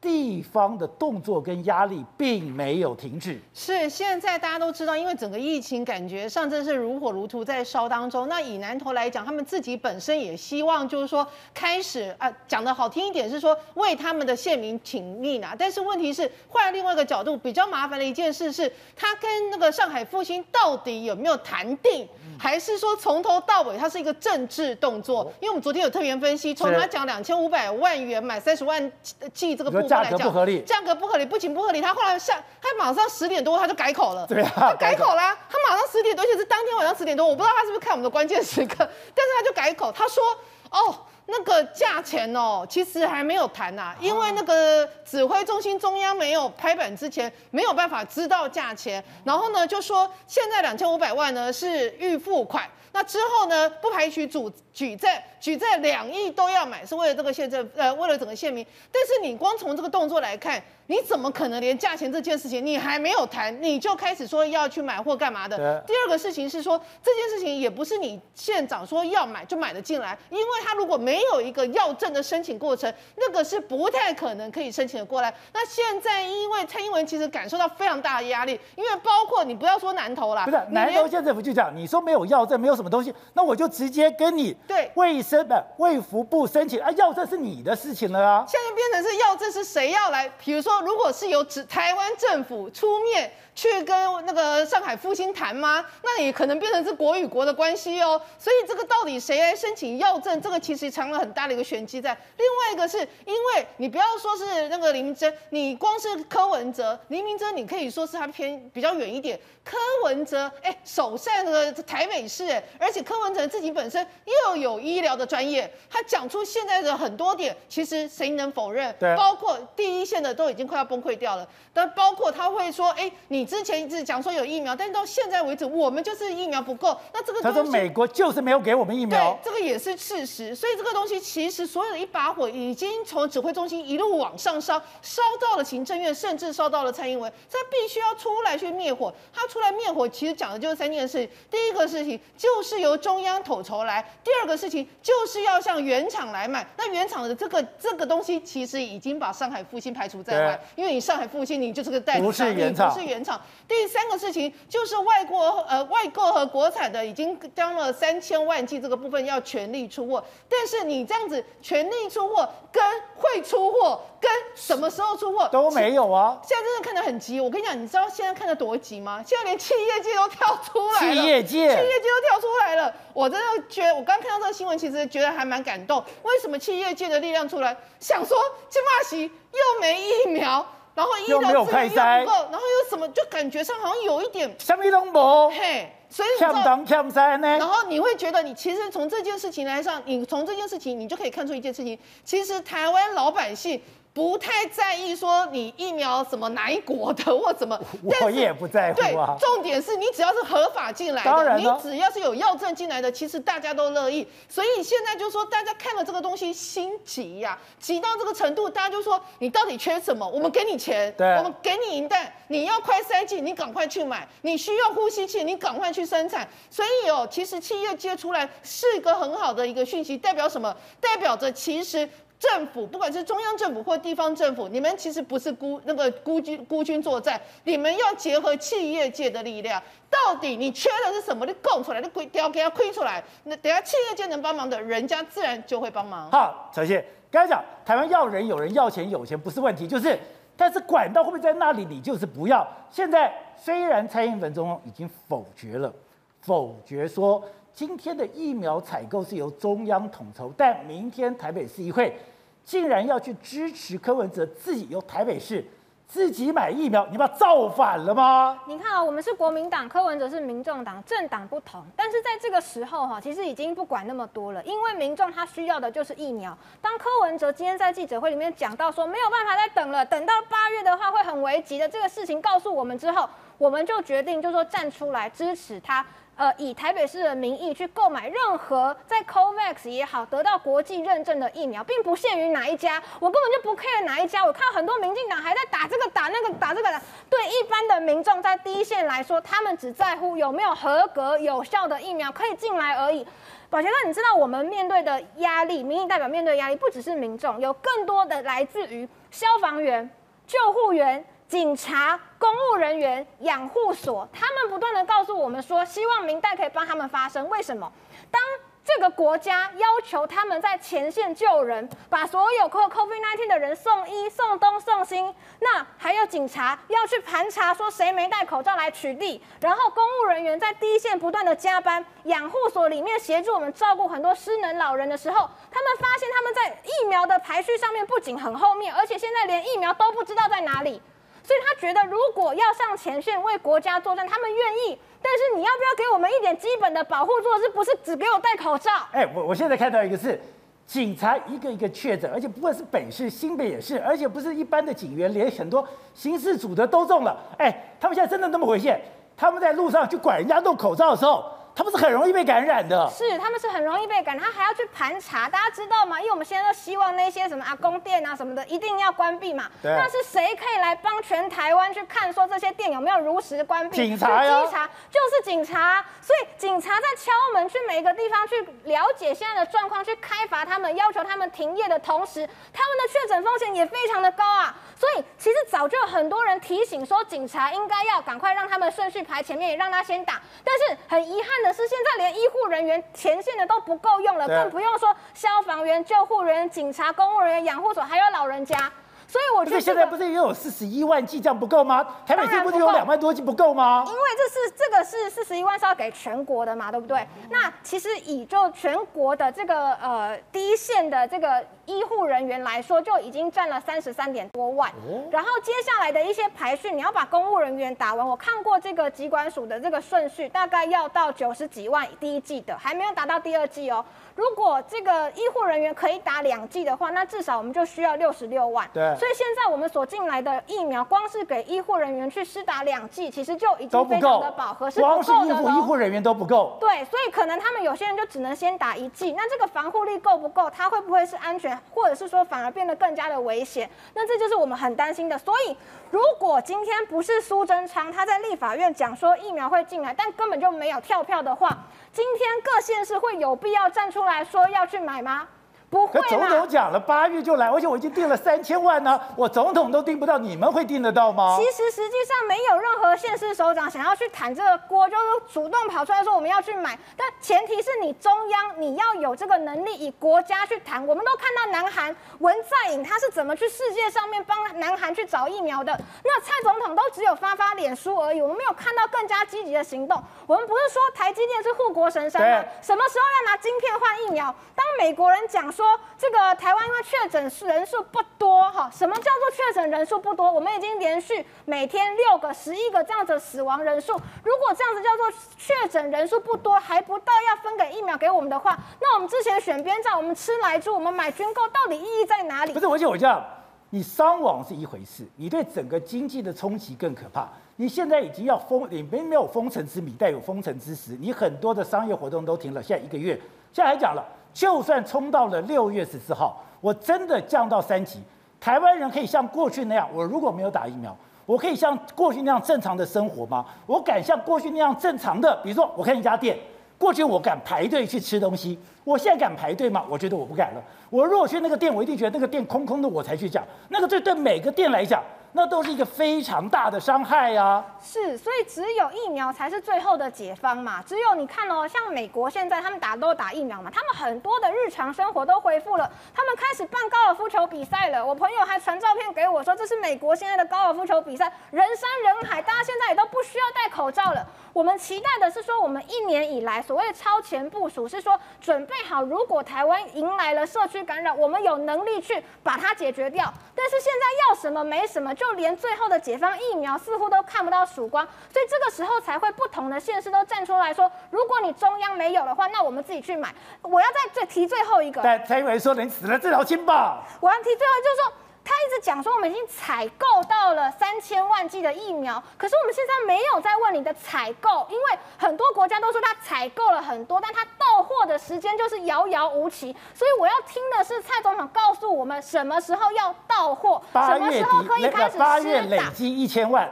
[SPEAKER 1] 地方的动作跟压力并没有停止。是，
[SPEAKER 12] 现在大家都知道，因为整个疫情感觉上真是如火如荼在烧当中。那以南投来讲，他们自己本身也希望，就是说开始啊，讲的好听一点是说为他们的县民请命啊。但是问题是，换另外一个角度，比较麻烦的一件事是，他跟那个上海复兴到底有没有谈定？还是说从头到尾它是一个政治动作？因为我们昨天有特别分析，从他讲两千五百万元买三十万剂这个部价格不合理，价格不合理，不仅不合理，他后来下他马上十点多他就改口了，对啊，他改口啦，他马上十点多，而且是当天晚上十点多，我不知道他是不是看我们的关键时刻，但是他就改口，他说哦。那个价钱哦，其实还没有谈呐，因为那个指挥中心中央没有拍板之前，没有办法知道价钱。然后呢，就说现在两千五百万呢是预付款，那之后呢不排除举举债，举债两亿都要买，是为了这个县政呃，为了整个县民。但是你光从这个动作来看。你怎么可能连价钱这件事情你还没有谈，你就开始说要去买货干嘛的？第二个事情是说，这件事情也不是你县长说要买就买得进来，因为他如果没有一个要证的申请过程，那个是不太可能可以申请的过来。那现在因为蔡英文其实感受到非常大的压力，因为包括你不要说南投啦，不是南投县政府就讲，你说没有要证，没有什么东西，那我就直接跟你对卫生的卫福部申请啊，要证是你的事情了啊。现在变成是要证是谁要来？比如说。如果是由指台湾政府出面去跟那个上海复星谈吗？那也可能变成是国与国的关系哦。所以这个到底谁来申请药证？这个其实藏了很大的一个玄机在。另外一个是因为你不要说是那个林明溱，你光是柯文哲、林明溱，你可以说是他偏比较远一点。柯文哲哎，首善那个台北市哎，而且柯文哲自己本身又有医疗的专业，他讲出现在的很多点，其实谁能否认？对，包括第一线的都已经快要崩溃掉了。但包括他会说，哎，你之前一直讲说有疫苗，但是到现在为止，我们就是疫苗不够。那这个他说美国就是没有给我们疫苗，对，这个也是事实。所以这个东西其实所有的一把火已经从指挥中心一路往上烧，烧到了行政院，甚至烧到了蔡英文，他必须要出来去灭火。他出来灭火，其实讲的就是三件事。第一个事情就是由中央统筹来，第二个事情就是要向原厂来买。那原厂的这个这个东西，其实已经把上海复兴排除在外，因为你上海复兴你就是个代理商，你不是原厂。第三个事情就是外国呃外购和国产的已经将了三千万剂这个部分要全力出货，但是你这样子全力出货跟会出货跟什么时候出货都没有啊。现在真的看得很急，我跟你讲，你知道现在看得多急吗？现在连企业界都跳出来了，企业界企业界都跳出来了。我真的觉得，我刚看到这个新闻，其实觉得还蛮感动。为什么企业界的力量出来想说，金马喜又没疫苗，然后医疗资源又不够，然后又什么，就感觉上好像有一点
[SPEAKER 1] 什么都没，
[SPEAKER 12] 嘿，所以
[SPEAKER 1] 欠东欠西呢。
[SPEAKER 12] 然后你会觉得，你其实从这件事情来上，你从这件事情，你就可以看出一件事情，其实台湾老百姓。不太在意说你疫苗什么哪一国的或怎么，
[SPEAKER 1] 我也不在乎啊。
[SPEAKER 12] 对，重点是你只要是合法进来的，你只要是有药证进来的，其实大家都乐意。所以现在就说大家看了这个东西心急呀、啊，急到这个程度，大家就说你到底缺什么？我们给你钱，
[SPEAKER 1] 对，
[SPEAKER 12] 我们给你银弹，你要快筛剂，你赶快去买；你需要呼吸器，你赶快去生产。所以哦，其实企业接出来是一个很好的一个讯息，代表什么？代表着其实。政府不管是中央政府或地方政府，你们其实不是孤那个孤军孤军作战，你们要结合企业界的力量。到底你缺的是什么？你供出来，你亏掉给他亏出来。那等下企业界能帮忙的，人家自然就会帮忙。
[SPEAKER 1] 好，小谢，刚才讲台湾要人有人要钱有钱不是问题，就是但是管道会不会在那里？你就是不要。现在虽然蔡英文总统已经否决了，否决说今天的疫苗采购是由中央统筹，但明天台北市议会。竟然要去支持柯文哲自己由台北市自己买疫苗，你不要造反了吗？
[SPEAKER 6] 你看啊，我们是国民党，柯文哲是民众党，政党不同，但是在这个时候哈，其实已经不管那么多了，因为民众他需要的就是疫苗。当柯文哲今天在记者会里面讲到说没有办法再等了，等到八月的话会很危急的这个事情告诉我们之后，我们就决定就说站出来支持他。呃，以台北市的名义去购买任何在 COVAX 也好得到国际认证的疫苗，并不限于哪一家，我根本就不 care 哪一家。我看到很多民进党还在打这个打那个打这个的，对一般的民众在第一线来说，他们只在乎有没有合格有效的疫苗可以进来而已。宝杰哥，你知道我们面对的压力，民意代表面对压力不只是民众，有更多的来自于消防员、救护员。警察、公务人员、养护所，他们不断地告诉我们说，希望民代可以帮他们发声。为什么？当这个国家要求他们在前线救人，把所有 COVID-19 的人送医、送东、送西，那还有警察要去盘查说谁没戴口罩来取缔，然后公务人员在第一线不断的加班，养护所里面协助我们照顾很多失能老人的时候，他们发现他们在疫苗的排序上面不仅很后面，而且现在连疫苗都不知道在哪里。所以他觉得，如果要上前线为国家作战，他们愿意。但是你要不要给我们一点基本的保护措施？不是只给我戴口罩。
[SPEAKER 1] 哎，我我现在看到一个是警察一个一个确诊，而且不管是本市、新北也是，而且不是一般的警员，连很多刑事组的都中了。哎，他们现在真的那么回事？他们在路上去管人家弄口罩的时候。他们是很容易被感染的，
[SPEAKER 6] 是他们是很容易被感染，他还要去盘查，大家知道吗？因为我们现在都希望那些什么啊，宫殿啊什么的一定要关闭嘛。对。那是谁可以来帮全台湾去看说这些店有没有如实关闭？
[SPEAKER 1] 警察呀。
[SPEAKER 6] 稽查就是警察，所以警察在敲门去每个地方去了解现在的状况，去开罚他们，要求他们停业的同时，他们的确诊风险也非常的高啊。所以其实早就有很多人提醒说，警察应该要赶快让他们顺序排前面，也让他先打。但是很遗憾的是，现在连医护人员前线的都不够用了，更不用说消防员、救护人员、警察、公务人员、养护所，还有老人家。所以我觉得、这个、
[SPEAKER 1] 现在不是也有四十一万剂，这样不够吗？台北市不是有两万多剂不够吗？
[SPEAKER 6] 因为这是这个是四十一万是要给全国的嘛，对不对？那其实以就全国的这个呃第一线的这个医护人员来说，就已经占了三十三点多万。然后接下来的一些排序，你要把公务人员打完，我看过这个疾管署的这个顺序，大概要到九十几万第一季的，还没有达到第二季哦。如果这个医护人员可以打两剂的话，那至少我们就需要六十六万。
[SPEAKER 1] 对。
[SPEAKER 6] 所以现在我们所进来的疫苗，光是给医护人员去施打两剂，其实就已经非常的饱和，是不够的。
[SPEAKER 1] 光是医护医护人员都不够。
[SPEAKER 6] 对，所以可能他们有些人就只能先打一剂。那这个防护力够不够？它会不会是安全，或者是说反而变得更加的危险？那这就是我们很担心的。所以，如果今天不是苏贞昌他在立法院讲说疫苗会进来，但根本就没有跳票的话，今天各县市会有必要站出来说要去买吗？不会
[SPEAKER 1] 可总统讲了八月就来，而且我已经订了三千万呢，我总统都订不到，你们会订得到吗？
[SPEAKER 6] 其实实际上没有任何县市首长想要去谈这个锅，就是主动跑出来说我们要去买，但前提是你中央你要有这个能力，以国家去谈。我们都看到南韩文在寅他是怎么去世界上面帮南韩去找疫苗的，那蔡总统都只有发发脸书而已，我们没有看到更加积极的行动。我们不是说台积电是护国神山吗？什么时候要拿晶片换疫苗？当美国人讲说说这个台湾因为确诊人数不多哈，什么叫做确诊人数不多？我们已经连续每天六个、十一个这样子死亡人数，如果这样子叫做确诊人数不多，还不到要分给疫苗给我们的话，那我们之前选边站，我们吃来住，我们买军购，到底意义在哪里？
[SPEAKER 1] 不是，而且我讲，你伤亡是一回事，你对整个经济的冲击更可怕。你现在已经要封，你没没有封城之米，但有封城之时，你很多的商业活动都停了。现在一个月，现在还讲了，就算冲到了六月十四号，我真的降到三级，台湾人可以像过去那样，我如果没有打疫苗，我可以像过去那样正常的生活吗？我敢像过去那样正常的，比如说我看一家店，过去我敢排队去吃东西，我现在敢排队吗？我觉得我不敢了。我如果去那个店，我一定觉得那个店空空的，我才去讲。那个对对每个店来讲。那都是一个非常大的伤害呀、啊！
[SPEAKER 6] 是，所以只有疫苗才是最后的解方嘛。只有你看哦，像美国现在他们打都打疫苗嘛，他们很多的日常生活都恢复了，他们开始办高尔夫球比赛了。我朋友还传照片给我说，这是美国现在的高尔夫球比赛，人山人海，大家现在也都不需要戴口罩了。我们期待的是说，我们一年以来所谓的超前部署是说，准备好如果台湾迎来了社区感染，我们有能力去把它解决掉。但是现在要什么没什么，就连最后的解放疫苗似乎都看不到曙光，所以这个时候才会不同的县市都站出来说，如果你中央没有的话，那我们自己去买。我要再最提最后一个，
[SPEAKER 1] 对蔡英文说，你死了这条心吧。
[SPEAKER 6] 我要提最后就是说。他一直讲说我们已经采购到了三千万剂的疫苗，可是我们现在没有在问你的采购，因为很多国家都说他采购了很多，但他到货的时间就是遥遥无期。所以我要听的是蔡总统告诉我们什么时候要到货，什么时候可以开始
[SPEAKER 1] 八月累积一千万。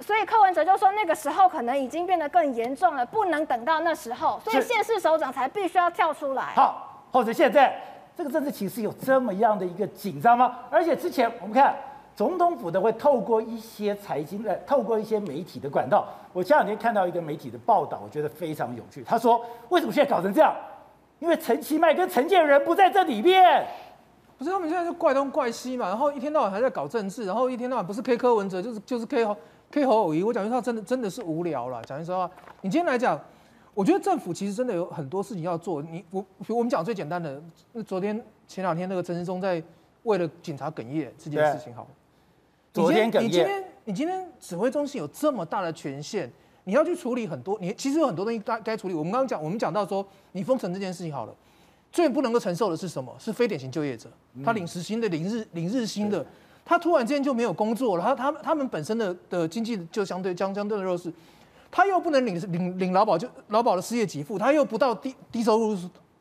[SPEAKER 6] 所以柯文哲就说那个时候可能已经变得更严重了，不能等到那时候，所以县市首长才必须要跳出来。
[SPEAKER 1] 好，或者现在。这个政治情势有这么样的一个紧张吗？而且之前我们看总统府的会透过一些财经的，透过一些媒体的管道。我前两天看到一个媒体的报道，我觉得非常有趣。他说：“为什么现在搞成这样？因为陈其迈跟陈建仁不在这里面。
[SPEAKER 14] 不是他们现在就怪东怪西嘛，然后一天到晚还在搞政治，然后一天到晚不是 K 柯文哲就是就是 K 侯 K 侯友宜。我讲句实话，真的真的是无聊了。讲句实话，你今天来讲。”我觉得政府其实真的有很多事情要做。你我我们讲最简单的，那昨天前两天那个陈世忠在为了警察哽咽这件事情，好。
[SPEAKER 1] 昨天哽咽。
[SPEAKER 14] 你今天你今天指挥中心有这么大的权限，你要去处理很多，你其实有很多东西该该处理。我们刚刚讲，我们讲到说，你封城这件事情好了，最不能够承受的是什么？是非典型就业者，他领时薪的、领日领日薪的，他突然之间就没有工作了，他他他们本身的的经济就相对相相对的弱势。他又不能领领领劳保，就劳保的失业给付，他又不到低低收入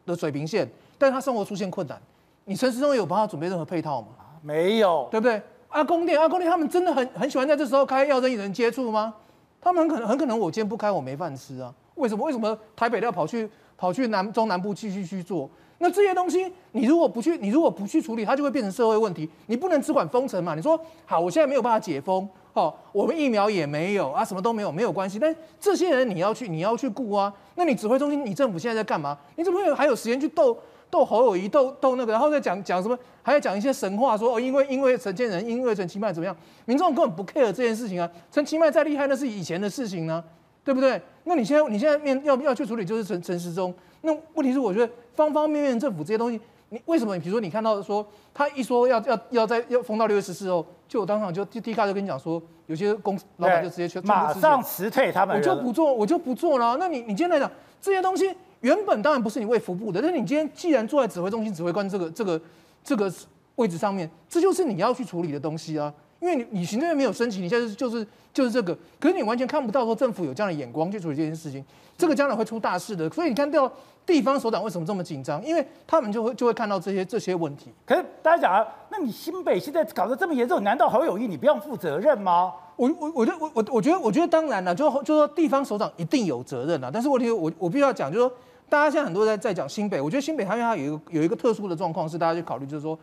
[SPEAKER 14] 的水平线，但是他生活出现困难，你陈时中有帮他准备任何配套吗？
[SPEAKER 1] 没有，
[SPEAKER 14] 对不对？阿公店，阿公店，他们真的很很喜欢在这时候开要人与人接触吗？他们很可能很可能我今天不开我没饭吃啊？为什么？为什么台北要跑去跑去南中南部继续去做？那这些东西你如果不去，你如果不去处理，它就会变成社会问题。你不能只管封城嘛？你说好，我现在没有办法解封。哦，我们疫苗也没有啊，什么都没有，没有关系。但这些人你要去，你要去顾啊。那你指挥中心，你政府现在在干嘛？你怎么会有还有时间去斗斗侯友宜，斗斗那个，然后再讲讲什么？还要讲一些神话说，说哦，因为因为陈建仁，因为陈其迈怎么样？民众根本不 care 这件事情啊。陈其迈再厉害，那是以前的事情呢，对不对？那你现在你现在面要要去处理，就是陈陈时中。那问题是，我觉得方方面面政府这些东西。你为什么？你比如说，你看到说他一说要要要在要封到六月十四后，就我当场就就低卡就跟你讲说，有些公司老板就直接去
[SPEAKER 1] 马上辞退他们，
[SPEAKER 14] 我就不做，我就不做了。那你你今天来讲这些东西，原本当然不是你卫福部的，但是你今天既然坐在指挥中心指挥官这个这个这个位置上面，这就是你要去处理的东西啊。因为你你行政院没有申请，你现在就是就是这个，可是你完全看不到说政府有这样的眼光去处理这件事情，这个将来会出大事的。所以你看到。地方首长为什么这么紧张？因为他们就会就会看到这些这些问题。
[SPEAKER 1] 可是大家讲啊，那你新北现在搞得这么严重，难道侯友谊你不用负责任吗？
[SPEAKER 14] 我我我觉得我我我觉得我觉得当然了，就就说地方首长一定有责任了。但是问题我我必须要讲，就是说大家现在很多人在在讲新北，我觉得新北它因为它有一个有一个特殊的状况是大家去考虑，就是说。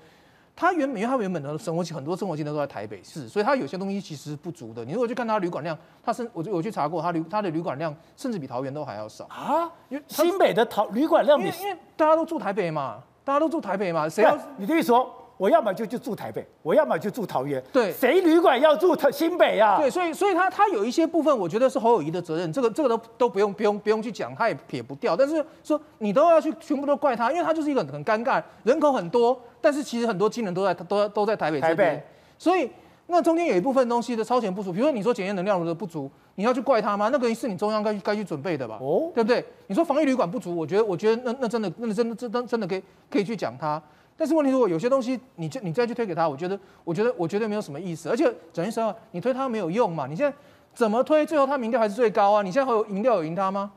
[SPEAKER 14] 它原本，因为他原本的生活很多生活机能都在台北市，所以他有些东西其实是不足的。你如果去看他旅馆量，他甚我我去查过，他旅他的旅馆量甚至比桃园都还要少
[SPEAKER 1] 啊。因为新北的桃旅馆量比，
[SPEAKER 14] 因为大家都住台北嘛，大家都住台北嘛，谁要
[SPEAKER 1] 你的意思说？我要么就就住台北，我要么就住桃园。
[SPEAKER 14] 对，
[SPEAKER 1] 谁旅馆要住新北啊？
[SPEAKER 14] 对，所以所以他他有一些部分，我觉得是侯友谊的责任，这个这个都都不用不用不用去讲，他也撇不掉。但是说你都要去全部都怪他，因为他就是一个很尴尬，人口很多，但是其实很多机能都在都都在台北这边。所以那中间有一部分东西的超前部署，比如说你说检验能量的不足，你要去怪他吗？那个是你中央该该去准备的吧？哦，对不对？你说防疫旅馆不足，我觉得我觉得那那真的那真的真真真的可以可以去讲他。但是问题，如果有些东西你就你再去推给他，我觉得我觉得我觉得没有什么意思。而且讲句实话，你推他没有用嘛？你现在怎么推，最后他民调还是最高啊？你现在有民调有赢他吗？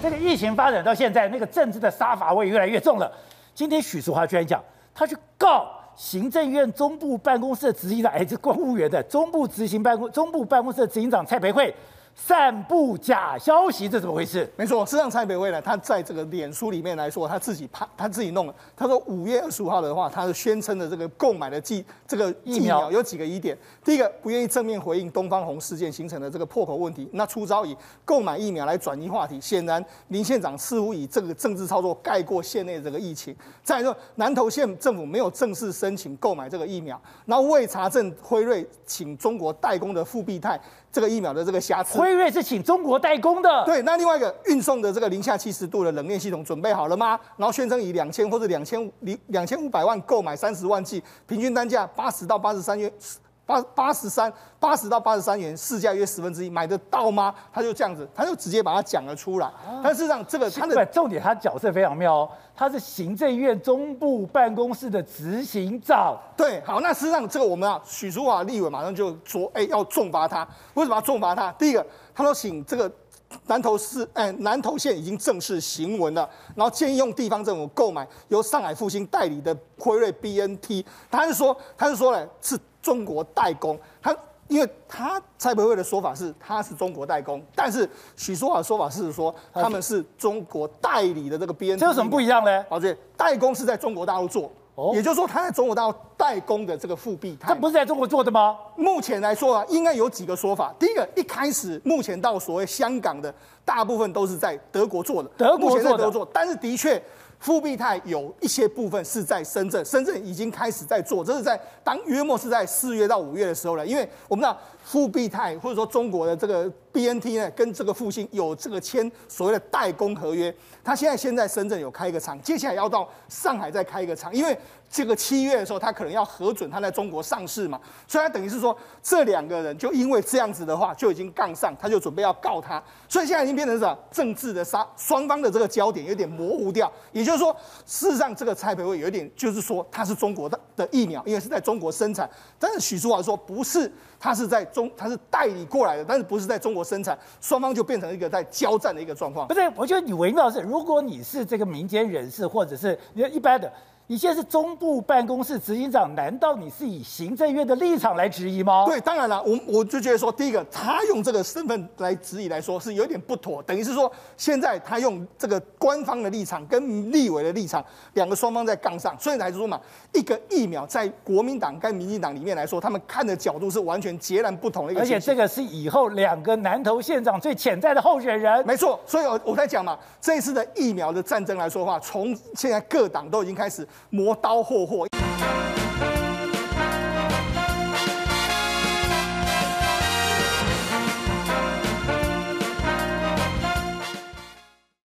[SPEAKER 1] 这个疫情发展到现在，那个政治的杀伐味越来越重了。今天许淑华居然讲，他去告行政院中部办公室的执行长，哎，这公务员的中部执行办公中部办公室的执行长蔡培慧。散布假消息，这怎么回事？
[SPEAKER 2] 没错，事实上蔡培慧呢，他在这个脸书里面来说，他自己拍，他自己弄了。他说五月二十五号的话，他是宣称的这个购买的剂这个疫苗有几个疑点。第一个，不愿意正面回应东方红事件形成的这个破口问题，那出招以购买疫苗来转移话题。显然林县长似乎以这个政治操作盖过县内的这个疫情。再来说，南投县政府没有正式申请购买这个疫苗，然后未查证辉瑞请中国代工的复必泰。这个疫苗的这个瑕疵，
[SPEAKER 1] 辉瑞是请中国代工的。
[SPEAKER 2] 对，那另外一个运送的这个零下七十度的冷链系统准备好了吗？然后宣称以两千或者两千零两千五百万购买三十万剂，平均单价八十到八十三元。八八十三八十到八十三元，市价约十分之一，买得到吗？他就这样子，他就直接把它讲了出来。啊、但事实上，这个他的
[SPEAKER 1] 重点，他角色非常妙哦，他是行政院中部办公室的执行长。
[SPEAKER 2] 对，好，那事实上这个我们啊，许淑华立委马上就说，哎，要重罚他。为什么要重罚他？第一个，他说请这个南投市，哎，南投县已经正式行文了，然后建议用地方政府购买由上海复兴代理的辉瑞 BNT。他是说，他是说呢，是。中国代工，他因为他蔡培慧的说法是他是中国代工，但是许淑华的说法是说他们是中国代理的这个 BNT，
[SPEAKER 1] 这有什么不一样呢？
[SPEAKER 2] 而且代工是在中国大陆做，哦，也就是说他在中国大陆代工的这个复必泰，
[SPEAKER 1] 他不是在中国做的吗？
[SPEAKER 2] 目前来说啊，应该有几个说法。第一个，一开始目前到所谓香港的大部分都是在德国做的，
[SPEAKER 1] 德国做的，
[SPEAKER 2] 但是的确。富必泰有一些部分是在深圳，深圳已经开始在做，这是在当约莫是在四月到五月的时候了，因为我们知道复必泰或者说中国的这个 BNT 呢，跟这个复星有这个签所谓的代工合约，他现在先在深圳有开一个厂，接下来要到上海再开一个厂，因为。这个七月的时候，他可能要核准他在中国上市嘛，所以他等于是说，这两个人就因为这样子的话，就已经杠上，他就准备要告他，所以现在已经变成什么？政治的杀，双方的这个焦点有点模糊掉。也就是说，事实上这个蔡培慧有一点，就是说他是中国的的疫苗，因为是在中国生产，但是许淑华说不是，他是在中，他是代理过来的，但是不是在中国生产，双方就变成一个在交战的一个状况。
[SPEAKER 1] 不对，我觉得你微妙是，如果你是这个民间人士，或者是你一般的。你现在是中部办公室执行长，难道你是以行政院的立场来质疑吗？
[SPEAKER 2] 对，当然了，我我就觉得说，第一个，他用这个身份来质疑来说是有点不妥，等于是说，现在他用这个官方的立场跟立委的立场，两个双方在杠上，所以来说嘛，一个疫苗在国民党跟民进党里面来说，他们看的角度是完全截然不同的一个。
[SPEAKER 1] 而且这个是以后两个南投县长最潜在的候选人。
[SPEAKER 2] 没错，所以我我在讲嘛，这一次的疫苗的战争来说的话，从现在各党都已经开始。磨刀霍霍。